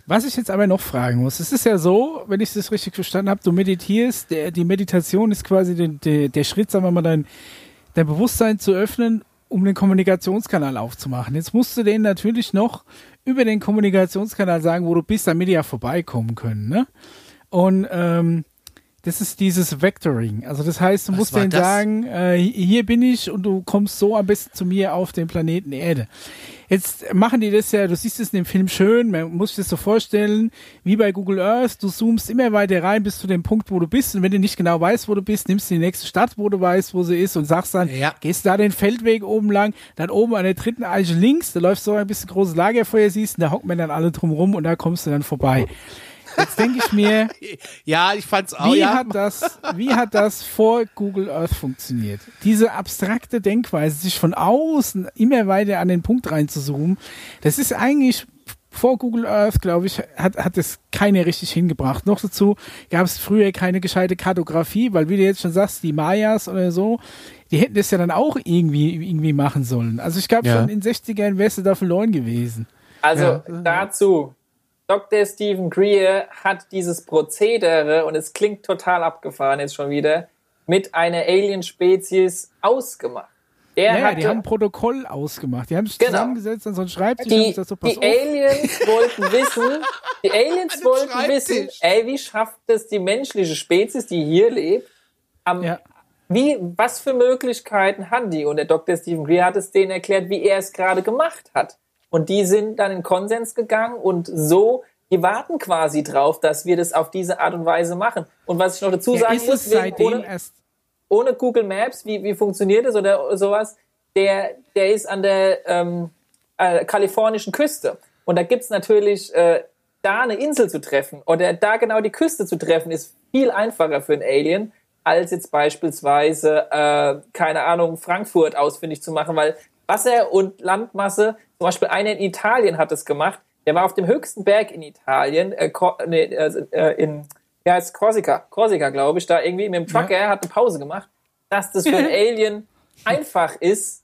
Was ich jetzt aber noch fragen muss, es ist ja so, wenn ich das richtig verstanden habe, du meditierst, der, die Meditation ist quasi der, der, der Schritt, sagen wir mal, dein, dein Bewusstsein zu öffnen, um den Kommunikationskanal aufzumachen. Jetzt musst du denen natürlich noch über den Kommunikationskanal sagen, wo du bist, damit die ja vorbeikommen können. Ne? Und ähm, das ist dieses Vectoring. Also das heißt, du Was musst denen das? sagen, äh, hier bin ich und du kommst so am besten zu mir auf den Planeten Erde. Jetzt machen die das ja, du siehst es in dem Film schön, man muss sich das so vorstellen, wie bei Google Earth, du zoomst immer weiter rein bis zu dem Punkt, wo du bist und wenn du nicht genau weißt, wo du bist, nimmst du die nächste Stadt, wo du weißt, wo sie ist und sagst dann, Ja. gehst da den Feldweg oben lang, dann oben an der dritten Eiche links, da läufst du so ein bisschen großes Lagerfeuer siehst und da hocken wir dann alle drum rum und da kommst du dann vorbei. Jetzt denke ich mir, Ja, ich fand's auch. wie, ja. hat das, wie hat das vor Google Earth funktioniert? Diese abstrakte Denkweise, sich von außen immer weiter an den Punkt reinzuzoomen, das ist eigentlich vor Google Earth, glaube ich, hat, hat es keiner richtig hingebracht. Noch dazu gab es früher keine gescheite Kartografie, weil wie du jetzt schon sagst, die Mayas oder so, die hätten das ja dann auch irgendwie, irgendwie machen sollen. Also ich glaube Ja. schon in den 60ern wärst du da verloren gewesen. Also Ja. dazu. Dr. Stephen Greer hat dieses Prozedere, und es klingt total abgefahren jetzt schon wieder, mit einer Alien-Spezies ausgemacht. Er Ja, ja, hatte, die haben ein Protokoll ausgemacht. Die haben sich Genau. zusammengesetzt an so einen Schreibtisch und die, so, die. Aliens wollten wissen, die Aliens wollten wissen, ey, wie schafft es die menschliche Spezies, die hier lebt, am, Ja. wie, was für Möglichkeiten haben die? Und der Dr. Stephen Greer hat es denen erklärt, wie er es gerade gemacht hat. Und die sind dann in Konsens gegangen und so, die warten quasi drauf, dass wir das auf diese Art und Weise machen. Und was ich noch dazu Ja, sagen ist muss, es ohne, ohne Google Maps, wie, wie funktioniert das oder sowas, der, der ist an der ähm, äh, kalifornischen Küste. Und da gibt's natürlich, äh, da eine Insel zu treffen oder da genau die Küste zu treffen, ist viel einfacher für ein Alien, als jetzt beispielsweise, äh, keine Ahnung, Frankfurt ausfindig zu machen, weil Wasser und Landmasse, zum Beispiel einer in Italien hat es gemacht, der war auf dem höchsten Berg in Italien, äh, nee, äh, äh, in, ja, ist Korsika, Korsika, glaube ich, da irgendwie mit dem Trucker, hat eine Pause gemacht, dass das für ein Alien einfach ist,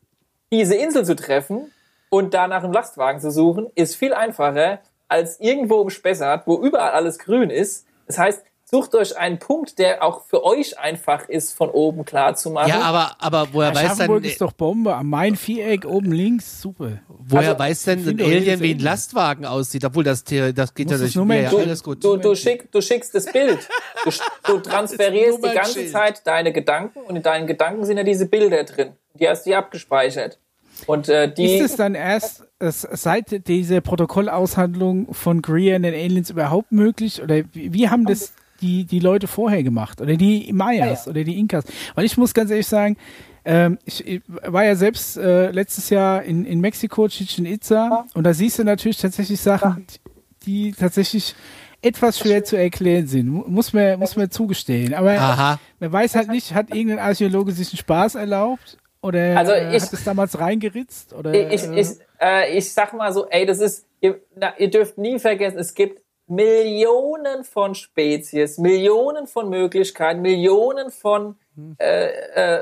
diese Insel zu treffen und da nach einem Lastwagen zu suchen, ist viel einfacher als irgendwo im Spessart, wo überall alles grün ist. Das heißt, sucht euch einen Punkt, der auch für euch einfach ist, von oben klar zu machen. Ja, aber, aber woher weiß dann, ist doch Bombe. Am Main-Viereck oben links, super. woher also, weiß denn ein Alien, wie ein. Lastwagen aussieht? Obwohl das, das geht Muss ja es mir, mal- ja, Du- alles gut. Du, du, schick, du schickst das Bild. Du, du transferierst die ganze Nummernschild. Zeit deine Gedanken und in deinen Gedanken sind ja diese Bilder drin. Die hast du ja abgespeichert. Und äh, die. Ist es dann erst äh, seit dieser Protokollaushandlung von Greer und den Aliens überhaupt möglich? Oder wie, wie haben das die, die Leute vorher gemacht? Oder die Mayas Ja, ja. oder die Inkas? Weil ich muss ganz ehrlich sagen, ähm, ich, ich war ja selbst äh, letztes Jahr in, in Mexiko, Chichen Itza, und da siehst du natürlich tatsächlich Sachen, die tatsächlich etwas schwer zu erklären sind. Mu- Muss man, muss man zugestehen. Aber Aha. man weiß halt nicht, hat irgendein Archäologe sich einen Spaß erlaubt? Oder Also ich- hat es damals reingeritzt? Oder, ich, ich, äh, ich sag mal so, ey, das ist, ihr, na, ihr dürft nie vergessen, es gibt Millionen von Spezies, Millionen von Möglichkeiten, Millionen von äh,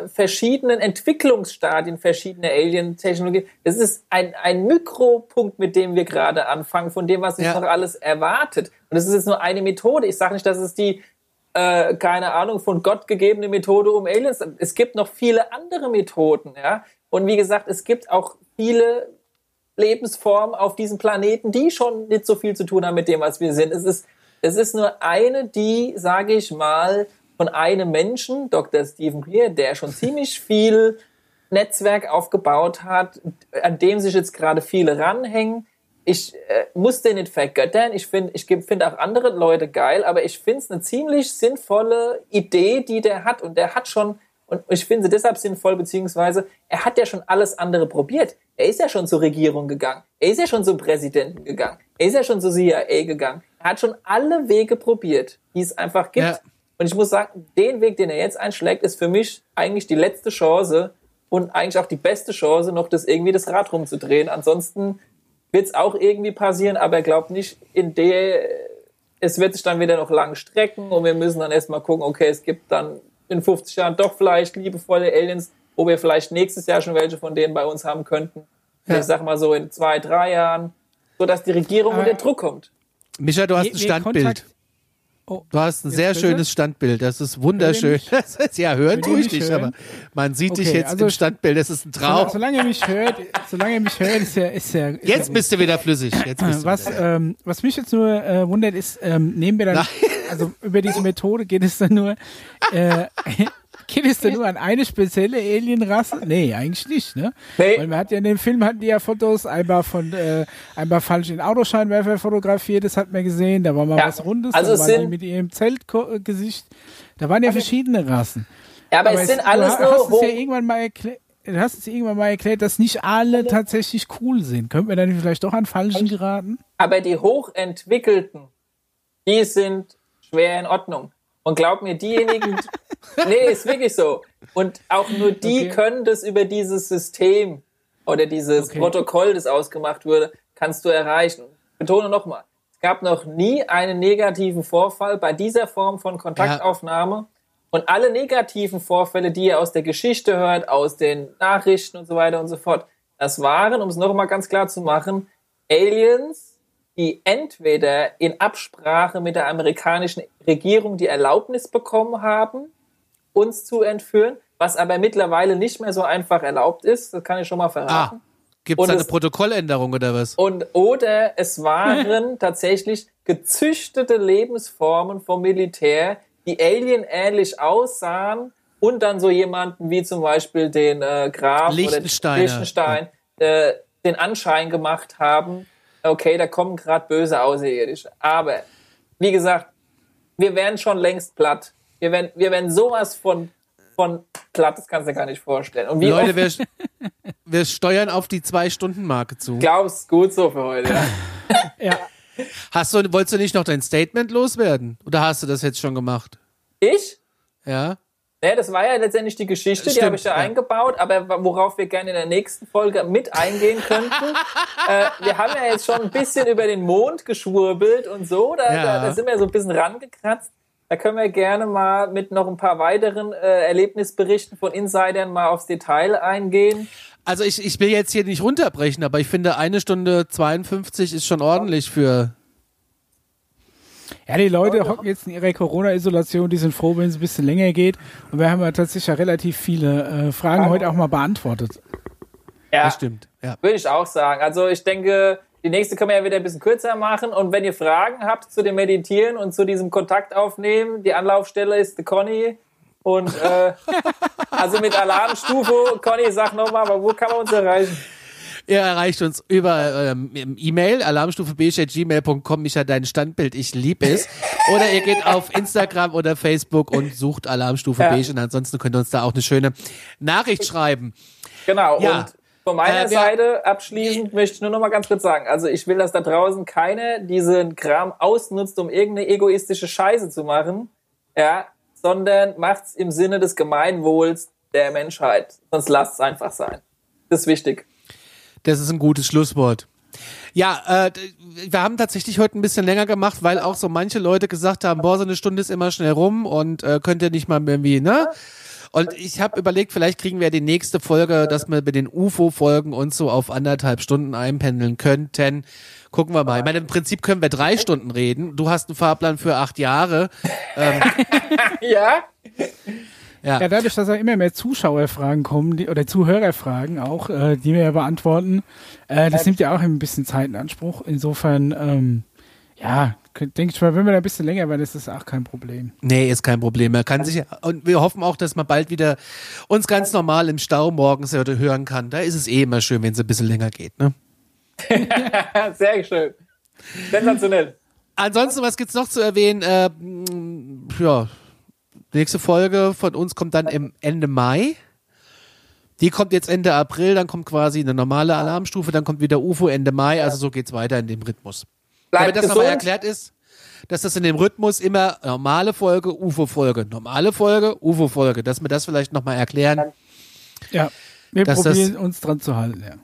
äh, verschiedenen Entwicklungsstadien verschiedener Alien-Technologien. Das ist ein, ein Mikropunkt, mit dem wir gerade anfangen, von dem, was uns Ja. noch alles erwartet. Und das ist jetzt nur eine Methode. Ich sage nicht, dass es die äh, keine Ahnung, von Gott gegebene Methode, um Aliens. Es gibt noch viele andere Methoden, ja. Und wie gesagt, es gibt auch viele Lebensformen auf diesem Planeten, die schon nicht so viel zu tun haben mit dem, was wir sind. Es ist, es ist nur eine, die, sage ich mal, von einem Menschen, Dr. Stephen Greer, der schon ziemlich viel Netzwerk aufgebaut hat, an dem sich jetzt gerade viele ranhängen. Ich äh, muss den nicht vergöttern. Ich finde ich finde auch andere Leute geil, aber ich finde es eine ziemlich sinnvolle Idee, die der hat. Und der hat schon, und ich finde sie deshalb sinnvoll, beziehungsweise er hat ja schon alles andere probiert. Er ist ja schon zur Regierung gegangen. Er ist ja schon zum Präsidenten gegangen. Er ist ja schon zur CIA gegangen. Er hat schon alle Wege probiert, die es einfach gibt. Ja. Und ich muss sagen, den Weg, den er jetzt einschlägt, ist für mich eigentlich die letzte Chance und eigentlich auch die beste Chance, noch das irgendwie das Rad rumzudrehen. Ansonsten wird es auch irgendwie passieren, aber er glaubt nicht in der, es wird sich dann wieder noch lang strecken und wir müssen dann erstmal gucken, okay, es gibt dann in 50 Jahren doch vielleicht liebevolle Aliens, wo wir vielleicht nächstes Jahr schon welche von denen bei uns haben könnten. Ja. Ich sag mal so in zwei, drei Jahren, so dass die Regierung Aber- unter Druck kommt. Micha, du hast ein Standbild. Oh, Du hast ein sehr besser? schönes Standbild. Das ist wunderschön. Das ist, ja, hören tue ich dich, hören? aber man sieht dich Okay, jetzt also- im Standbild. Das ist ein Traum. solange ihr mich hört, solange ihr mich hört, ist ja, ist ja, ist ja Jetzt gut. bist du wieder flüssig. Jetzt bist du was, wieder. ähm, was mich jetzt nur äh, wundert, ist, ähm, nehmen wir dann, also über diese Methode geht es dann nur, äh, geht es dann nur an eine spezielle Alienrasse? Nee, eigentlich nicht, ne? Nee. Weil man hat ja in dem Film hatten die ja Fotos, einmal von, äh, einmal falsch in Autoscheinwerfer fotografiert, das hat man gesehen, da war mal Ja, was Rundes, also da es waren die mit ihrem Zeltgesicht, da waren ja verschiedene Rassen. Ja, aber, es sind du alles hast nur es hoch, ja irgendwann mal erklärt. Du hast es irgendwann mal erklärt, dass nicht alle tatsächlich cool sind. Könnten wir dann vielleicht doch an Falschen geraten? aber die hochentwickelten, die sind schwer in Ordnung. Und glaub mir, diejenigen, nee, ist wirklich so. Und auch nur die Okay. können das über dieses System oder dieses Okay. Protokoll, das ausgemacht wurde, kannst du erreichen. Ich betone nochmal, es gab noch nie einen negativen Vorfall bei dieser Form von Kontaktaufnahme. Und alle negativen Vorfälle, die ihr aus der Geschichte hört, aus den Nachrichten und so weiter und so fort, das waren, um es nochmal ganz klar zu machen, Aliens, die entweder in Absprache mit der amerikanischen Regierung die Erlaubnis bekommen haben, uns zu entführen, was aber mittlerweile nicht mehr so einfach erlaubt ist, das kann ich schon mal ah, verraten. gibt es eine Protokolländerung oder was? Und oder es waren tatsächlich gezüchtete Lebensformen vom Militär, die alien-ähnlich aussahen und dann so jemanden wie zum Beispiel den äh, Graf Liechtensteiner. oder Liechtenstein äh, den Anschein gemacht haben, okay, da kommen gerade böse Außerirdische. Aber wie gesagt, wir wären schon längst platt. Wir wären, wir wären sowas von, von platt, das kannst du dir gar nicht vorstellen. Und wie Leute, wir, wir steuern auf die Zwei-Stunden-Marke zu. glaubst gut so für heute. Ja? Ja. Hast du, wolltest du nicht noch dein Statement loswerden? Oder hast du das jetzt schon gemacht? Ich? Ja? Ja, das war ja letztendlich die Geschichte, die Stimmt, habe ich da ja. eingebaut, aber worauf wir gerne in der nächsten Folge mit eingehen könnten. äh, wir haben ja jetzt schon ein bisschen über den Mond geschwurbelt und so, da, Ja. da, da sind wir so ein bisschen rangekratzt. Da können wir gerne mal mit noch ein paar weiteren äh, Erlebnisberichten von Insidern mal aufs Detail eingehen. Also ich, ich will jetzt hier nicht runterbrechen, aber ich finde eine Stunde 52 ist schon ordentlich für. Ja, die Leute hocken jetzt in ihrer Corona-Isolation, die sind froh, wenn es ein bisschen länger geht. Und wir haben ja tatsächlich ja relativ viele äh, Fragen heute auch mal beantwortet. Ja, Das stimmt. Ja. würde ich auch sagen. Also ich denke, die nächste können wir ja wieder ein bisschen kürzer machen. Und wenn ihr Fragen habt zu dem Meditieren und zu diesem Kontakt aufnehmen, die Anlaufstelle ist Conny. Und äh, also mit Alarmstufe, Conny, sag nochmal, aber wo kann man uns erreichen? Ihr erreicht uns über ähm, E-Mail, alarmstufeb.gmail.com, Micha, dein Standbild, ich lieb es. Oder ihr geht auf Instagram oder Facebook und sucht Alarmstufe Ja. Beige und ansonsten könnt ihr uns da auch eine schöne Nachricht schreiben. Genau. Ja. Und von meiner Äh, Seite abschließend möchte ich nur noch mal ganz kurz sagen. Also ich will, dass da draußen keiner diesen Kram ausnutzt, um irgendeine egoistische Scheiße zu machen. Ja, sondern macht's im Sinne des Gemeinwohls der Menschheit. Sonst lasst es einfach sein. Das ist wichtig. Das ist ein gutes Schlusswort. Ja, äh, wir haben tatsächlich heute ein bisschen länger gemacht, weil auch so manche Leute gesagt haben, boah, so eine Stunde ist immer schnell rum und äh, könnt ihr nicht mal irgendwie, ne? Und ich habe überlegt, vielleicht kriegen wir die nächste Folge, dass wir mit den UFO-Folgen uns so auf anderthalb Stunden einpendeln könnten. Gucken wir mal. Ich meine, im Prinzip können wir drei Stunden reden. Du hast einen Fahrplan für acht Jahre. Ja? Ja. Ja, dadurch, dass auch immer mehr Zuschauerfragen kommen, die, oder Zuhörerfragen auch, äh, die wir ja beantworten, äh, das nimmt ja auch ein bisschen Zeit in Anspruch. Insofern, ähm, ja, denke ich mal, wenn wir da ein bisschen länger werden, ist das auch kein Problem. Nee, ist kein Problem. Man kann sich, und wir hoffen auch, dass man bald wieder uns ganz normal im Stau morgens hören kann. Da ist es eh immer schön, wenn es ein bisschen länger geht, ne? Sehr schön. Sensationell. Ansonsten, was gibt's noch zu erwähnen? Äh, mh, nächste Folge von uns kommt dann im Ende Mai. Die kommt jetzt Ende April, dann kommt quasi eine normale Alarmstufe, dann kommt wieder UFO Ende Mai, also so geht's weiter in dem Rhythmus. Bleibt Damit das gesund. nochmal erklärt ist, dass das in dem Rhythmus immer normale Folge, UFO-Folge, normale Folge, UFO-Folge, dass wir das vielleicht nochmal erklären. Ja, wir Dass das- probieren uns dran zu halten, ja.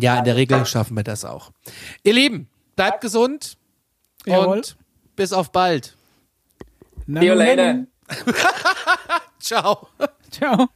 Ja, in der Regel schaffen wir das auch. Ihr Lieben, bleibt gesund Jawohl. und bis auf bald. See you later. Ciao. Ciao.